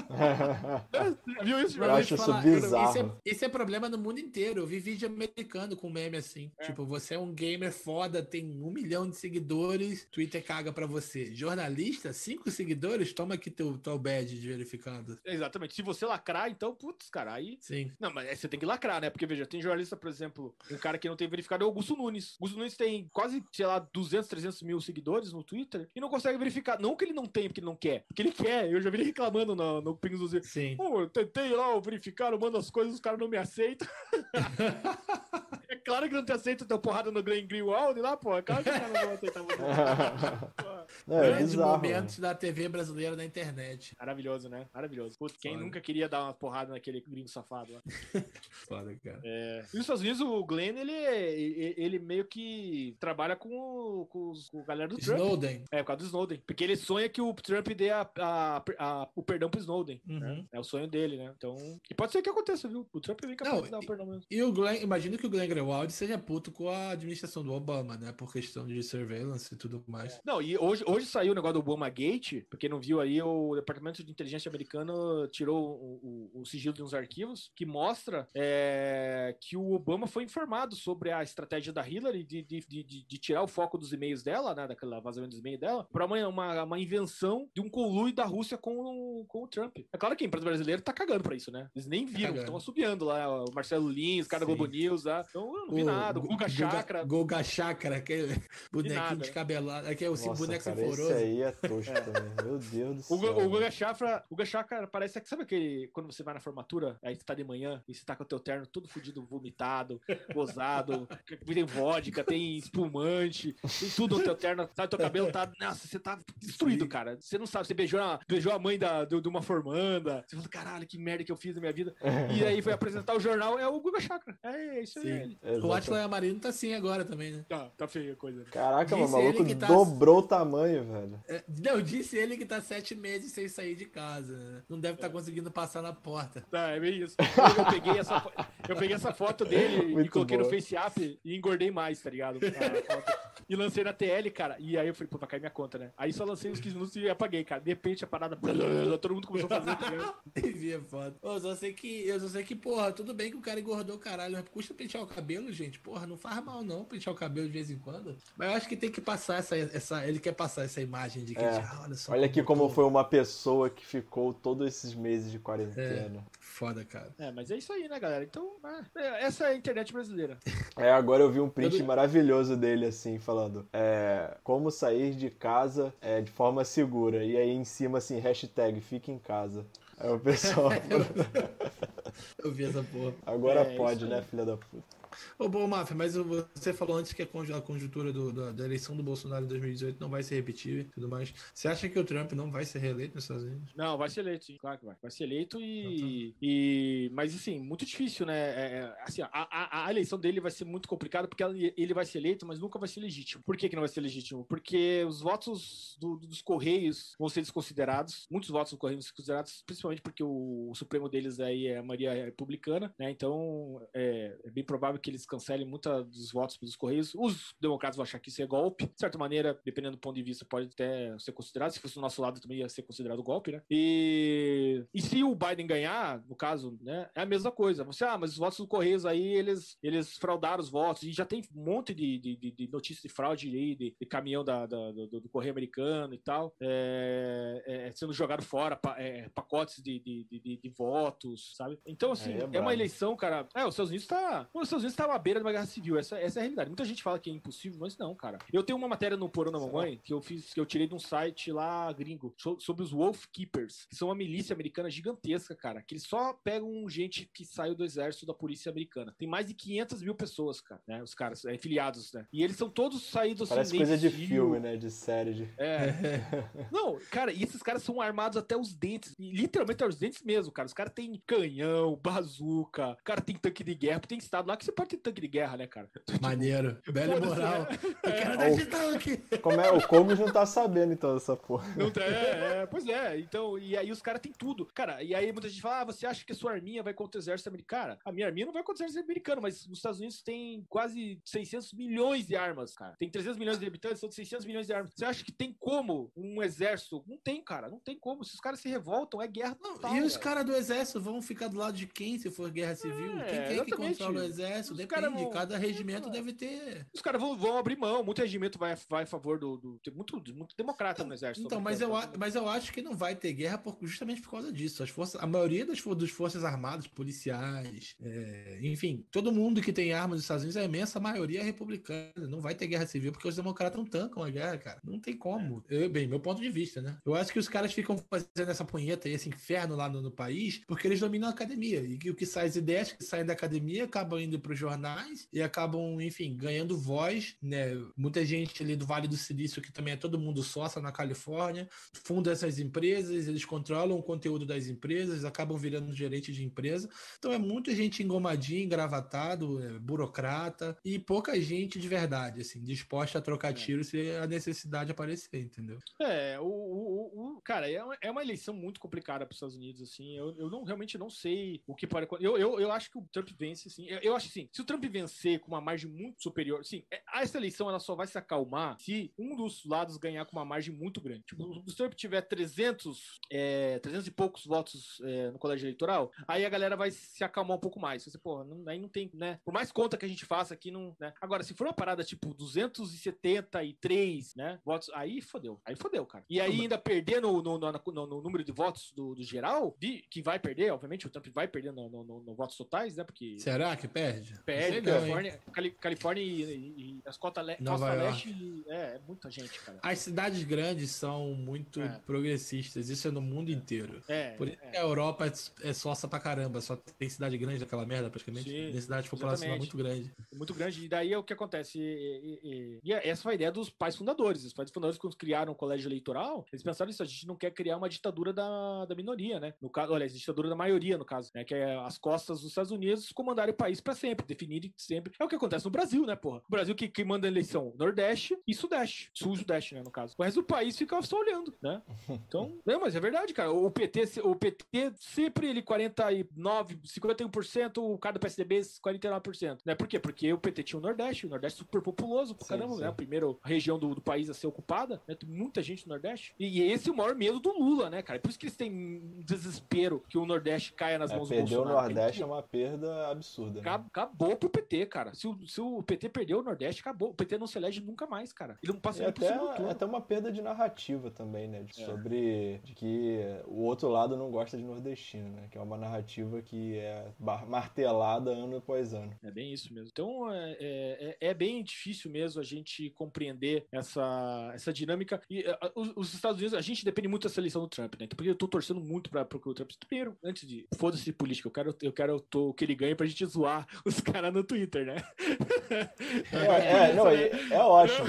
É, Viu isso, Eu acho isso bizarro. Isso é, isso é problema no mundo inteiro. Eu vi vídeo americano com meme assim. É. Tipo, você é um gamer foda, tem um milhão de seguidores, Twitter caga pra você. Jornalista, cinco seguidores, toma aqui teu, teu badge de verificado. Exatamente. Se você lacrar, então, putz, cara, aí. Sim. Não, mas aí você tem que lacrar, né? Porque, veja, tem jornalista, por exemplo, um cara que não tem verificado é o Augusto Nunes. O Augusto Nunes tem quase, sei lá, 200, 300 mil seguidores no Twitter e não consegue verificar. Não que ele não tem, porque ele não quer. Porque ele quer. Eu já vi ele reclamando no, no Pingos dos. Sim. Pô, eu tentei lá eu verificar, eu mando as coisas, os caras não me aceitam. é claro que não te aceitam, teu porrada no Glenn Greenwald lá, pô. É claro que não Não, é Grandes bizarro. momentos da TV brasileira na internet. Maravilhoso, né? Maravilhoso. Putz, quem Foda. nunca queria dar uma porrada naquele gringo safado lá? Foda, cara. É. E nos Estados Unidos, o Glenn, ele, ele, ele meio que trabalha com, com, os, com a galera do Trump. Snowden. É, por causa do Snowden. Porque ele sonha que o Trump dê a, a- a- o perdão pro Snowden. Uhum. né? É o sonho dele, né? Então. E pode ser que aconteça, viu? O Trump vem capaz Não, de dar o perdão mesmo. E o Glenn, imagino que o Glenn Greenwald seja puto com a administração do Obama, né? Por questão de surveillance e tudo mais. Não, e hoje, hoje saiu o negócio do Obama Gate, porque não viu aí, o Departamento de Inteligência americano tirou o, o- o sigilo de uns arquivos que mostra é, que o Obama foi informado sobre a estratégia da Hillary de, de, de, de- tirar o foco dos e-mails dela, né, daquela vazamento dos e-mails dela, para uma, uma, uma invenção de um conluio da Rússia com, o- com o Trump. É claro que a imprensa brasileira tá cagando pra isso, né? Eles nem viram, cagando. estão assobiando lá, o Marcelo Lins, o cara Sim. Globo News, lá. Então eu não vi nada, o Guga Chakra. Guga Chakra, aquele bonequinho nada. descabelado. Aquele Nossa, boneco cara, sinforoso. esse aí é tosco também. Meu Deus do O, céu. O Guga Chakra, o Guga Chakra parece que sabe aquele quando você vai na formatura, aí você tá de manhã e você tá com o teu terno todo fudido, vomitado, gozado, tem vodka, tem espumante, tem tudo no teu terno, sabe, teu cabelo tá, nossa, você tá destruído, Sim. cara. Você não sabe, você beijou a, beijou a mãe da, do- de uma formanda, você falou, caralho, que merda que eu fiz na minha vida. E aí foi apresentar o jornal, é o Guga Chakra. É, isso aí. Sim. é. O. Atila Yamarino tá assim agora também, né? Tá, tá feia a coisa. Caraca, mano, o Disse maluco ele que tá- dobrou o tamanho, velho. É, Não, disse ele que tá sete meses sem sair de casa. né? Não deve estar conseguindo passar na porta. Tá, é bem isso. Eu, eu peguei essa, eu peguei essa foto dele e Muito coloquei no boa. Face App e engordei mais, tá ligado? E lancei na TL, cara. E aí eu falei, pô, vai cair minha conta, né? Aí só lancei uns 15 minutos e apaguei, cara. De repente a parada. Todo mundo começou a fazer. Tá é foda. Eu só sei que, eu só sei que, porra, tudo bem que o cara engordou caralho, mas custa pentear o cabelo, gente. Porra, não faz mal não pentear o cabelo de vez em quando. Mas eu acho que tem que passar essa. essa ele quer passar essa imagem de que, É. ah, olha só. Olha aqui como foi uma pessoa que ficou todos esses meses de quarentena. Foda, cara. É, mas é isso aí, né, galera? Então, é, essa é a internet brasileira. É, agora eu vi um print Eu- maravilhoso dele, assim, falando é, como sair de casa é, de forma segura. E aí em cima, assim, hashtag fique em casa. Aí o pessoal, Eu vi essa porra. agora É, pode, né, filha da puta. Ô, bom, Mafia, mas você falou antes que a conj- a conjuntura do- da, da eleição do Bolsonaro em 2018 não vai se repetir e tudo mais. Você acha que o Trump não vai ser reeleito nos Estados Unidos? Não, vai ser eleito, sim. Claro que vai. Vai ser eleito e. e mas, assim, muito difícil, né? É, é, assim, a, a, a eleição dele vai ser muito complicada porque ele vai ser eleito, mas nunca vai ser legítimo. Por que, que não vai ser legítimo? Porque os votos do- dos Correios vão ser desconsiderados. Muitos votos dos Correios vão ser desconsiderados, principalmente porque o, o Supremo deles aí é a Maria Republicana, né? Então é, é bem provável que eles cancelem muita dos votos pelos Correios. Os democratas vão achar que isso é golpe. De certa maneira, dependendo do ponto de vista, pode até ser considerado. Se fosse do nosso lado, também ia ser considerado golpe, né? E, e se o Biden ganhar, no caso, né, é a mesma coisa. Você, ah, mas os votos dos Correios aí, eles, eles fraudaram os votos. E já tem um monte de, de, de, notícias de fraude aí, de, de caminhão da, da- do, do Correio Americano e tal, é, é, sendo jogado fora pa- é, pacotes de, de, votos, sabe? Então, assim, é é, uma eleição, cara. É, os Estados Unidos tá. Os Estados Unidos tá à beira de uma guerra civil. Essa, essa é a realidade. Muita gente fala que é impossível, mas não, cara. Eu tenho uma matéria no Porão da Mamãe que eu fiz, que eu tirei de um site lá gringo, so- sobre os Wolf Keepers, que são uma milícia americana gigantesca, cara. Que eles só pegam gente que saiu do exército da polícia americana. Tem mais de 500 mil pessoas, cara, né? Os caras, é, filiados, né? E eles são todos saídos Parece assim, coisa de Seal, filme, né, de série. De... é. Não, cara, e esses caras são armados até os dentes. Literalmente até os dentes mesmo, cara. Os caras têm canhão, bazuca, cara tem tanque de guerra. Tem estado lá que você pode ter tanque de guerra, né, cara? Maneiro. Bela moral. né? Eu quero É. dar de tanque. Como é? O Kogos não tá sabendo, então, dessa porra. Não tem, é, é, pois é. Então, e aí os caras têm tudo. Cara, e aí muita gente fala: ah, você acha que a sua arminha vai contra o exército americano? Cara, a minha arminha não vai contra o exército americano, mas os Estados Unidos tem quase 600 milhões de armas, cara. Tem 300 milhões de habitantes, são 600 milhões de armas. Você acha que tem como um exército? Não tem, cara, não tem como. Se os caras se revoltam, é guerra total. e os caras do exército vão ficar do lado de quem se for guerra civil? É, quem, quem é que exatamente. controla o exército? Os caras Depende. vão- Cada regimento É. deve ter. Os caras vão, vão abrir mão, muito regimento vai, vai a favor do. do tem muito, muito democrata no exército. Então, mas eu, a- mas eu acho que não vai ter guerra por- justamente por causa disso. As forças, a maioria das, dos forças armadas, policiais, é, enfim, todo mundo que tem armas nos Estados Unidos, a imensa maioria é republicana. Não vai ter guerra civil porque os democratas não tancam a guerra, cara. Não tem como. Eu, bem, meu ponto de vista, né? Eu acho que os caras ficam fazendo essa punheta e esse inferno lá no, no país porque eles dominam a academia. E que o que sai, as ideias que saem da academia acabam indo para os jornais e acabam, enfim, ganhando voz, né? Muita gente ali do Vale do Silício, que também é todo mundo sócia na Califórnia, funda essas empresas, eles controlam o conteúdo das empresas, acabam virando gerente de empresa. Então é muita gente engomadinha, engravatado, é, burocrata e pouca gente de verdade, assim, disposta a trocar É. tiro se a necessidade aparecer, entendeu? É, o, o, o- cara, é uma, é uma eleição muito complicada para os Estados Unidos, assim. Eu, eu não realmente não sei o que pode acontecer. Eu, eu, eu acho que o Trump vence, assim. Eu, eu acho assim, se o Trump vencer com uma margem muito superior, sim, é- essa eleição ela só vai se acalmar se um dos lados ganhar com uma margem muito grande. Tipo, se o Trump tiver 300, é, 300 e poucos votos é, no colégio eleitoral, aí a galera vai se acalmar um pouco mais. Você, pô, não, aí não tem, né? Por mais conta que a gente faça aqui, não, né? Agora, se for uma parada tipo 273, né? Votos, aí fodeu. Aí fodeu, cara. E aí ainda perder no, no, no, no- no número de votos do, do geral, de, que vai perder, obviamente, o Trump vai perder no, no, no- no votos totais, né? Porque Será que perde? Perde? Califórnia, Cali- Califórnia e, e- e as cotas le, costa leste, é, é muita gente, cara. As cidades grandes são muito É. progressistas, isso é no mundo inteiro. É, Por isso é. que a Europa é, é sócia pra caramba, só tem cidade grande daquela merda praticamente. Sim, densidade populacional exatamente. muito grande. muito grande. E daí é o que acontece. E, e- e- e essa foi a ideia dos pais fundadores. Os pais fundadores, quando criaram o colégio eleitoral, eles pensaram isso: a gente não quer criar uma ditadura da, da minoria, né? No caso, olha, a ditadura da maioria, no caso, né? Que é as costas dos Estados Unidos comandarem o país para sempre. Definirem sempre. É o que acontece no Brasil, né, porra? O Brasil que, que manda eleição Nordeste e Sudeste. Sul e Sudeste, né, no caso. O resto do país fica só olhando, né? Então, não, mas é verdade, cara. O PT, o PT sempre ele 49, 51%, o cara do PSDB 49%. Né? Por quê? Porque o PT tinha o Nordeste, o Nordeste super populoso, sim, caramba, sim. né? A primeira região do, do país a ser ocupada, né? Tem muita gente no Nordeste. E esse é o maior medo do Lula, né, cara? É por isso que eles têm um desespero que o Nordeste caia nas é, mãos do Bolsonaro. Perder o Nordeste é uma perda absurda. Né? Acabou pro PT, cara. Se o, se o PT perder o Nordeste, acabou. O PT não se elege nunca mais, cara. Ele não passa nem até, é até uma perda de narrativa também, né? De, é. Sobre de que o outro lado não gosta de nordestino, né? Que é uma narrativa que é martelada ano após ano. É bem isso mesmo. Então é, é, é, é bem difícil mesmo a gente compreender essa, essa dinâmica. E uh, os, os, Estados Unidos, a gente depende muito da seleção do Trump, né? Então, porque eu tô torcendo muito para que o Trump. Primeiro, antes de. Foda-se de política, eu quero, eu quero tô, que ele ganhe pra gente zoar os caras no Twitter, né? É, é, não, é, é ótimo.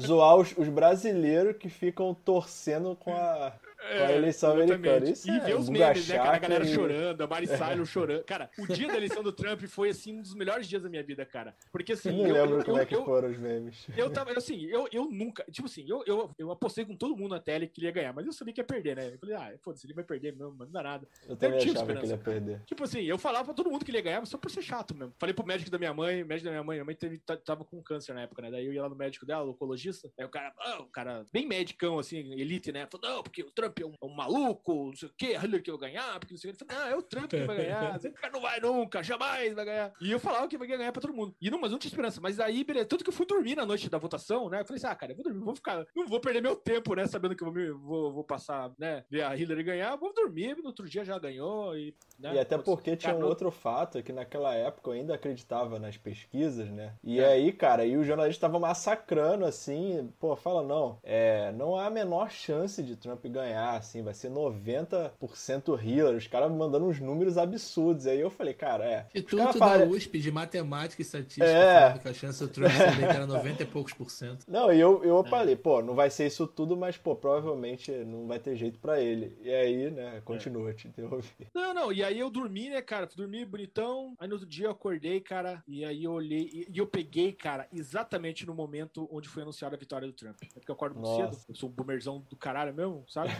Zoar os, os brasileiros que ficam torcendo com a, é, a eleição americana. Isso e é ver os memes, né, cara? A galera e... chorando, a Mari Silo chorando. Cara, o dia da eleição do Trump foi, assim, um dos melhores dias da minha vida, cara. Porque, assim... Eu não lembro eu, como eu, é que eu, foram os memes. Eu tava, assim, eu, eu nunca... Tipo assim, eu, eu, eu apostei com todo mundo na tele que ele ia ganhar, mas eu sabia que ia perder, né? Eu falei, ah, foda-se, ele vai perder mesmo, mas não dá nada. Eu também achava esperança, que ele ia perder. Tipo assim, eu falava pra todo mundo que ele ia ganhar, mas só por ser chato mesmo. Falei pro médico da minha mãe, o médico da minha mãe, minha mãe teve, tava com câncer na época, né? Daí eu ia lá no médico dela, o oncologista, aí o cara, oh, o cara, bem medicão, assim, elite, né? Falou, não, porque o Trump é um, é um maluco, não sei o que, a Hillary que vai ganhar, porque não sei o que. Ele falou, não, é o Trump que vai ganhar, você não vai nunca, jamais vai ganhar. E eu falava que vai ganhar pra todo mundo. E não, mas não tinha esperança. Mas aí, beleza, tanto que eu fui dormir na noite da votação, né? Eu falei assim, ah, cara, eu vou dormir, vou ficar, não vou perder meu tempo, né? Sabendo que eu vou, vou, vou passar, né? Ver a Hillary ganhar, vou dormir, no outro dia já ganhou. E, né, e até porque tinha um outro fato, que naquela época eu ainda acreditava nas pesquisas, né? E é. aí, cara, aí o jornalista tava massacrando, assim, pô, fala, não, é, não há a menor chance de Trump ganhar, assim, vai ser 90 100% Hillary, os caras mandando uns números absurdos. Aí eu falei, cara, é. Instituto da USP de Matemática e Estatística é. que a chance do Trump era 90 e poucos por cento. Não, e eu, eu é. falei, pô, não vai ser isso tudo, mas, pô, provavelmente não vai ter jeito para ele. E aí, né, continua, é. te interrompi. Não, não, e aí eu dormi, né, cara, dormi bonitão, aí no outro dia eu acordei, cara, e aí eu olhei, e, e eu peguei, cara, exatamente no momento onde foi anunciada a vitória do Trump. É porque eu acordo muito cedo, eu sou um boomerzão do caralho mesmo, sabe?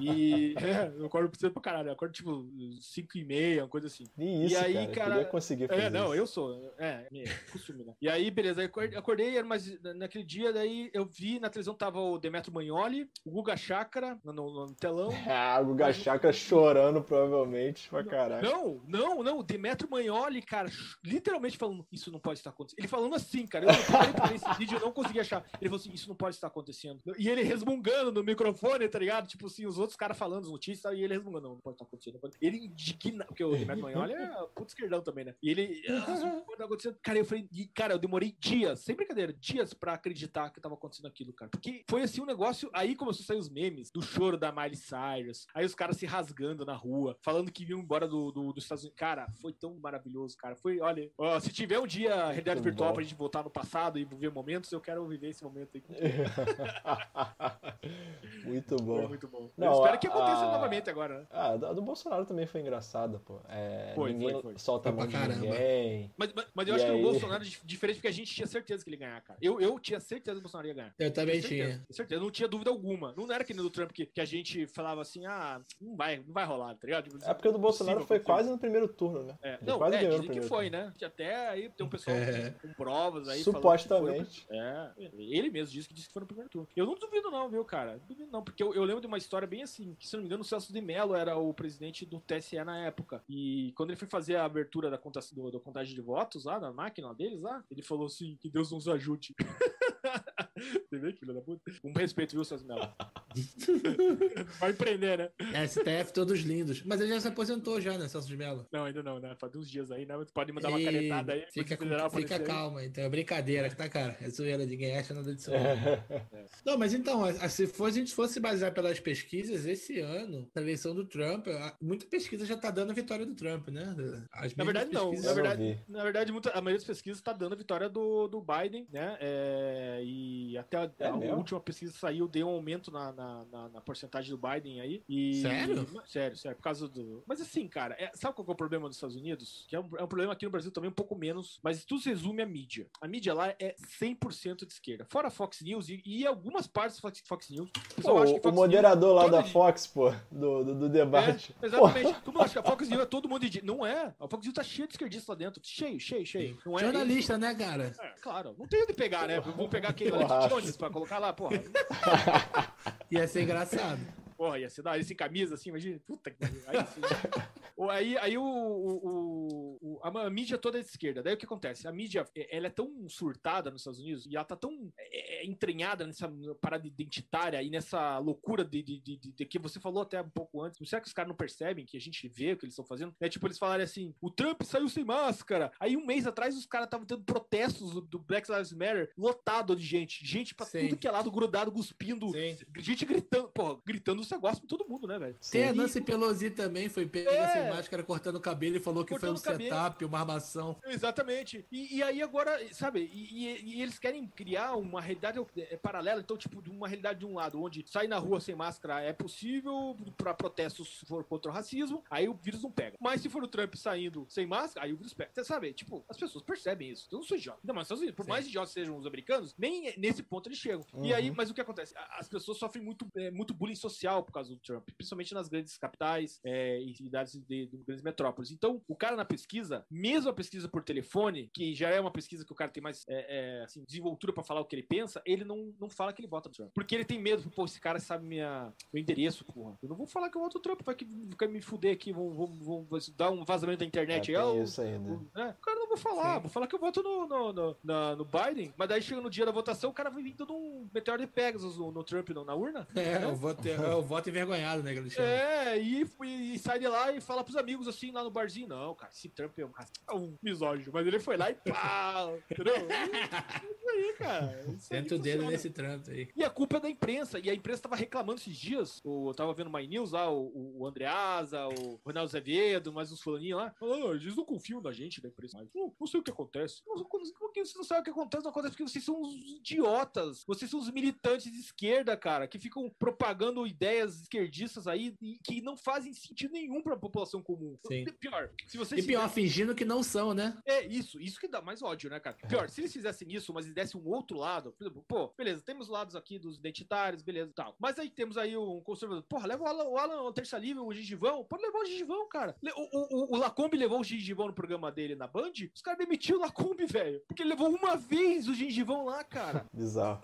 E é, eu acordo cedo pra caralho. Eu acordo tipo 5 e meia, uma coisa assim. E isso, e aí, cara. cara conseguir fazer é, não, isso. eu sou. É, é costume, né? E aí, beleza. Aí acordei, mas naquele dia, daí eu vi na televisão tava o Demetrio Magnoli, o Guga Chakra no, no, no telão. ah, o Guga mas... Chakra chorando, provavelmente, pra caralho. Não, não, não. O Demetrio Magnoli, cara, literalmente falando, isso não pode estar acontecendo. Ele falando assim, cara. Eu esse vídeo, eu não consegui achar. Ele falou assim, isso não pode estar acontecendo. E ele resmungando no microfone, tá ligado? Tipo assim, os outros caras falando as notícias e ele resmungando, não, não pode estar acontecendo. Ele indigna, porque o Renato Manholi é puto esquerdão também, né? E ele, ah, pode acontecendo. Cara, eu falei, cara, eu demorei dias, sem brincadeira, dias pra acreditar que tava acontecendo aquilo, cara. Porque foi assim um negócio, aí começou a sair os memes do choro da Miley Cyrus, aí os caras se rasgando na rua, falando que iam embora do, do, dos Estados Unidos. Cara, foi tão maravilhoso, cara. Foi, olha, ó, se tiver um dia realidade virtual bom. pra gente voltar no passado e viver momentos, eu quero viver esse momento aí. muito bom. muito bom. Não, eu espero que aconteça a... novamente agora, né? Ah, a do Bolsonaro também foi engraçada, pô. É, foi, ninguém foi, foi. solta a mão de ninguém. Mas, mas, mas eu acho aí... que no Bolsonaro é diferente porque a gente tinha certeza que ele ia ganhar, cara. Eu, eu tinha certeza que o Bolsonaro ia ganhar. Eu também tinha. Certeza, certeza. Não tinha dúvida alguma. Não era que nem do Trump que, que a gente falava assim, ah, não vai, não vai rolar, tá ligado? Tipo, é porque o do Bolsonaro foi quase no primeiro turno, né? É. Não, quase é, dizem que foi, turno. né? Até aí tem um pessoal é. com provas aí. Supostamente. É, ele mesmo disse que disse que foi no primeiro turno. Eu não duvido não, viu, cara? Não duvido não, porque eu, eu lembro de uma história bem assim, que se não me engano o Celso de Mello era o presidente do TSE na época. E quando ele foi fazer a abertura da, conta, do, do contagem de votos lá, na máquina deles lá, ele falou assim, que Deus nos ajude. Você vê, filho da puta? Um respeito, viu, Celso Mello? Vai empreender, né? STF todos lindos. Mas ele já se aposentou já, né, Celso de Mello? Não, ainda não, né? Faz uns dias aí, né? Pode mandar uma canetada aí. Fica, com, fica calma, então é brincadeira, tá, cara? É zoeira, ninguém acha nada disso. É. Não, mas então, se for, a gente fosse basear pelas pesquisas, esse ano, na eleição do Trump, muita pesquisa já tá dando a vitória do Trump, né? As na verdade, não. Na verdade, na verdade muita, a maioria das pesquisas tá dando a vitória do, do Biden, né? É, e até a, é a última pesquisa saiu, deu um aumento na, na, na, na porcentagem do Biden aí. E... Sério? Sério, sério, por causa do. Mas assim, cara, é- sabe qual que é o problema dos Estados Unidos? Que é um, é um problema aqui no Brasil também um pouco menos, mas tudo se resume à mídia. A mídia lá é 100% de esquerda. Fora a Fox News e, e algumas partes da Fox, Fox News. Pô, acha que o Fox moderador lá News, da toda de- Fox, pô, do, do, do debate. É, exatamente. Todo mundo acha que a Fox News é todo mundo de. Não é. A Fox News tá cheia de esquerdistas lá dentro. Cheio, cheio, cheio. Não é Jornalista, né, cara? É, claro, não tem onde pegar, né? Vamos pegar quem? Porra. Jones pra colocar lá, porra. Ia ser engraçado. Porra, ia ser da ele sem camisa, assim, imagina. Puta que pariu. Aí, sim. O- aí, aí o, o- o- o- a, ma- mídia toda é de esquerda. Daí o que acontece? A mídia, é- ela é tão surtada nos Estados Unidos e ela tá tão é, é, entranhada nessa parada identitária e nessa loucura de, de, de- de- que você falou até um pouco antes. Será que os caras não percebem que a gente vê o que eles estão fazendo? É tipo, eles falarem assim, o Trump saiu sem máscara. Aí um mês atrás os caras estavam tendo protestos do, do Black Lives Matter lotado de gente. Gente pra Sim. tudo que é lado grudado, cuspindo. Sim. Gente gritando, porra, gritando esse negócio pra todo mundo, né, velho? Tem a. Nancy Pelosi também, foi pega É. sem máscara, cortando o cabelo e falou que Cortando foi um setup, uma armação. Exatamente. E, e aí agora, sabe, e, e- eles querem criar uma realidade é, paralela, então, tipo, de uma realidade de um lado, onde sair na rua sem máscara é possível pra protestos se for contra o racismo, aí o vírus não pega. Mas se for o Trump saindo sem máscara, aí o vírus pega. Você sabe, tipo, as pessoas percebem isso. Eu não sou idiota. Estados Unidos. Por mais idiotas sejam os americanos, nem nesse ponto eles chegam. E aí, mas o que acontece? As pessoas sofrem muito, é, muito bullying social por causa do Trump, principalmente nas grandes capitais é, e cidades de, de grandes metrópoles. Então, o cara na pesquisa, mesmo a pesquisa por telefone, que já é uma pesquisa que o cara tem mais é, é, assim, desenvoltura pra falar o que ele pensa, ele não, não fala que ele vota no Trump. Porque ele tem medo, pô, esse cara sabe minha, meu endereço, porra. Eu não vou falar que eu voto no Trump, vai que vai me fuder aqui, vão, vão, vão, vão dar um vazamento da É, internet. aí, ó, isso ainda. o- é, o cara não vou falar, Sim. vou falar que eu voto no, no, no, na- no Biden, mas daí chega no dia da votação, o cara vai vir dando um meteoro de Pegasus no, no Trump no- na urna. É, o voto, é o voto envergonhado, né, chamam. É, e, e- e sai de lá e fala pros amigos assim lá no barzinho: Não, cara, esse Trump é um, é um misógino, mas ele foi lá e pá, entendeu? Isso aí, cara. Isso Senta o dedo nesse Trump aí. E a culpa é da imprensa. E a imprensa tava reclamando esses dias. O, eu tava vendo My News lá, o, o Andreasa, o Ronaldo Azevedo, mais uns fulaninhos lá. Falando, "Ah, eles não confiam na gente da imprensa. mais. Não, não sei o que acontece. Não, como que vocês não sabem o que acontece? Não acontece porque vocês são uns idiotas. Vocês são os militantes de esquerda, cara, que ficam propagando ideias esquerdistas aí e que não fazem sentido nenhum pra população comum. Sim. Pior, se vocês E pior, fingindo que não são, né? é isso, isso que dá mais ódio, né, cara? Pior, se eles fizessem isso, mas eles dessem um outro lado, por exemplo, pô, beleza, temos lados aqui dos identitários, beleza, tal. Mas aí temos aí um conservador. Porra, leva o Alan, o Alan o Terça Livre, o Gengivão. Pode levar o Gengivão, cara. O, o, o Lacombe levou o Gengivão no programa dele na Band. Os caras demitiram o Lacombe, velho. Porque ele levou uma vez o Gengivão lá, cara. Bizarro.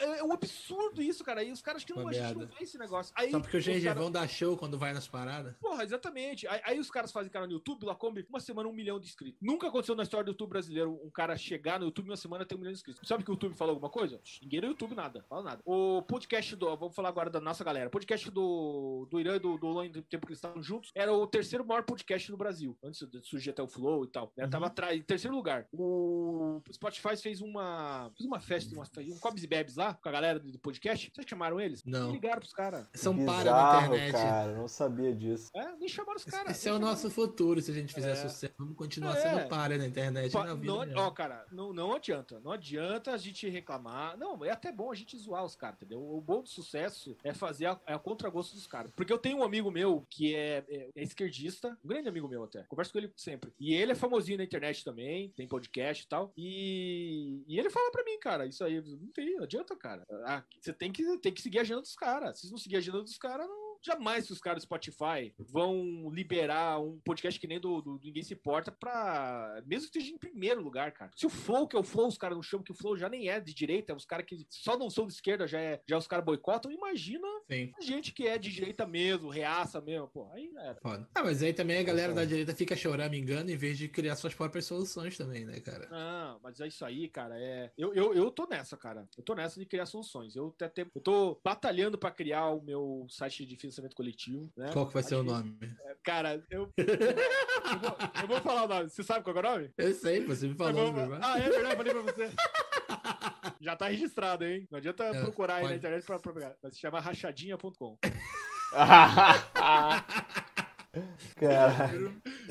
É, é um absurdo isso, cara. E os caras que não, Uma a gente não vê esse negócio. Aí, Só porque o os gengivão dá show quando vai nas paradas. Porra, exatamente. Aí, aí os caras fazem canal no YouTube, Lacombe, uma semana um milhão de inscritos. Nunca aconteceu na história do YouTube brasileiro um cara chegar no YouTube uma semana e ter um milhão de inscritos. Sabe que o YouTube falou alguma coisa? Ninguém no YouTube nada, fala nada. O podcast do. Vamos falar agora da nossa galera. O podcast do, do Irã e do, do Lon, do tempo que eles estavam juntos, era o terceiro maior podcast do Brasil. Antes de surgir até o Flow e tal. Né? Uhum. Tava atrás, em terceiro lugar. O Spotify fez uma. Fez uma festa, uma, um Comes e Bebes lá, com a galera do podcast. Vocês chamaram eles? Não. Nem ligaram pros caras. São para na internet. cara. Não sabia disso. É, nem chamaram os caras. Esse é o nosso futuro se a gente fizer É. sucesso. Vamos continuar É. sendo para na internet. Pa- na vida não, ó, cara, não, não adianta. Não adianta a gente reclamar. Não, é até bom a gente zoar os caras, entendeu? O bom do sucesso é fazer a, é a contragosto dos caras. Porque eu tenho um amigo meu que é, é- é esquerdista, um grande amigo meu até. Converso com ele sempre. E ele é famosinho na internet também, tem podcast e tal. E, e ele fala pra mim, cara, isso aí não tem, não adianta, cara. Ah, você tem que, tem que seguir a agenda dos caras. Se não seguir a agenda dos caras, não. Jamais que os caras do Spotify vão liberar um podcast que nem do, do Ninguém Se Importa pra. Mesmo que esteja em primeiro lugar, cara. Se o Flow, que é o Flow, os caras não chamam, que o Flow já nem é de direita, os caras que só não são de esquerda, já, é, já os caras boicotam, imagina Sim. a gente que é de direita mesmo, reaça mesmo, pô. Aí era. Foda. Ah, mas aí também a galera da direita fica chorando, me engano, em vez de criar suas próprias soluções também, né, cara? Não, mas é isso aí, cara. É... Eu, eu, eu tô nessa, cara. Eu tô nessa de criar soluções. Eu até eu tô batalhando pra criar o meu site de financiamento coletivo, né? Qual que vai ser o que- nome? Cara, eu. eu, vou, eu vou falar o nome. Você sabe qual é o nome? Eu sei, você me falou, Eu vou- Ah, é verdade, falei pra você. Já tá registrado, hein? Não adianta É, procurar aí na pode. internet pra, pra pegar. Mas se chama rachadinha.com. Cara.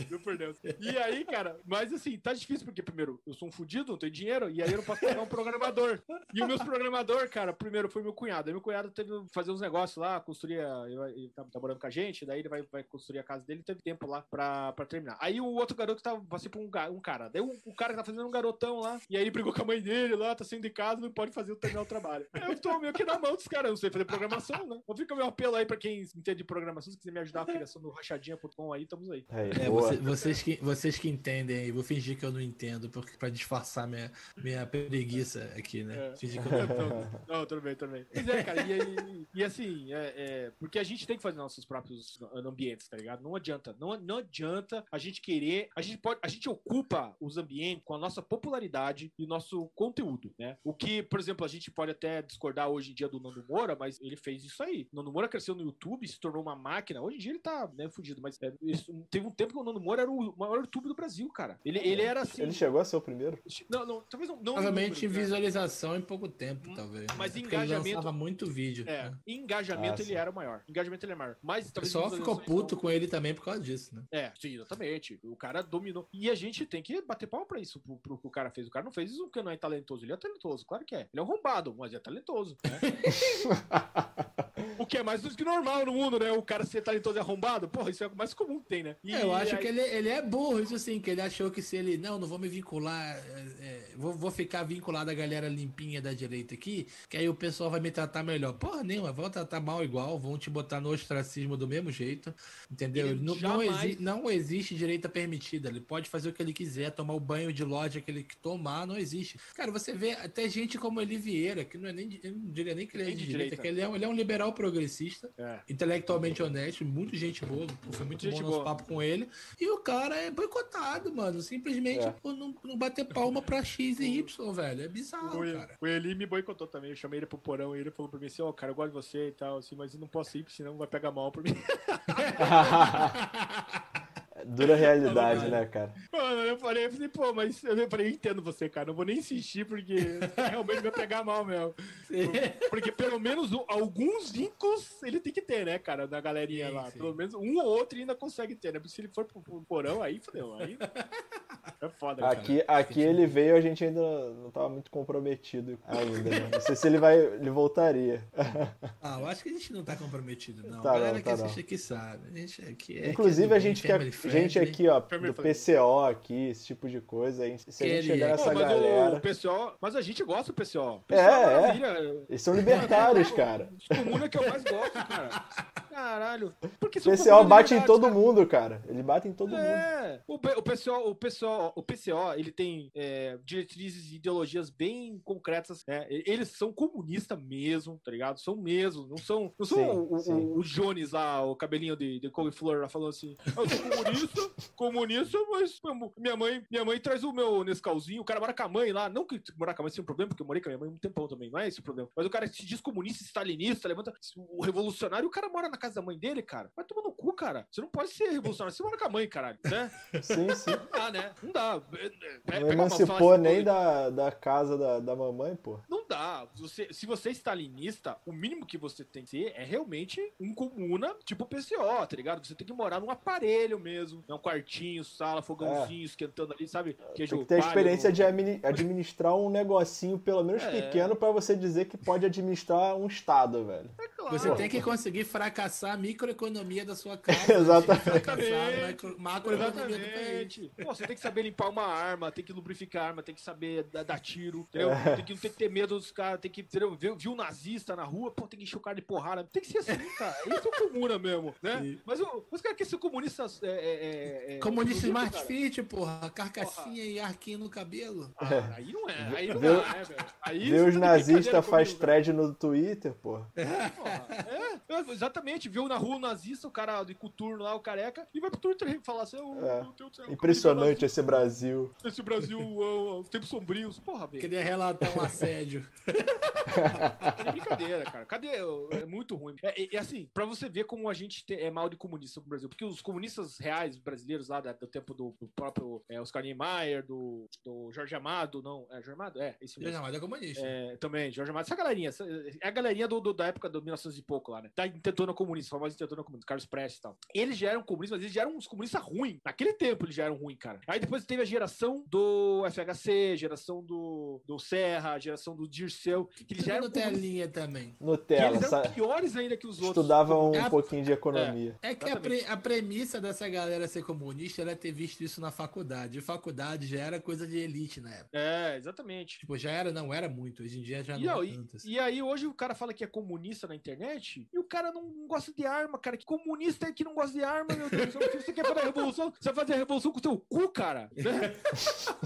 Juro por Deus. E aí, cara, mas assim, tá difícil porque, primeiro, eu sou um fudido, não tenho dinheiro, e aí eu não posso pagar um programador. E o meu programador, cara, primeiro foi meu cunhado. Aí meu cunhado teve que fazer uns negócios lá, construir, ele, tá, tá morando com a gente, daí ele vai, vai construir a casa dele, teve tempo lá pra, pra terminar. Aí o outro garoto tava, passei por um, um cara. Daí o, o cara que tá fazendo um garotão lá, e aí ele brigou com a mãe dele lá, tá saindo de casa, não pode fazer terminar o trabalho. Aí eu tô meio que na mão dos caras, eu não sei fazer programação, né? Então fica o meu apelo aí pra quem entende de programação, se quiser me ajudar a criação do rachadinha.com aí, estamos aí. É, é você, vocês, que, vocês que entendem aí, vou fingir que eu não entendo, porque pra disfarçar minha, minha preguiça aqui, né? É. Fingir que eu não entendo. Não, tudo bem, tudo bem. Mas é, cara, e, e, e assim, é, é, porque a gente tem que fazer nossos próprios ambientes, tá ligado? Não adianta, não, não adianta a gente querer, a gente pode, a gente ocupa os ambientes com a nossa popularidade e nosso conteúdo, né? O que, por exemplo, a gente pode até discordar hoje em dia do Nando Moura, mas ele fez isso aí. O Nando Moura cresceu no YouTube, se tornou uma máquina. Hoje em dia ele tá, né, fudido, mas é, isso, teve um tempo que o Nando Moura era o maior YouTube do Brasil, cara. Ele, ele era assim. Ele chegou a ser o primeiro? Não, não, talvez não. não Provavelmente em visualização em pouco tempo, hum, talvez. Mas né? engajamento. Ele lançava muito vídeo. É, né? engajamento ah, ele era o maior. Engajamento ele é maior. Mas o pessoal ficou puto com ele também por causa disso, né? É, sim, exatamente. O cara dominou. E a gente tem que bater pau pra isso, pro, pro que o cara fez. O cara não fez isso porque não é talentoso. Ele é talentoso, claro que é. Ele é um roubado, mas é talentoso. Né? o que é mais do que normal no mundo, né? O cara ser talentoso e arrombado, porra, isso é o mais comum que tem, né? E, é, eu acho aí... que ele, ele é burro, isso assim, que ele achou que se ele, não, não vou me vincular, é, é, vou, vou ficar vinculado à galera limpinha da direita aqui, que aí o pessoal vai me tratar melhor. Porra nenhuma, vão tratar mal igual, vão te botar no ostracismo do mesmo jeito, entendeu? Não, jamais... não, exi não existe direita permitida, ele pode fazer o que ele quiser, tomar o banho de loja que ele tomar, não existe. Cara, você vê até gente como Eli Vieira, que não é nem, eu não diria nem que ele é de, de direita, direita. que ele é, ele é um liberal progressista, é. intelectualmente honesto, muito gente boa, foi muito gente bom boa. nosso papo com ele. E o cara é boicotado, mano. Simplesmente é. por não, não bater palma pra X e Y, velho. É bizarro, o, cara. O Eli me boicotou também. Eu chamei ele pro porão e ele falou pra mim assim: Ó, oh, cara, eu gosto de você e tal, assim, mas eu não posso ir, senão vai pegar mal pra mim. Dura realidade, né, cara? Mano, eu falei, eu falei, pô, mas eu falei, eu entendo você, cara. Não vou nem insistir, porque realmente vai pegar mal mesmo. Porque pelo menos alguns vínculos ele tem que ter, né, cara, da galerinha sim, lá. Sim. Pelo menos um ou outro ainda consegue ter, né? Porque se ele for pro, pro porão, aí fodeu. Aí é foda, aqui, cara. Aqui ele veio, a gente ainda não tava muito comprometido ainda, né? Não sei se ele vai, ele voltaria. Ah, eu acho que a gente não tá comprometido, não. Tá a galera não, tá que assiste aqui sabe. A gente aqui é, Inclusive, a gente quer gente aqui, ó, do PCO aqui, esse tipo de coisa. Se a gente chegar nessa mas galera. O PCO, mas a gente gosta do PCO. PCO é, é. Eles são libertários, cara. O mundo é que eu mais gosto, cara. Caralho. Porque o PCO bate em todo cara. mundo, cara. Ele bate em todo é. mundo. O, o, PCO, o, PCO, o PCO, ele tem é, diretrizes e ideologias bem concretas. Né? Eles são comunistas mesmo, tá ligado? São mesmo. Não são, não são sim, o, sim. O, o, Jones lá, o cabelinho de, de couve-flor lá, falando assim: eu sou comunista, comunista, mas minha mãe, minha mãe traz o meu Nescauzinho. O cara mora com a mãe lá. Não que morar com a mãe seja um problema, porque eu morei com a minha mãe um tempão também. Não é esse o problema. Mas o cara se diz comunista, stalinista, levanta o revolucionário, o cara mora na casa da mãe dele, cara. Vai tomar no cu, cara. Você não pode ser revolucionário. Você mora com a mãe, caralho, né? Sim, sim. Não dá, né? Não dá. É, não emancipou nem da, da casa da, da mamãe, pô. Não dá. Você, se você é stalinista, o mínimo que você tem que ser é realmente um comuna tipo PCO, tá ligado? Você tem que morar num aparelho mesmo. É um quartinho, sala, fogãozinho, é. esquentando ali, sabe? Queijo tem que ter a experiência de administrar um negocinho, pelo menos é. pequeno, para você dizer que pode administrar um estado, velho. É claro. Você tem que conseguir fracassar a microeconomia da sua casa. Exatamente. macroeconomia do país. Pô, você tem que saber limpar uma arma, tem que lubrificar a arma, tem que saber dar, dar tiro, entendeu? É. Tem, que, tem que ter medo dos caras, tem que entendeu? Ver, viu um nazista na rua, pô, tem que encher o cara de porrada. Tem que ser assim, cara. Isso é comuna mesmo, né? Sim. Mas os caras que são comunistas. É, é, é, é Comunista Smart cara. Fit, porra, carcassinha porra. e arquinho no cabelo. Ah, aí não é, aí não Vê, é, né, velho? Aí Vê os nazistas faz thread no Twitter, porra. porra. É, exatamente, viu na rua o nazista, o cara de coturno lá, o careca, e vai pro Twitter falar assim: oh, é. Impressionante esse Brasil. Esse Brasil, oh, tempos sombrios. Porra, velho. Queria relatar um assédio. é brincadeira, cara. Cadê? É muito ruim. É, é, assim, pra você ver como a gente é mal de comunista no Brasil. Porque os comunistas reais brasileiros lá do tempo do, do próprio é, Oscar Niemeyer, do, do Jorge Amado, não. É Jorge Amado? É, esse mesmo. Jorge Amado é comunista. É, também, Jorge Amado. Essa galerinha, essa, é a galerinha do, do, da época do 19 e pouco lá, né? Da intentona comunista, a famosa intentona comunista, Carlos Prestes e tal. Eles já eram comunistas, mas eles já eram uns comunistas ruins. Naquele tempo eles já eram ruins, cara. Aí depois teve a geração do FHC, geração do, do Serra, a geração do Dirceu, que eles já eram comunistas. telinha também. E Nutella, eles eram piores ainda que os outros. estudavam um É, pouquinho de economia. É que a, pre- a premissa dessa galera ser comunista era ter visto isso na faculdade. E faculdade já era coisa de elite na época. É, exatamente. Tipo, já era, não era muito. Hoje em dia já E, não é tanto. assim. e aí hoje o cara fala que é comunista na internet e o cara não, não gosta de arma, cara. Que comunista é que não gosta de arma, meu Deus. você quer fazer a revolução, você vai fazer a revolução com o seu cu, cara. Né?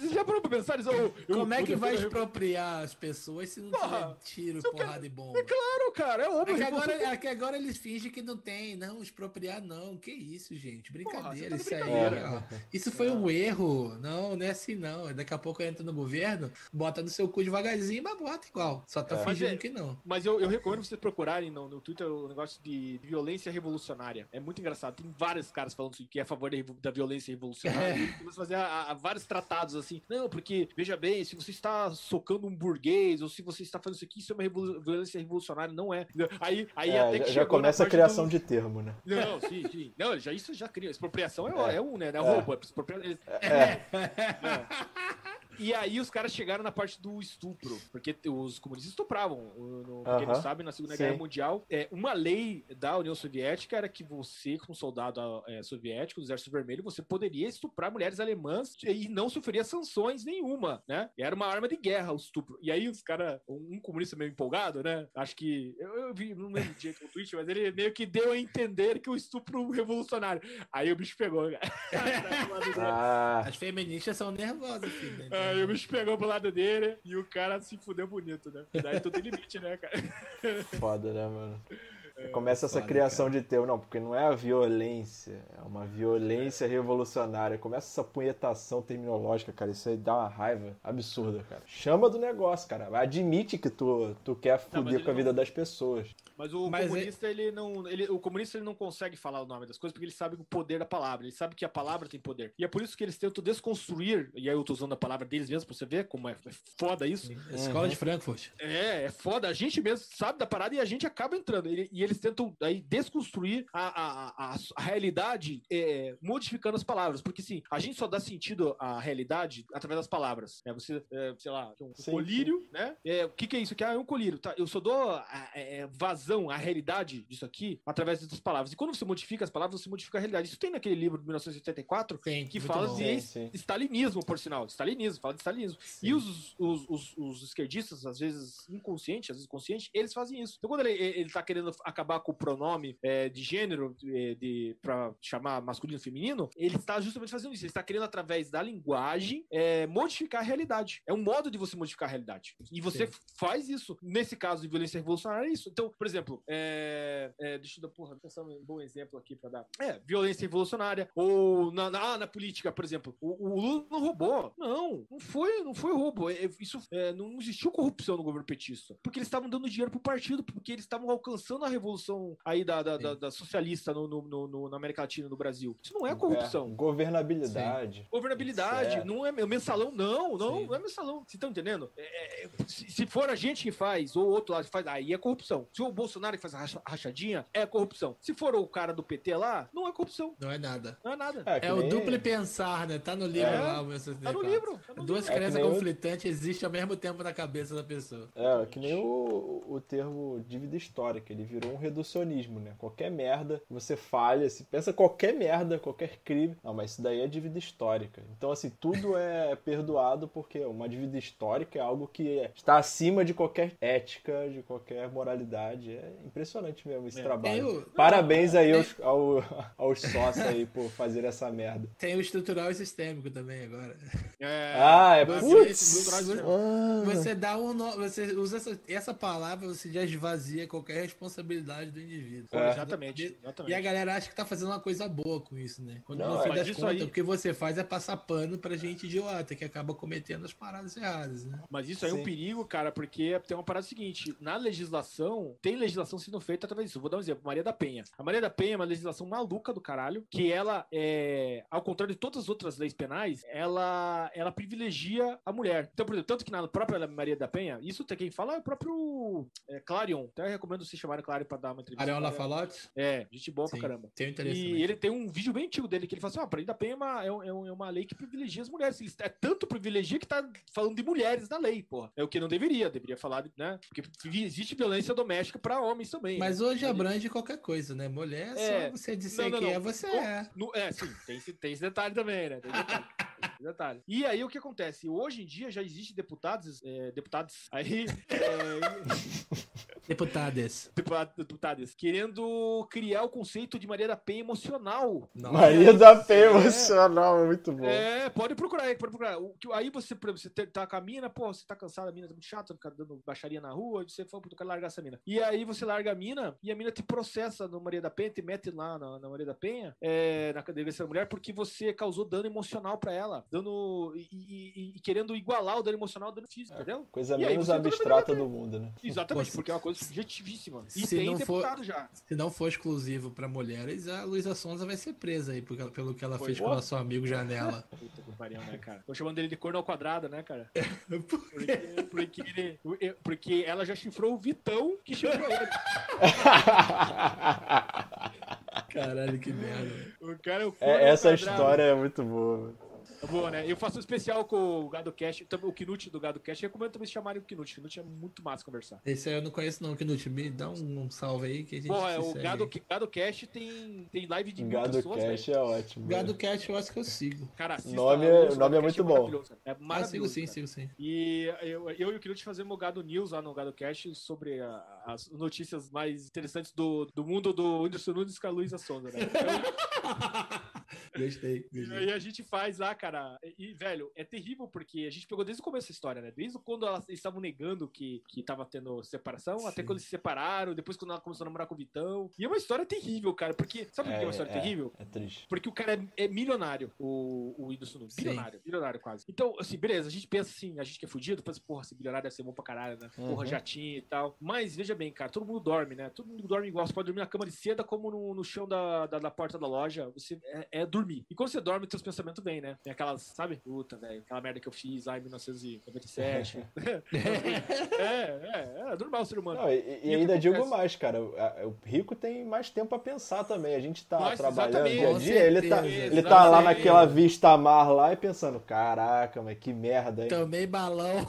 Você já parou pra pensar nisso? Como é que vai expropriar as pessoas se não Porra, tiver tiro, porrada e bomba? É claro, cara. É óbvio. É que, agora, é que agora eles fingem que não tem. Não, expropriar não. Que isso, gente? Brincadeira. você tá isso aí, brincadeira. ó. Isso foi um erro. Não, não é assim, não. Daqui a pouco entra no governo, bota no seu cu devagarzinho, mas bota igual. Só tá É. fingindo é- que não. Mas eu, eu recomendo vocês procurarem no, no Twitter o negócio de violência revolucionária. É muito engraçado. Tem vários caras falando que é a favor da, da violência revolucionária. E Começa a fazer a- a- vários tratados assim. Não, porque, veja bem, se você está socando um burguês, ou se você está fazendo isso aqui, isso é uma revolu- violência revolucionária. Não é. Aí, aí É, até já, que já começa a criação do- de termo, né? Não, sim, sim. Não, já, isso já cria. Expropriação é, É. é um, né? É É. roubo. É expropria- É, E aí os caras chegaram na parte do estupro, porque os comunistas estupravam. no- Quem não sabe, na Segunda Sim. Guerra Mundial, é, uma lei da União Soviética era que você, como soldado é, soviético do Exército Vermelho, você poderia estuprar mulheres alemãs e não sofreria sanções nenhuma, né? E era uma arma de guerra o estupro. E aí os caras, um comunista meio empolgado, né? Acho que, eu, eu vi, não lembro direito no tweet, mas ele meio que deu a entender que o estupro revolucionário. Aí o bicho pegou, cara. ah, As feministas são nervosas, filho. né? Aí o bicho pegou pro lado dele e o cara se fudeu bonito, né? Daí tudo tem limite, né, cara? foda, né, mano? Começa essa foda, criação de termo. Não, porque não é a violência, é uma violência revolucionária. Começa essa punhetação terminológica, cara. Isso aí dá uma raiva absurda, cara. Chama do negócio, cara. Admite que tu, tu quer fuder ele com a não- vida das pessoas. Mas o Mas é- comunista, ele não. Ele, o comunista ele não consegue falar o nome das coisas porque ele sabe o poder da palavra. Ele sabe que a palavra tem poder. E é por isso que eles tentam desconstruir. E aí eu tô usando a palavra deles mesmo pra você ver como é, é foda isso. Escola de Frankfurt. É, é foda. A gente mesmo sabe da parada e a gente acaba entrando. Ele- e eles tentam aí desconstruir a, a, a, a realidade é, modificando as palavras. Porque assim, a gente só dá sentido à realidade através das palavras. É, você, é, sei lá, um Sim, colírio, né? É, o que, que é isso aqui? Ah, é um colírio. Tá? Eu só dou a- vazão à realidade disso aqui através das palavras. E quando você modifica as palavras, você modifica a realidade. Isso tem naquele livro de 1984 Tem, que fala bom. de Sim, sim. stalinismo, por sinal. Stalinismo, fala de stalinismo. Sim. E os, os, os, os esquerdistas, às vezes inconscientes, às vezes conscientes, eles fazem isso. Então, quando ele, ele tá querendo acabar com o pronome é, de gênero é, de, pra chamar masculino e feminino, ele está justamente fazendo isso. Ele está querendo, através da linguagem, é, modificar a realidade. É um modo de você modificar a realidade. E você Sim. faz isso. Nesse caso de violência revolucionária, é isso. Então, por exemplo, é, é, deixa eu dar, porra, pensar um bom exemplo aqui pra dar. É, violência revolucionária. Ou na, na, ah, na política, por exemplo, o, o Lula não roubou. Não, não foi, não foi roubo. É, isso é, não existiu corrupção no governo petista. Porque eles estavam dando dinheiro pro partido, porque eles estavam alcançando a revolução aí da, da, da- da socialista no, no- no- na América Latina, no Brasil. Isso não é corrupção. É, governabilidade. Governabilidade, Certo. não é mensalão, não, não, Sim. não é mensalão. Vocês estão entendendo? É, é, se, se for a gente que faz, ou outro lado que faz, aí é corrupção. Se o Bolsonaro que faz a racha- rachadinha, é corrupção. Se for o cara do PT lá, não é corrupção. Não é nada. Não é nada. É, É o nem- duplo pensar, né? Tá no livro É. lá, o 1964. Tá no livro. Tá no Duas É que crenças nem o- conflitantes existem ao mesmo tempo na cabeça da pessoa. É, que nem o, o termo dívida histórica, ele virou um reducionismo, né? Qualquer merda, você falha, se pensa qualquer merda, qualquer crime. Não, mas isso daí é dívida histórica. Então, assim, tudo é perdoado porque uma dívida histórica é algo que é- está acima de qualquer ética, de qualquer moralidade. É impressionante mesmo esse É. trabalho. O- Parabéns aí É. aos, ao- aos sócios aí por fazer essa merda. Tem o estrutural e sistêmico também agora. É, Ah, é Você- putz! você-. Você dá um no- você usa essa, essa palavra, você já esvazia qualquer responsabilidade do indivíduo. É. Exatamente. E exatamente. a galera acha que tá fazendo uma coisa boa com isso, né? Quando Não, no fim mas das isso contas, aí- o que você faz é passar pano pra gente idiota, que acaba cometendo as paradas erradas, né? Mas isso aí é um Sim. perigo, cara, porque tem uma parada seguinte: na legislação, tem legislação sendo feita através disso. Vou dar um exemplo: Maria da Penha. A Maria da Penha é uma legislação maluca do caralho, que ela, é, ao contrário de todas as outras leis penais, ela, ela privilegia a mulher. Então, por exemplo, tanto que na própria Maria da Penha, isso tem quem fala é o próprio é, Clarion. Até recomendo você chamar o Clarion pra dar uma entrevista. Ariel Lafalote? É, gente boa Sim, pra caramba. Tenho interesse E também. ele tem um vídeo bem antigo dele que ele fala assim: ó, a Maria da Penha é uma, é, um- é é uma lei que privilegia as mulheres. É tanto privilegia que tá falando de mulheres na lei, porra. É o que não deveria, deveria falar, né? Porque existe violência doméstica pra homens também. Mas né? hoje abrange qualquer coisa, né? Mulher, É. só você disser Não, não, que não. é, você No- é. no- é, sim, tem, esse- tem esse detalhe também, né? Tem detalhe. Detalhe. E aí o que acontece? Hoje em dia já existe deputados, é, deputados aí, é, Deputadas. deputados, deputados querendo criar o conceito de Maria da Penha emocional. Não. Maria da Penha É. emocional, é muito bom. É, pode procurar aí, pode procurar. Aí você, por exemplo, você tá com a mina, pô, você tá cansado, a mina tá muito chata, fica dando baixaria na rua, você fala, puta, eu quero largar essa mina. E aí você larga a mina e a mina te processa no Maria da Penha, te mete lá na, na Maria da Penha, é, na delegacia da mulher, porque você causou dano emocional pra ela, dando e, e- e querendo igualar o dano emocional ao dano físico, entendeu? Coisa E menos abstrata do mundo, né? Exatamente, Pô, porque é uma coisa subjetivíssima. E se tem não for- deputado já. Se não for exclusivo pra mulheres, a Luísa Sonza vai ser presa aí, porque- pelo que ela Foi fez com boa. o nosso amigo Janela. Puta que pariu, né, cara? Tô chamando ele de corno ao quadrado, né, cara? Por Porque, porque, ele- porque ela já chifrou o Vitão que chifrou ele. Caralho, que merda. O cara é o corno É, essa quadrado. história é muito boa. É boa, né? Eu faço um especial com o Gado Cash, também o Knut do Gado Cash. Recomendo também se chamarem o Knut. O Knut é muito massa conversar. Esse aí eu não conheço não, Knut. Me dá um, um salve aí que a gente Porra, é, o. Gado, Gado Cash tem, tem live de mil Gado pessoas, Cash velho. é ótimo. Gado. Cat eu acho que eu sigo. Cara, assista Nome lá, é- o nome é Cash muito bom. maravilhoso, É Ah, sigo maravilhoso. sim, sigo sim. E eu, eu e o Knut fazemos o Gado News lá no Gado Cash sobre a- as notícias mais interessantes do, do mundo do Whindersson Nunes com a Luísa Sonza, né? Então, Gostei, E gostei. aí a gente faz lá, cara. E, velho, é terrível porque a gente pegou desde o começo da história, né? Desde quando elas eles estavam negando que, que tava tendo separação, até Sim. quando eles se separaram, depois quando ela começou a namorar com o Vitão. E é uma história terrível, cara. Porque. Sabe por que é uma história terrível? É triste. Porque o cara é, é milionário, o, o Whindersson Nunes. Bilionário, bilionário quase. Então, assim, beleza, a gente pensa assim, a gente que é fudido, pensa, porra, esse bilionário deve ser bom pra caralho, né? Porra, Uhum. jatinho e tal. Mas, veja bem, cara, todo mundo dorme, né? Todo mundo dorme igual. Você pode dormir na cama de seda, como no, no chão da, da, da porta da loja. Você é, é dormir. E quando você dorme, teus pensamentos vêm, né? Tem aquelas, sabe? Puta, velho, aquela merda que eu fiz lá em 1997. é, é, é, é normal o ser humano. Não, e, e ainda digo mais, cara. o- rico tem mais tempo a pensar também. A gente tá Mas, trabalhando dia a dia. Ele tá, ele tá lá naquela vista mar lá e pensando: caraca, mas que merda, hein? Tomei balão.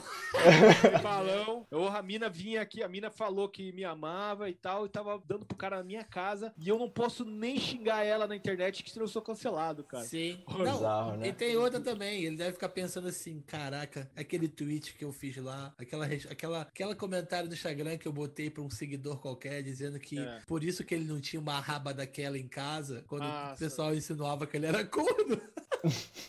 balão. Eu, a mina vinha aqui, a mina falou que me amava e tal, e tava dando pro cara na minha casa. E eu não posso nem xingar ela na internet, que senão eu sou cancelado, cara. Sim. Bizarro, Não, né? e tem outra também. Ele deve ficar pensando assim: caraca, aquele tweet que eu fiz lá, aquela, aquela, aquela comentário no Instagram que eu botei pra um seguidor qualquer dizendo que É. por isso que ele não tinha uma raba daquela em casa, quando o Nossa. pessoal insinuava que ele era corno.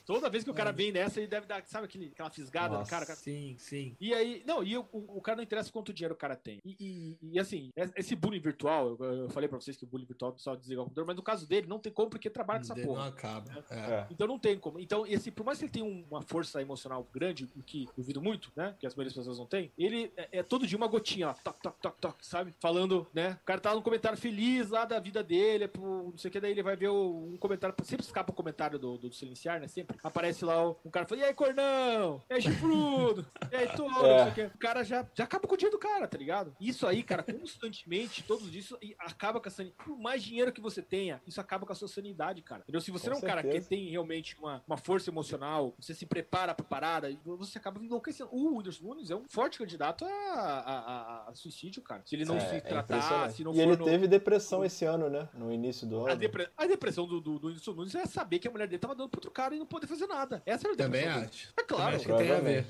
Toda vez que o cara vem nessa, ele deve dar, sabe aquele, aquela fisgada no Nossa. cara? cara? Sim, sim. E aí, não, e o, o cara não interessa quanto dinheiro o cara tem. E, e- e, assim, esse bullying virtual, eu, eu falei pra vocês que o bullying virtual só desligar o computador, mas no caso dele, não tem como porque trabalha com essa Dele não porra. acaba. É. É. Então não tem como. Então, esse, por mais que ele tenha um- uma força emocional grande, o que duvido muito, né? Que as maioria das pessoas não tem, ele é, é todo dia uma gotinha, ó, toc, toc, toc, toc, sabe? Falando, né? O cara tá num comentário feliz lá da vida dele, é pro, não sei o que, daí ele vai ver o- um comentário, sempre escapa o comentário do, do, silenciar, né? Sempre aparece lá o- um cara falando, e aí, cornão? E aí, chifrudo? E aí, touro? É. O cara já, já acaba com o dia do cara, tá ligado? Isso aí, cara, constantemente, todos isso, e acaba com a sanidade. Por mais dinheiro que você tenha, isso acaba com a sua sanidade, cara. Entendeu? Se você Com não é um cara que certeza. tem realmente uma, uma força emocional, você se prepara pra parada, e você acaba enlouquecendo. O Whindersson Nunes é um forte candidato a, a- a- a suicídio, cara. Se ele não É, se é tratar, se não e for ele no- teve depressão esse ano, né? No início do a, ano. depre- a depressão do, do, do Whindersson Nunes é saber que a mulher dele tava dando pro outro cara e não poder fazer nada. Essa era a Também acho. É claro. Acho que tem a ver.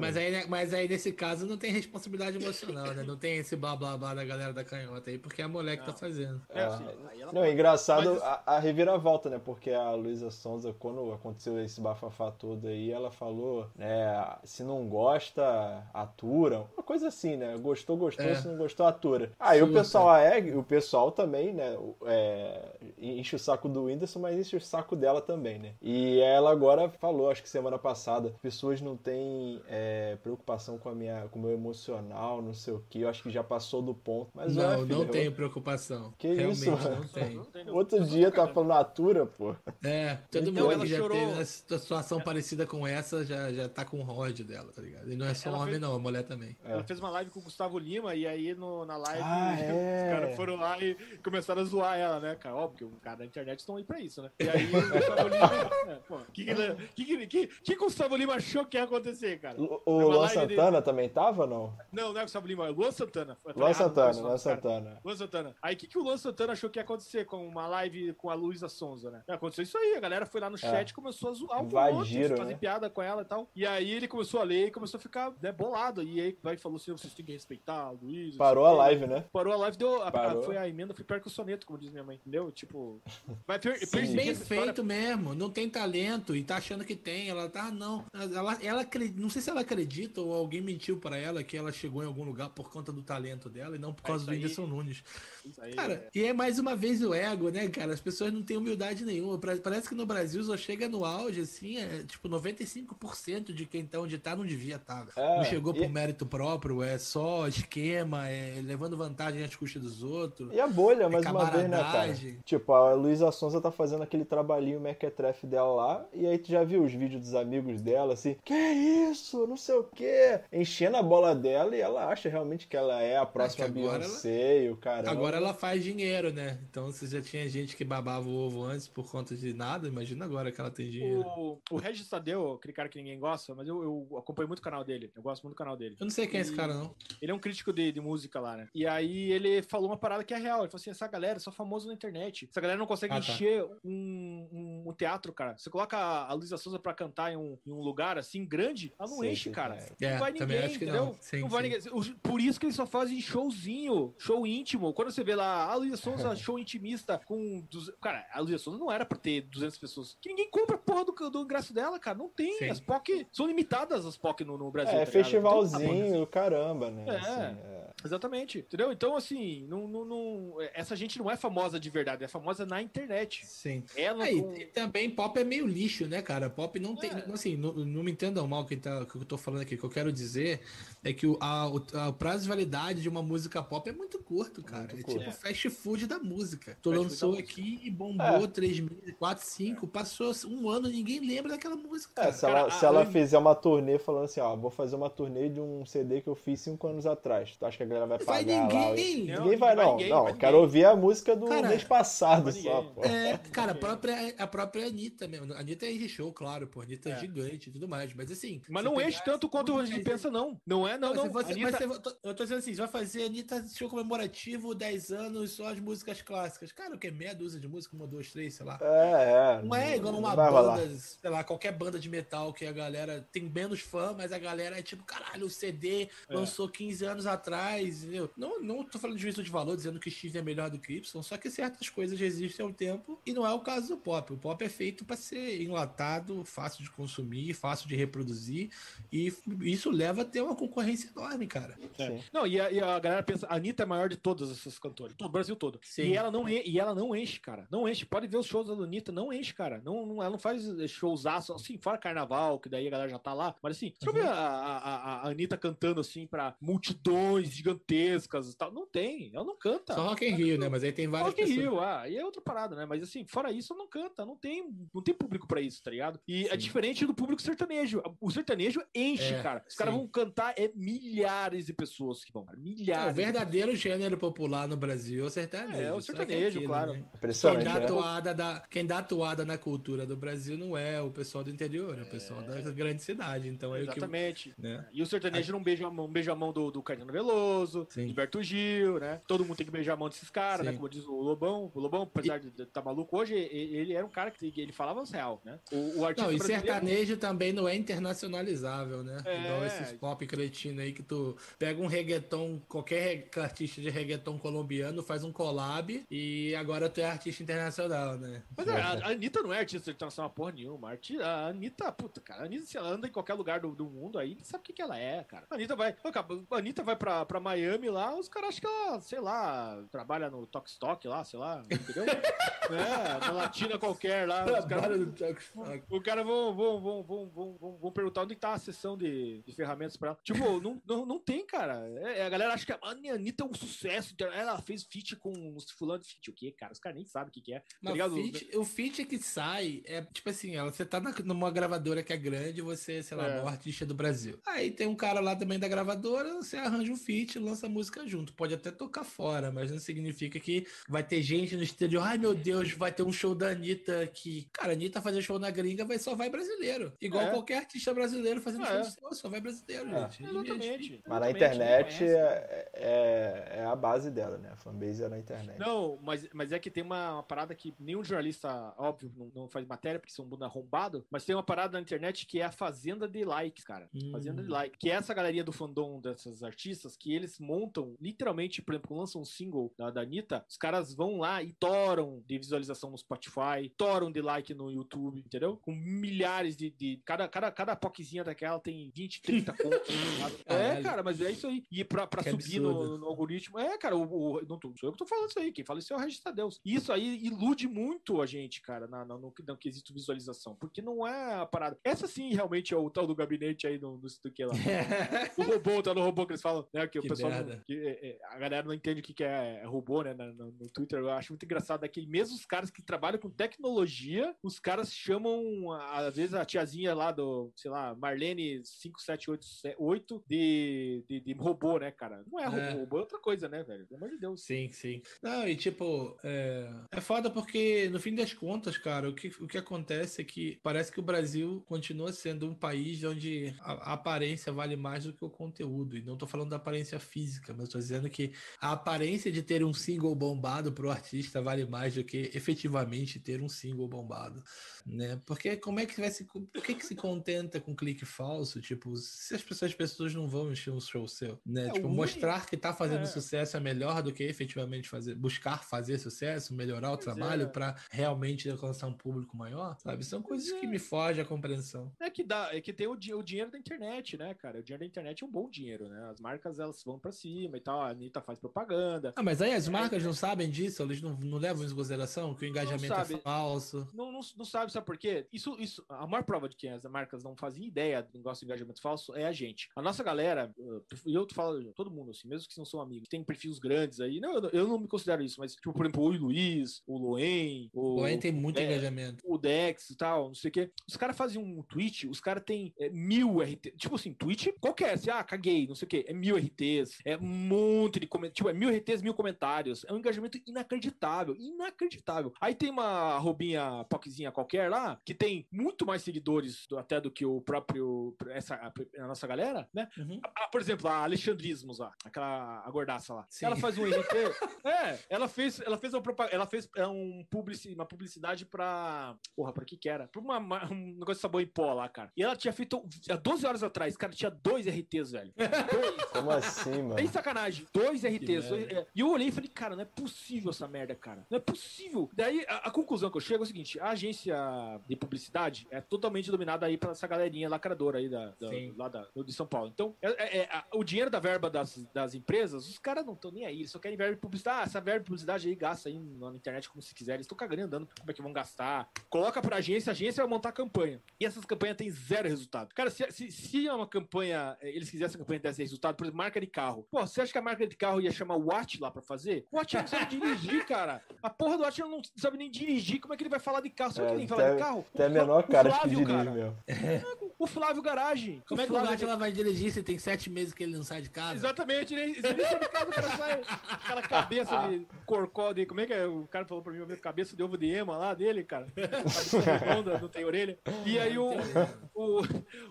Mas aí, né, mas aí, nesse caso, não tem responsabilidade emocional, né? Não tem esse blá blá blá da galera da canhota aí, porque é a mulher que tá Não. fazendo. É, É. assim, aí ela Não, é pode. engraçado Mas- a, a reviravolta, né? Porque a Luísa Sonza, quando aconteceu esse bafafá todo aí, ela falou, né? Se não gosta, atura. Uma coisa assim, né? Gostou, gostou, É. se não gostou, atura. Aí o Surta. pessoal é, o pessoal também, né? é, enche o saco do Whindersson, mas enche o saco dela também, né? E ela agora falou, acho que semana passada, pessoas não têm é, preocupação com a minha, com o meu emocional, não sei o que. Eu acho que já passou do ponto. Mas não, é, não tenho preocupação. Que Realmente isso, não mano? tenho. Outro dia tá falando natura, pô. É, todo Então, mundo ela que já chorou. teve uma situação parecida com essa já, já tá com ódio dela, tá ligado? E não é só Ela homem, fez- não, a mulher também. Ela fez uma live com o Gustavo Lima e aí no, na live Ah, é. os caras foram lá e começaram a zoar ela, né, cara? Óbvio que os caras da internet estão aí pra isso, né? E aí o Gustavo Lima. É, pô, que, que, que, que, que, que o Gustavo Lima achou que ia acontecer, cara? O, o Luan dele. Santana também tava ou não? Não, não é o Gustavo Lima, é o Luan Santana. Luan Santana, Luan. Santana. Luan Santana. Aí o que, que o Luan Santana achou que ia acontecer com uma live com a Luísa Sonza, né? Aconteceu isso aí, a galera foi lá no chat e começou a zoar o Invadiram, fazer né? piada com ela e tal. E aí ele começou a ler e começou a ficar né, bolado. E aí vai falou assim: vocês têm que respeitar a Luísa. Parou a o live, né? Parou a live, deu. A, a- foi a emenda, foi pior que o soneto, como diz minha mãe, entendeu? Tipo. Vai per, Sim, bem história. feito mesmo, não tem talento e tá achando que tem. Ela tá, não. Ela, ela não sei se ela acredita ou alguém mentiu pra ela que ela chegou em algum lugar por conta do talento dela e não por É, causa isso do Whindersson Nunes. Aí, Cara, é. e é mais uma vez o ego, né, cara? As pessoas não têm humildade nenhuma. Parece que no Brasil só chega no auge, assim, é tipo 95% de quem tá onde tá não devia estar. É, não chegou e- por mérito próprio, é só esquema, é levando vantagem às custas dos outros. E a bolha, mais uma vez, né, cara? Tipo, a Luísa Sonza tá fazendo aquele trabalhinho mequetrefe dela lá, e aí tu já viu os vídeos dos amigos dela, assim, que isso, não sei o quê, enchendo a bola dela, e ela acha realmente que ela é a próxima que agora Beyoncé e o cara. Agora ela faz dinheiro, né? Então se já tinha gente que babava o ovo antes por conta de nada, imagina agora que ela tem dinheiro. O, o Regis Tadeu, aquele cara que ninguém gosta, mas eu, eu acompanho muito o canal dele. Eu gosto muito do canal dele. Eu não sei quem é esse E- cara, não. Ele é um crítico de, de música lá, né? E aí ele falou uma parada que é real. Ele falou assim: essa galera é só famoso na internet. Essa galera não consegue Ah, tá. encher um, um- um teatro, cara. Você coloca a, Luísa Souza pra cantar em um, em um lugar assim grande, ela não Sim, enche, cara. é. não vai É, também ninguém, acho que entendeu? não. Sim, vai sim. ninguém. O- Por isso que eles só fazem showzinho, show íntimo. Quando você vê lá a Luísa Souza, show intimista com. Cara, a Luísa Souza não era pra ter 200 pessoas. Que ninguém compra a porra do, do ingresso dela, cara. Não tem. Sim. As POC são limitadas, as POC no, no Brasil. É, tá? Não tem- festivalzinho, caramba, né? É. assim, é. Exatamente, entendeu? Então, assim, não, não, não- essa gente não é famosa de verdade, é famosa na internet. Sim. Ela É, e- com- e também pop é meio lixo, né, cara? Pop não tem. É. Assim, não, não me entendam mal que, tá, que eu tô falando aqui. O que eu quero dizer é que o, a, o a prazo de validade de uma música pop é muito curto, cara. Muito é curto. tipo fast food da música. Tu Fast food lançou aqui e bombou É. 3 meses, 4, 5, passou um ano ninguém lembra daquela música. É, Cara. se Cara, ela, a- se ela a- fizer uma turnê falando assim, ó, vou fazer uma turnê de um CD que eu fiz cinco anos atrás, tu acha que a galera vai Vai pagar lá? ninguém. Ninguém Não, vai, vai não. ninguém, não, vai eu quero ninguém. ouvir a música do Cara, mês passado vai só, ninguém. pô. É, cara, a própria, a própria Anitta mesmo. A Anitta é show, claro, pô. A Anitta é, É. gigante e tudo mais. Mas assim. Mas não enche tanto quanto a gente pensa, não. Não é, não, Não, não. mas você- Anitta- mas você- eu tô dizendo assim, você vai fazer Anitta show comemorativo 10 anos, só as músicas clássicas. Cara, o que? Meia dúzia de música, uma, duas, três, sei lá. É, é. Não é igual uma vai rolar. banda, sei lá, qualquer banda de metal que a galera tem menos fã, mas a galera é tipo, caralho, o CD É. lançou 15 anos atrás, entendeu? Não, não tô falando de juízo de valor, dizendo que X é melhor do que Y, só que certas coisas resistem ao tempo e não é o caso do pop. O pop é feito para ser enlatado, fácil de consumir, fácil de reproduzir e isso leva a ter uma concorrência enorme, cara. Sim. Não, e a, e a galera pensa, a Anitta é a maior de todas essas cantoras, todo o Brasil todo. Sim. E ela, não, e ela não enche, cara. Não enche. Pode ver os shows da Anitta, não enche, cara. Não, não- ela não faz showzaço, assim, fora carnaval, que daí a galera já tá lá. Mas assim, deixa eu ver Uhum. a, a, a- a Anitta cantando assim pra multidões gigantescas e tal. Não tem, ela não canta. Só Rock in Rio, né? Mas aí tem várias Rock in. Rio, ah, e é outra parada, né? Mas assim, fora isso, não canta, não tem, não tem público pra isso, tá ligado? E é Sim. diferente do público sertanejo. O sertanejo enche, É, cara. Os caras vão cantar, é milhares de pessoas que vão, cara. É, Milhares. o verdadeiro gênero popular no Brasil é o sertanejo. É, o que sertanejo, aquilo, claro. né? Quem dá, né? toada da, quem dá toada na cultura do Brasil não é o pessoal do interior, é o pessoal da grande cidade. Então é o que. Exatamente. Né? E o sertanejo não beija a mão, beija a mão do, do Caetano Veloso, Sim. do Gilberto Gil, né? Todo mundo tem que beijar a mão desses caras, né? Sim. Como diz o Lobão. O Lobão, apesar de estar maluco hoje, ele era um cara que ele falava os real, né? O, o artista Não, e sertanejo também não é internacionalizável, né? É. Igual esses pop cretino aí que tu pega um reggaeton, qualquer artista de reggaeton colombiano faz um collab e agora tu é artista internacional, né? Mas a, a Anitta não é artista internacional porra nenhuma. A Anitta, puta, cara. A Anitta, se ela anda em qualquer lugar do, do mundo aí, sabe o que, que ela é, cara. A Anitta vai. A Anitta vai pra, pra Miami lá, os caras acham que ela, sei lá, trabalha no Tok Stock lá, sei lá, entendeu? é, na Latina qualquer lá. os caras cara, o cara vão, vão, vão, vão, vão, vão perguntar onde tá a sessão de, de ferramentas pra ela. Tipo, não, não, não tem, cara. É, a galera acha que a Anitta é um sucesso. Ela fez feat com os fulano de feat. O quê, cara? Os caras nem sabem o que, que é. Tá feat, o feat que sai é, tipo assim, você tá na, numa gravadora que é grande, você, sei lá, é. um artista do Brasil. Aí tem um cara lá também da gravadora, você arranja um feat, lança música junto. Pode até tocar fora, mas não significa que vai ter gente no estúdio. Ai, meu Deus, vai ter um show da Anitta que. Cara, a Anitta fazer show na gringa vai só vai brasileiro. Igual é. qualquer artista brasileiro fazendo é. show, só vai brasileiro, é. gente. Exatamente. Mas na internet é, é, é, a base dela, né? A fanbase é na internet. Não, mas, mas é que tem uma, uma parada que nenhum jornalista, óbvio, não, não, faz matéria porque são um bunda arrombado, mas tem uma parada na internet que é a fazenda de likes, cara. Hum. Fazenda de likes. Que é essa galeria do fandom dessas artistas que eles montam, literalmente, por exemplo, lançam um single da, da Anitta, os caras vão lá e toram de visualização no Spotify, toram de like no YouTube, entendeu? Com milhares de. de cada, cada, cada poquezinha daquela tem 20, 30 contos. é, cara, mas é isso aí. E pra, pra subir no, no, algoritmo. É, cara, o, o, não sou eu que tô falando isso aí. Quem fala isso é o Regista Deus. Isso aí ilude muito a gente, cara, na, na, no, no quesito visualização. Porque não é a parada. Essa sim realmente é o tal do gabinete aí no, no do que lá. o robô, tá no robô que eles falam, né? Que, que o pessoal. Não, que, é, é, a galera não entende o que, que é, é robô, né? No, no, Twitter. Eu acho muito engraçado é que mesmo os caras que trabalham com tecnologia, os caras chamam, às vezes, a tiazinha lá do, sei lá, Marlene 5788 de, de, de robô, né, cara? Não é, robô, é. robô é outra coisa, né, velho? Pelo amor de Deus. Sim, sim. Não, e tipo, é, é foda porque, no fim das contas, cara, o que, o que acontece é que parece que o Brasil continua sendo um país onde a, a aparência vale mais do que o conteúdo. E não tô falando da aparência física, mas tô dizendo que a aparência de ter um single bombado pro artista vale mais do que efetivamente ter um single bombado, né? Porque como é que vai se... Por que que se contenta com clique falso? Tipo, se as pessoas, as pessoas não vão encher um show seu, né? É, tipo, mostrar que tá fazendo é. sucesso é melhor do que efetivamente fazer, buscar fazer sucesso, melhorar o pois trabalho é. para realmente alcançar um público maior, sabe? São coisas que é. me fogem a compreensão. É que dá, é que tem o, o dinheiro da internet, né, cara? O dinheiro da internet é um bom dinheiro, né? As marcas elas vão para cima e tal, a Anitta faz propaganda. Ah, mas aí as marcas não sabem disso, eles não, não levam em consideração que o engajamento é falso. Não, não, não sabe, sabe por quê? Isso, isso, a maior prova de que as marcas não fazem ideia do negócio de engajamento falso é a gente. A nossa galera, e eu falo, todo mundo, assim, mesmo que não são amigos, tem perfis grandes aí. Não, eu, eu não me considero isso, mas, tipo, por exemplo, o Luiz, o Loen, o. Loen tem muito engajamento. O Dex e tal, não sei o quê. Os caras fazem um tweet, os caras têm é, mil RT. Tipo assim, tweet qualquer, assim, ah, caguei, não sei o quê. É mil RTs, é um monte de comentários. Tipo, é mil RTs, mil comentários. É um engajamento inacreditável. Inacreditável. Aí tem uma robinha poquezinha qualquer lá, que tem muito mais seguidores do, até do que o próprio. Essa, a, a nossa galera, né? Uhum. A, por exemplo, a Alexandrismos lá, aquela a gordaça lá. Sim. Ela faz um RT. é, ela fez, ela fez, uma, ela fez é, um publici, uma publicidade pra. Porra, pra que que era? Pra uma, um negócio de sabão em pó lá, cara. E ela tinha feito. Há 12 horas atrás, cara, tinha dois RTs, velho. Dois. Como assim, mano? Sem sacanagem. Dois RTs. Dois, é. E eu olhei e falei, cara, não é possível essa merda, cara. Não é possível. Daí a, a conclusão que eu chego é o seguinte: a agência de publicidade é totalmente dominada aí pra essa galerinha lacradora aí da, da lá da, de São Paulo. Então, é, é, é, o dinheiro da verba das, das empresas, os caras não estão nem aí. Eles só querem verba de publicidade. Ah, essa verba de publicidade aí gasta aí na internet como se quiser. Eles estão cagando andando como é que vão gastar. Coloca pra agência, a agência vai montar campanha. E essas campanhas têm zero resultado. Cara, se, se, se é uma campanha, eh, eles quisessem a campanha desse resultado, por exemplo, marca de carro. Pô, você acha que a marca de carro ia chamar o Watch lá pra fazer? O Watch não sabe dirigir, cara. A porra do Watch não sabe nem dirigir. Como é que ele vai falar de carro? Sabe é, que nem falar de carro? Tem a menor cara Flávio, que dirige, cara. meu. O Flávio Garagem. Como é que o Watch ela vai dirigir se tem sete meses que ele não sai de casa? Exatamente. Ele, ele sai de casa, o cara sai aquela cabeça de corcó. Como é que é? O cara falou pra mim, cabeça de ovo de ema lá dele, cara. Cabeça redonda, não tem orelha. E aí o, o,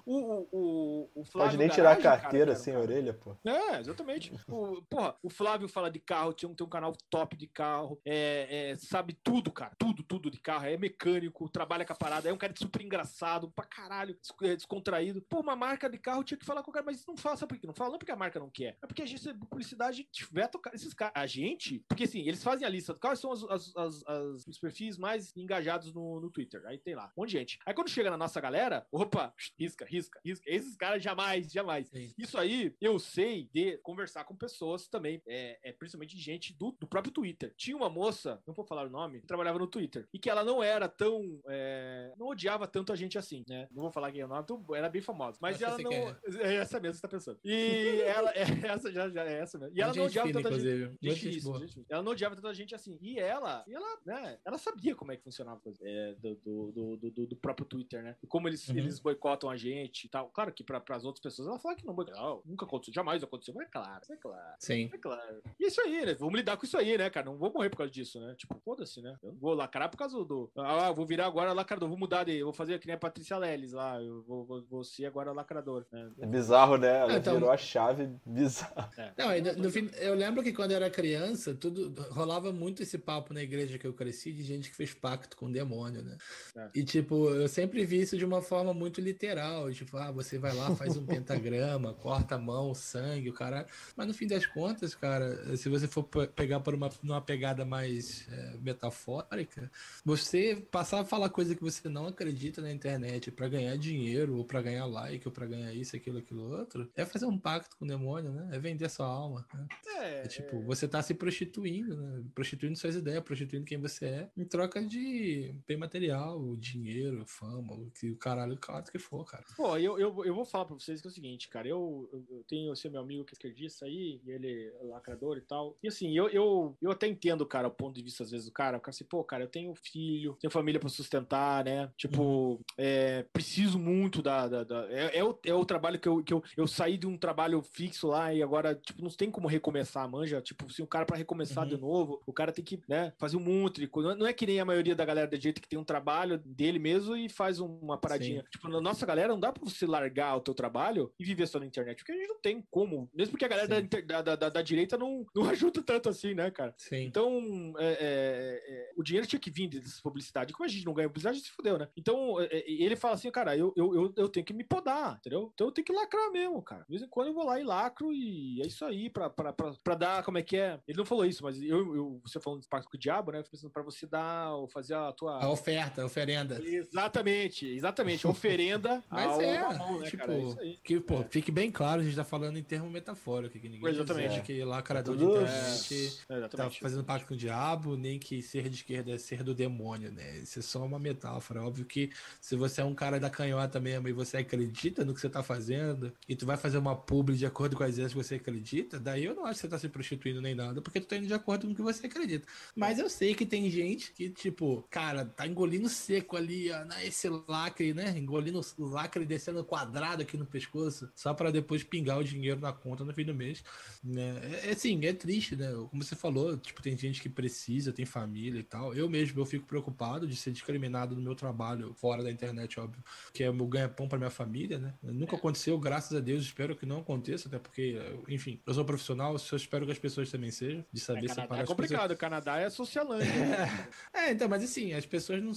o, o, o Flávio. Pode nem tirar a carteira cara, sem cara. orelha, pô. É, exatamente. O, porra, o Flávio fala de carro, tinha, tem um canal top de carro, é, é, sabe tudo, cara. Tudo, tudo de carro. É mecânico, trabalha com a parada, é um cara super engraçado, pra caralho, é, descontraído. Pô, uma marca de carro tinha que falar com o cara, mas não fala, sabe por que não fala? Não porque a marca não quer. É porque a agência de publicidade tiver tocar esses caras. A gente, porque assim, eles fazem a lista. Quais são as, as, as, as os perfis mais engajados no, no Twitter? Aí tem lá, um monte de gente. Aí quando chega na nossa galera, opa, risca, risca, risca. Esses caras jamais, jamais. Sim. Isso aí eu sei de conversar com pessoas também, é, é principalmente gente do, do próprio Twitter. Tinha uma moça, não vou falar o nome, que trabalhava no Twitter, e que ela não era tão. É, não odiava tanto a gente assim, né? Não vou falar quem é o nome, tu- era bem famosa. Mas ela não. quer. É essa mesmo que você tá pensando. E ela. É, essa já, já é essa mesmo. E ela não odiava fina, tanto a gente. Muito Gente, gente isso, ela não odiava tanto a gente assim. E ela, e ela, né, ela sabia como é que funcionava a coisa, é, do, do, do, do- do próprio Twitter, né? E como eles, Uhum. eles boicotam a gente e tal. Claro que para as outras pessoas ela fala que não boicotam. Nunca aconteceu, jamais aconteceu. Mas é claro, é claro. Sim. É claro. E é isso aí, né? Vamos lidar com isso aí, né, cara? Não vou morrer por causa disso, né? Tipo, foda-se, né? Eu não vou lacrar por causa do. Ah, eu vou virar agora lacrador, vou mudar de. Vou fazer que nem a Patrícia Leles lá. Eu vou, vou, vou ser agora lacrador. Né? É bizarro, né? Ela Ah, então- virou a chave bizarra. É. Não, no, no fim, eu lembro que quando eu era criança, tudo rolava muito esse papo na igreja que eu cresci de gente que fez pacto com o demônio, né? É. E tipo, eu sempre vi isso de uma forma muito literal, tipo, ah, você vai lá, faz um pentagrama, corta a mão, sangue, o cara. Mas no fim das contas, cara, se você for pe- pegar por uma, uma pegada mais é, metafórica, você passar a falar coisa que você não acredita na internet pra ganhar dinheiro, ou pra ganhar like, ou pra ganhar isso, aquilo, aquilo outro, é fazer um pacto com o demônio, né? É vender sua alma. né? É, É tipo, você tá se prostituindo, né? Prostituindo suas ideias, prostituindo quem você é, em troca de bem material, dinheiro, fama, o que o caralho, o cara que for, cara. Pô, eu, eu, eu vou falar pra vocês que é o seguinte, cara. Eu, eu, eu tenho esse meu amigo que é esquerdista aí, e ele é lacrador e tal. E assim, eu, eu, eu até entendo, cara, o ponto de vista às vezes do cara. O cara assim, pô, cara, eu tenho filho, tenho família pra sustentar, né? Tipo, é, preciso muito da. da, da- é, é, o, é o trabalho que, eu, que eu, eu saí de um trabalho fixo lá e agora, tipo, não tem como recomeçar, manja. Tipo, se o cara pra recomeçar Uhum. de novo, o cara tem que, né, fazer um monte de coisa. Não é que nem a maioria da galera da direita que tem um trabalho dele mesmo e faz uma paradinha. Tipo, na nossa galera, não dá pra você largar o teu trabalho e viver só na internet, porque a gente não tem como. Mesmo porque a galera da, Sim. inter- da, da, da- da direita não, não ajuda tanto assim, né, cara? Sim. Então, é, é, é, o dinheiro tinha que vir dessa publicidade. Como a gente não ganha a gente se fudeu, né? Então, é, é, ele fala assim, cara, eu, eu, eu, eu tenho que me podar, entendeu? Então eu tenho que lacrar mesmo, cara. De vez em quando eu vou lá e lacro e é isso aí, pra, pra, pra, pra dar, como é que é? Ele não falou isso, mas eu, eu você falando de pacto com o diabo, né? Eu pensando pra você dar, ou fazer a tua... A oferta, a oferenda. Exatamente, exatamente. Oferenda Mas ao é, mamão, né, tipo, cara? É isso aí. que, pô, fique bem claro, a gente tá falando em termo metafórico, que ninguém Exatamente. diz que lacrador É de internet É, tá fazendo pacto com o diabo, nem que ser de esquerda é ser do demônio, né? Isso é só uma metáfora. Óbvio que se você é um cara da canhota mesmo e você acredita no que você tá fazendo, e tu vai fazer uma publi de acordo com as ideias que você acredita, daí eu não acho que você tá se prostituindo nem nada, porque tu tá indo de acordo com o que você acredita. Mas eu sei que tem gente que, tipo, cara, tá engolindo seco ali, ó, né, esse lacre, né? Engolindo o lacre descendo quadrado aqui no pescoço, só pra depois pingar o dinheiro na conta no fim do mês. Né? É, é assim, é triste, né? Como você falou, tipo, tem gente que precisa, tem família e tal. Eu mesmo, eu fico preocupado de ser discriminado no meu trabalho, fora da internet, óbvio, que é o meu ganha-pão pra minha família, né? Nunca aconteceu, graças a Deus, espero que não aconteça, até porque, enfim, eu sou profissional, só espero que as pessoas também sejam, de É, saber Canadá separar é complicado, o Canadá é socialândia. É, então, mas assim, as pessoas não,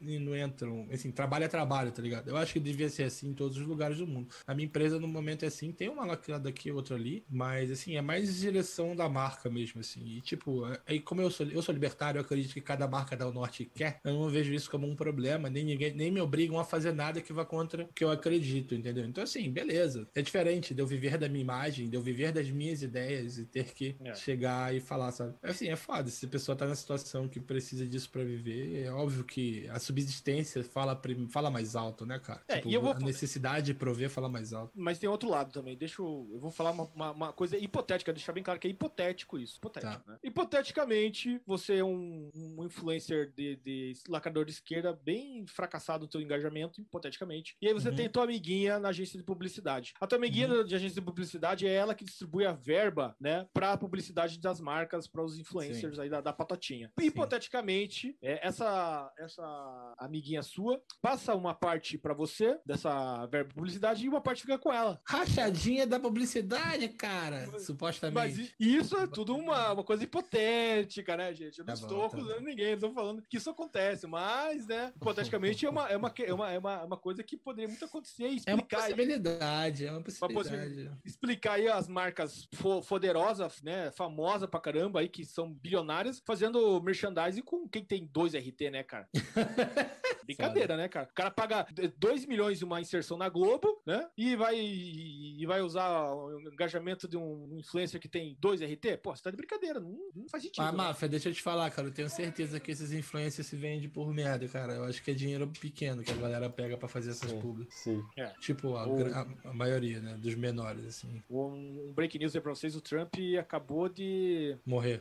não, não entram. Assim, trabalho é trabalho, tá ligado? Eu acho que devia ser assim em todos os lugares do mundo. A minha empresa, no momento, é assim, tem uma lacrada aqui, outra ali, mas assim, é mais direção da marca mesmo, assim. E tipo, aí como eu sou, eu sou libertário, eu acredito que cada marca dá o norte que quer, eu não vejo isso como um problema, nem ninguém, nem me obrigam a fazer nada que vá contra o que eu acredito, entendeu? Então, assim, beleza. É diferente de eu viver da minha imagem, de eu viver das minhas ideias e ter que É. chegar e falar, sabe? Assim, é foda. Se a pessoa tá na situação que precisa disso pra viver, é óbvio que a subsistência fala, fala mais alto, né, cara? É, tipo, e eu vou- a necessidade de prover fala mais alto. Mas tem outro lado também. Deixa eu. Eu vou falar uma, uma- uma coisa hipotética, deixar bem claro que é hipotético isso. Hipotético, Tá. né? Hipoteticamente, você é um, um influencer de, de lacrador de esquerda bem fracassado no seu engajamento, hipoteticamente. E aí você Uhum. tem tua amiguinha na agência de publicidade. A tua amiguinha de agência de publicidade é ela que distribui a verba, né, pra publicidade das marcas, para os influencers aí da, da patotinha. Sim. Hipoteticamente, é, essa, essa amiguinha sua passa uma parte pra você dessa verba de publicidade e uma parte fica com ela. Rachadinha da publicidade, cara. supostamente. Mas isso é tudo uma, uma coisa hipotética, né, gente? Eu não Tá bom, estou tá acusando ninguém, eu estou falando que isso acontece, mas, né, hipoteticamente é uma, é uma, é uma, é uma, é uma coisa que poderia muito acontecer e é uma explicar, aí- possibilidade, é uma possibilidade. possibilidade. explicar aí as marcas fo poderosas, né, famosa pra caramba aí, que são bilionárias, fazendo merchandising com quem tem dois RT, né, cara? Brincadeira, né, cara? O cara paga 2 milhões de uma inserção na Globo, né? E vai. E, vai usar o engajamento de um influencer que tem dois RT? Pô, você tá de brincadeira, não, não faz sentido. Mas, né? Máfia, deixa eu te falar, cara. Eu tenho certeza que esses influencers se vendem por merda, cara. Eu acho que é dinheiro pequeno que a galera pega pra fazer essas Sim, públicas. sim. Tipo, a, gra- a- a maioria, né? Dos menores, assim. Um, um break news aí pra vocês: o Trump acabou de. Morrer.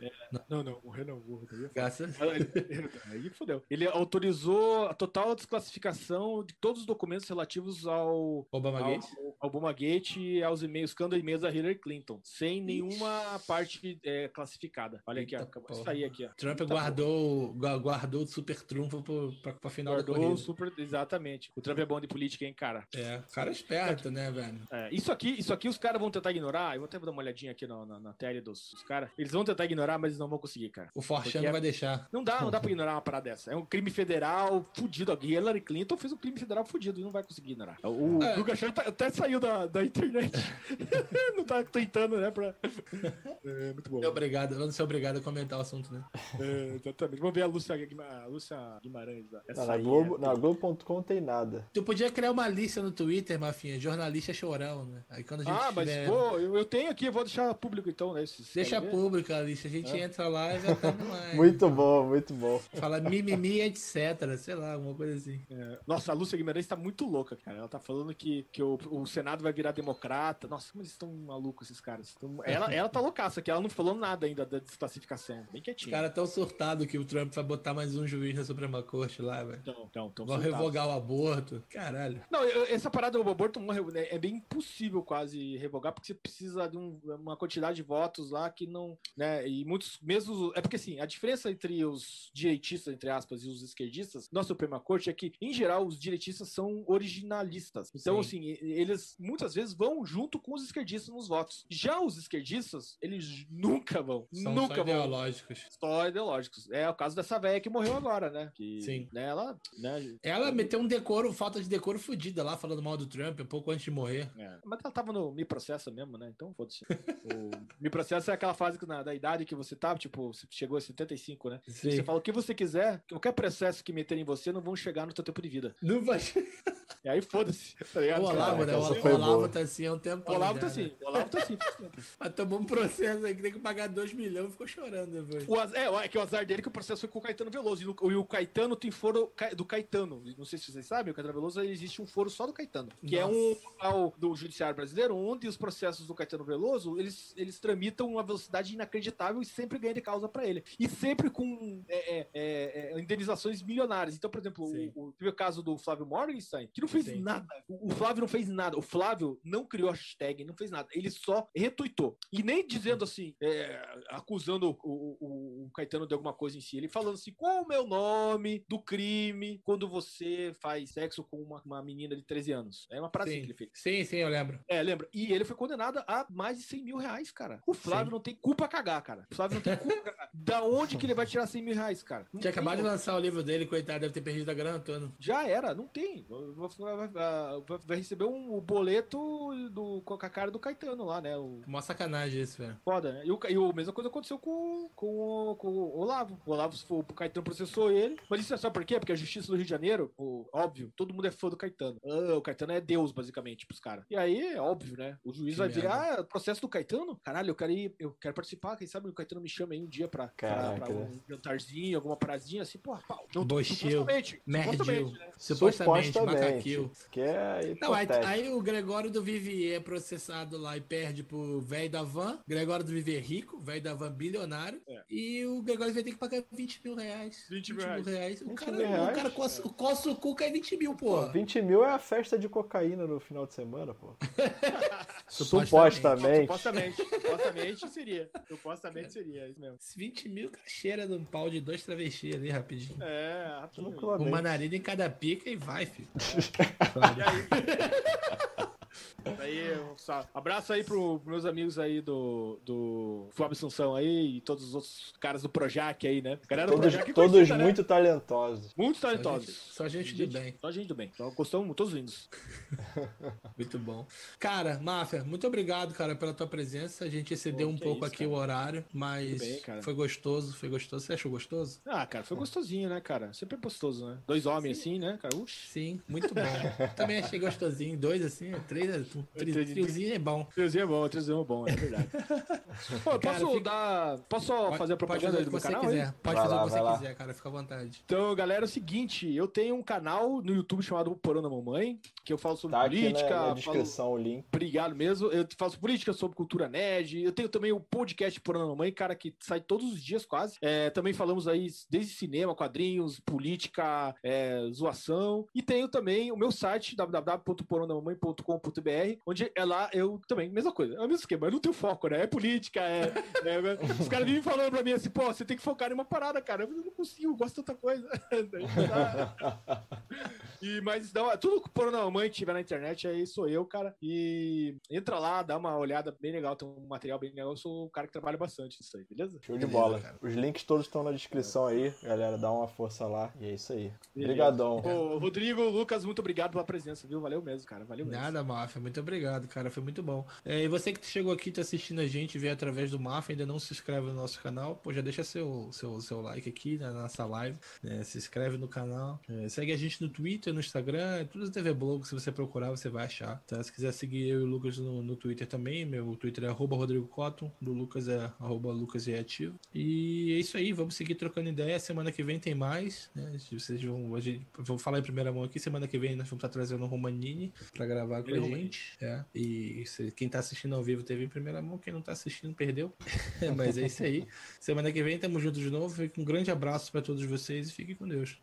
Não, não, morrer não, morrer não. Graças Aí fodeu. Ele autorizou a total desclassificação de todos os documentos relativos ao, Obama ao, Gates. ao Obamagate e aos e-mails, escândalo e-mails da Hillary Clinton, sem nenhuma parte é, classificada. Olha aqui, ó, Eita acabou de porra. sair aqui, ó. Trump Tá guardou, gua- guardou o super trunfo pro, pra, pra final da Guardou corrida. super, exatamente. O Trump é bom de política, hein, cara. É, o cara é esperto, né, velho? É, isso aqui, isso aqui os caras vão tentar ignorar. Eu vou até dar uma olhadinha aqui na, na, na tele dos, dos caras. Eles vão tentar ignorar, mas eles não vão conseguir, cara. O Forchan não é- vai deixar. Não dá, não dá pra ignorar uma parada dessa. É um crime federal fudido. A Hillary Clinton fez um crime federal fudido e não vai conseguir ignorar. O É. Guga Chang tá- até saiu da, da internet. não tá tentando, né? Pra... É, muito bom. É obrigado, eu não sou obrigado a comentar o assunto, né? É, exatamente. Vamos ver a Lúcia, a Lúcia Guimarães. Não, na Globo, é- na Globo.com tem nada. Tu podia criar uma lista no Twitter, Mafinha, jornalista chorão, né? Aí quando a gente Ah, mas tiver... vou, eu, eu tenho aqui, eu vou deixar público então, né? Deixa pública a lista, a gente É. entra lá e vai dando mais. Muito bom, muito bom. Fala mimimi, etc. Sei lá, alguma coisa assim. É. Nossa, a Lúcia Guimarães tá muito louca, cara. Ela tá falando que, que o, o Senado vai virar democrata. Nossa, como eles estão malucos, esses caras. Tão- Ela, ela tá loucaça, que ela não falou nada ainda da desclassificação. Bem Os quietinho. caras tão surtados que o Trump vai botar mais um juiz na Suprema Corte lá, velho. Então, então, então Vão revogar o aborto. Caralho. Não, essa parada do aborto morre, né, é bem impossível quase revogar, porque você precisa de um- uma quantidade de votos lá que não. Né, e muitos, mesmo. É porque assim, a diferença entre os direitistas, entre aspas, e os esquerdistas na Suprema Corte é que, em geral, os direitistas são originalistas. Então, Sim. assim, eles muitas vezes vão junto com os esquerdistas nos votos. Já os esquerdistas, eles nunca vão. São nunca só vão ideológicos. só ideológicos. É o caso dessa velha que morreu agora, né? Que, Sim. Né, ela, né, Ela meteu um decoro, falta de decoro fodida lá, falando mal do Trump, um pouco antes de morrer. É. Mas ela tava no Me Processa mesmo, né? Então foda-se. o Me Processa é aquela fase que na, da idade que você tá, tipo, você chegou a 75, né? Sim. Você fala o que você quiser, qualquer processo que meterem em você não vão chegar no teu tempo de vida. Não vai. E aí foda-se. Tá ligado? O Olavo, né? O Olavo boa. tá assim há um tempo. O Olavo já, tá né? assim. O Olavo tá assim. Mas tomou um processo aí que tem que pagar 2 milhões e ficou chorando depois. O az- é, é que o azar dele é que o processo foi com o Caetano Veloso. E, no- e o Caetano tem foro do Caetano. Não sei se vocês sabem, o Caetano Veloso existe um foro só do Caetano. Que é Nossa. um local do Judiciário Brasileiro, onde os processos do Caetano Veloso eles, eles tramitam uma velocidade inacreditável e sempre ganha de causa pra ele. E sempre com é, é, é, é, indenizações milionárias. Então, por exemplo, o, o, teve o caso do Flávio Morgenstein, que não fez Sim. nada. O, o Flávio não fez nada. O Flávio não criou hashtag, não fez nada. Ele só retuitou. E nem dizendo assim, é, acusando o, o- Caetano de alguma coisa em si. Ele falando assim, qual o meu nome do crime quando você faz sexo com uma, uma menina de 13 anos? É uma frase Sim. que ele fez. sim, sim, eu lembro. É, lembra? E ele foi condenado a mais de 100 mil reais, cara. O Flávio Sim. não tem culpa a cagar, cara. O Flávio não tem culpa cagar. Da onde que ele vai tirar 100 mil reais, cara? Não Tinha acabado de lançar o livro dele, coitado, deve ter perdido a grana toda. Já era, não tem. Vai, receber um boleto do, com a cara do Caetano lá, né? O, Mó sacanagem isso, velho. Foda, né? E, o, e a mesma coisa aconteceu com, com, o- com o Olavo. O Olavo, o Caetano processou ele. Mas isso é só por quê? Porque a justiça do Rio de Janeiro, o- óbvio, todo mundo é fã do Caetano. Ah, o Caetano é Deus, basicamente, pros caras. E aí, é óbvio, né? O juiz Que vai ver, merda. ah, processo do Caetano? Caralho, eu quero ir, eu quero participar. Quem sabe o Caetano me chama aí um dia pra, pra, Caraca, pra um jantarzinho, alguma paradinha assim, porra, pau. Não, supostamente, Merdiu. supostamente, né? Supostamente, macaquil. Que é Não, aí, aí o Gregório do Vivier é processado lá e perde pro velho da van. Gregório do Vivier é rico, velho da van bilionário. É. E o Gregório vai ter que pagar 20 mil reais. 20 mil reais. O 20 cara, mil o reais? cara coça, coça o cu cai 20 mil, Pô, porra. 20 mil é a festa de cocaína no final de semana, pô. Supostamente. Supostamente. Supostamente, supostamente seria. Supostamente seria, é isso mesmo. 20 mil, cara, cheira de um pau de dois travestis ali, rapidinho. É, rapidinho. Uma narina em cada pica e vai, filho. E aí? Daí, um sa- abraço aí pro pros meus amigos aí do, do Flávio Assunção aí e todos os outros caras do Projac aí, né? Galera do Todos, Projac é todos conhecida, né? muito talentosos. Muito Só gente, talentosos. só gente do bem. Só gente do bem. Só gostamos, todos lindos. Muito bom. Cara, Máfia, muito obrigado, cara, pela tua presença. A gente excedeu Pô, um pouco isso, aqui cara. o horário, mas bem, foi gostoso, foi gostoso. Você achou gostoso? Ah, cara, foi gostosinho, né, cara? Sempre é gostoso, né? Dois homens assim, né, cara? Uxi. Sim, muito bom. Também achei gostosinho. Dois assim, três é junto. Triozinho é bom. Triozinho é bom, triozinho é bom, é verdade. Pô, Cara, posso fica- dar. Posso só fazer a Pode propaganda do meu canal? aí? quiser. Pode Vai fazer lá, o que você lá. quiser, cara. Fica à vontade. Então, galera, é o seguinte, eu tenho um canal no YouTube chamado Porão da Mamãe, que eu falo sobre Tá aqui política, na, na falo descrição o link. Obrigado mesmo. Eu faço política sobre cultura nerd. Eu tenho também o podcast Por Ana Mamãe, cara, que sai todos os dias quase. É, também falamos aí desde cinema, quadrinhos, política, é, zoação. E tenho também o meu site, www.porondamamãe.com.br, onde é lá eu também, mesma coisa. É o mesmo esquema, eu não tenho foco, né? É política, é. é- os caras vivem falando pra mim assim, pô, você tem que focar em uma parada, cara. Eu não consigo, eu gosto de tanta coisa. E, mas não, tudo que por uma mãe tiver na internet, aí sou eu, cara. E entra lá, dá uma olhada bem legal, tem um material bem legal. Eu sou o cara que trabalha bastante nisso aí, beleza? Show de Beleza, bola. cara. Os links todos estão na descrição aí, galera. Dá uma força lá. E é isso aí. Obrigadão. Rodrigo, Lucas, muito obrigado pela presença, viu? Valeu mesmo, cara. Valeu mesmo. Nada, Máfia. Muito obrigado, cara. Foi muito bom. É, e você que chegou aqui, tá assistindo a gente, veio através do Máfia, ainda não se inscreve no nosso canal, pô, já deixa seu, seu, seu like aqui na nossa live. né? Se inscreve no canal. É, segue a gente no Twitter, no Instagram, é tudo TV Blog. Se você procurar, você vai achar. Tá? Se quiser seguir eu e o Lucas no, no Twitter também, meu Twitter é arroba Rodrigo Cotton, do Lucas é arroba Lucas Reativo. E é isso aí, vamos seguir trocando ideia. Semana que vem tem mais. Né? Vocês vão, a gente, vou falar em primeira mão aqui. Semana que vem nós vamos estar trazendo o Romanini pra gravar com Ele a Romanini. É. E quem tá assistindo ao vivo teve em primeira mão, quem não tá assistindo perdeu. Mas é isso aí. Semana que vem tamo junto de novo. Um grande abraço pra todos vocês e fiquem com Deus.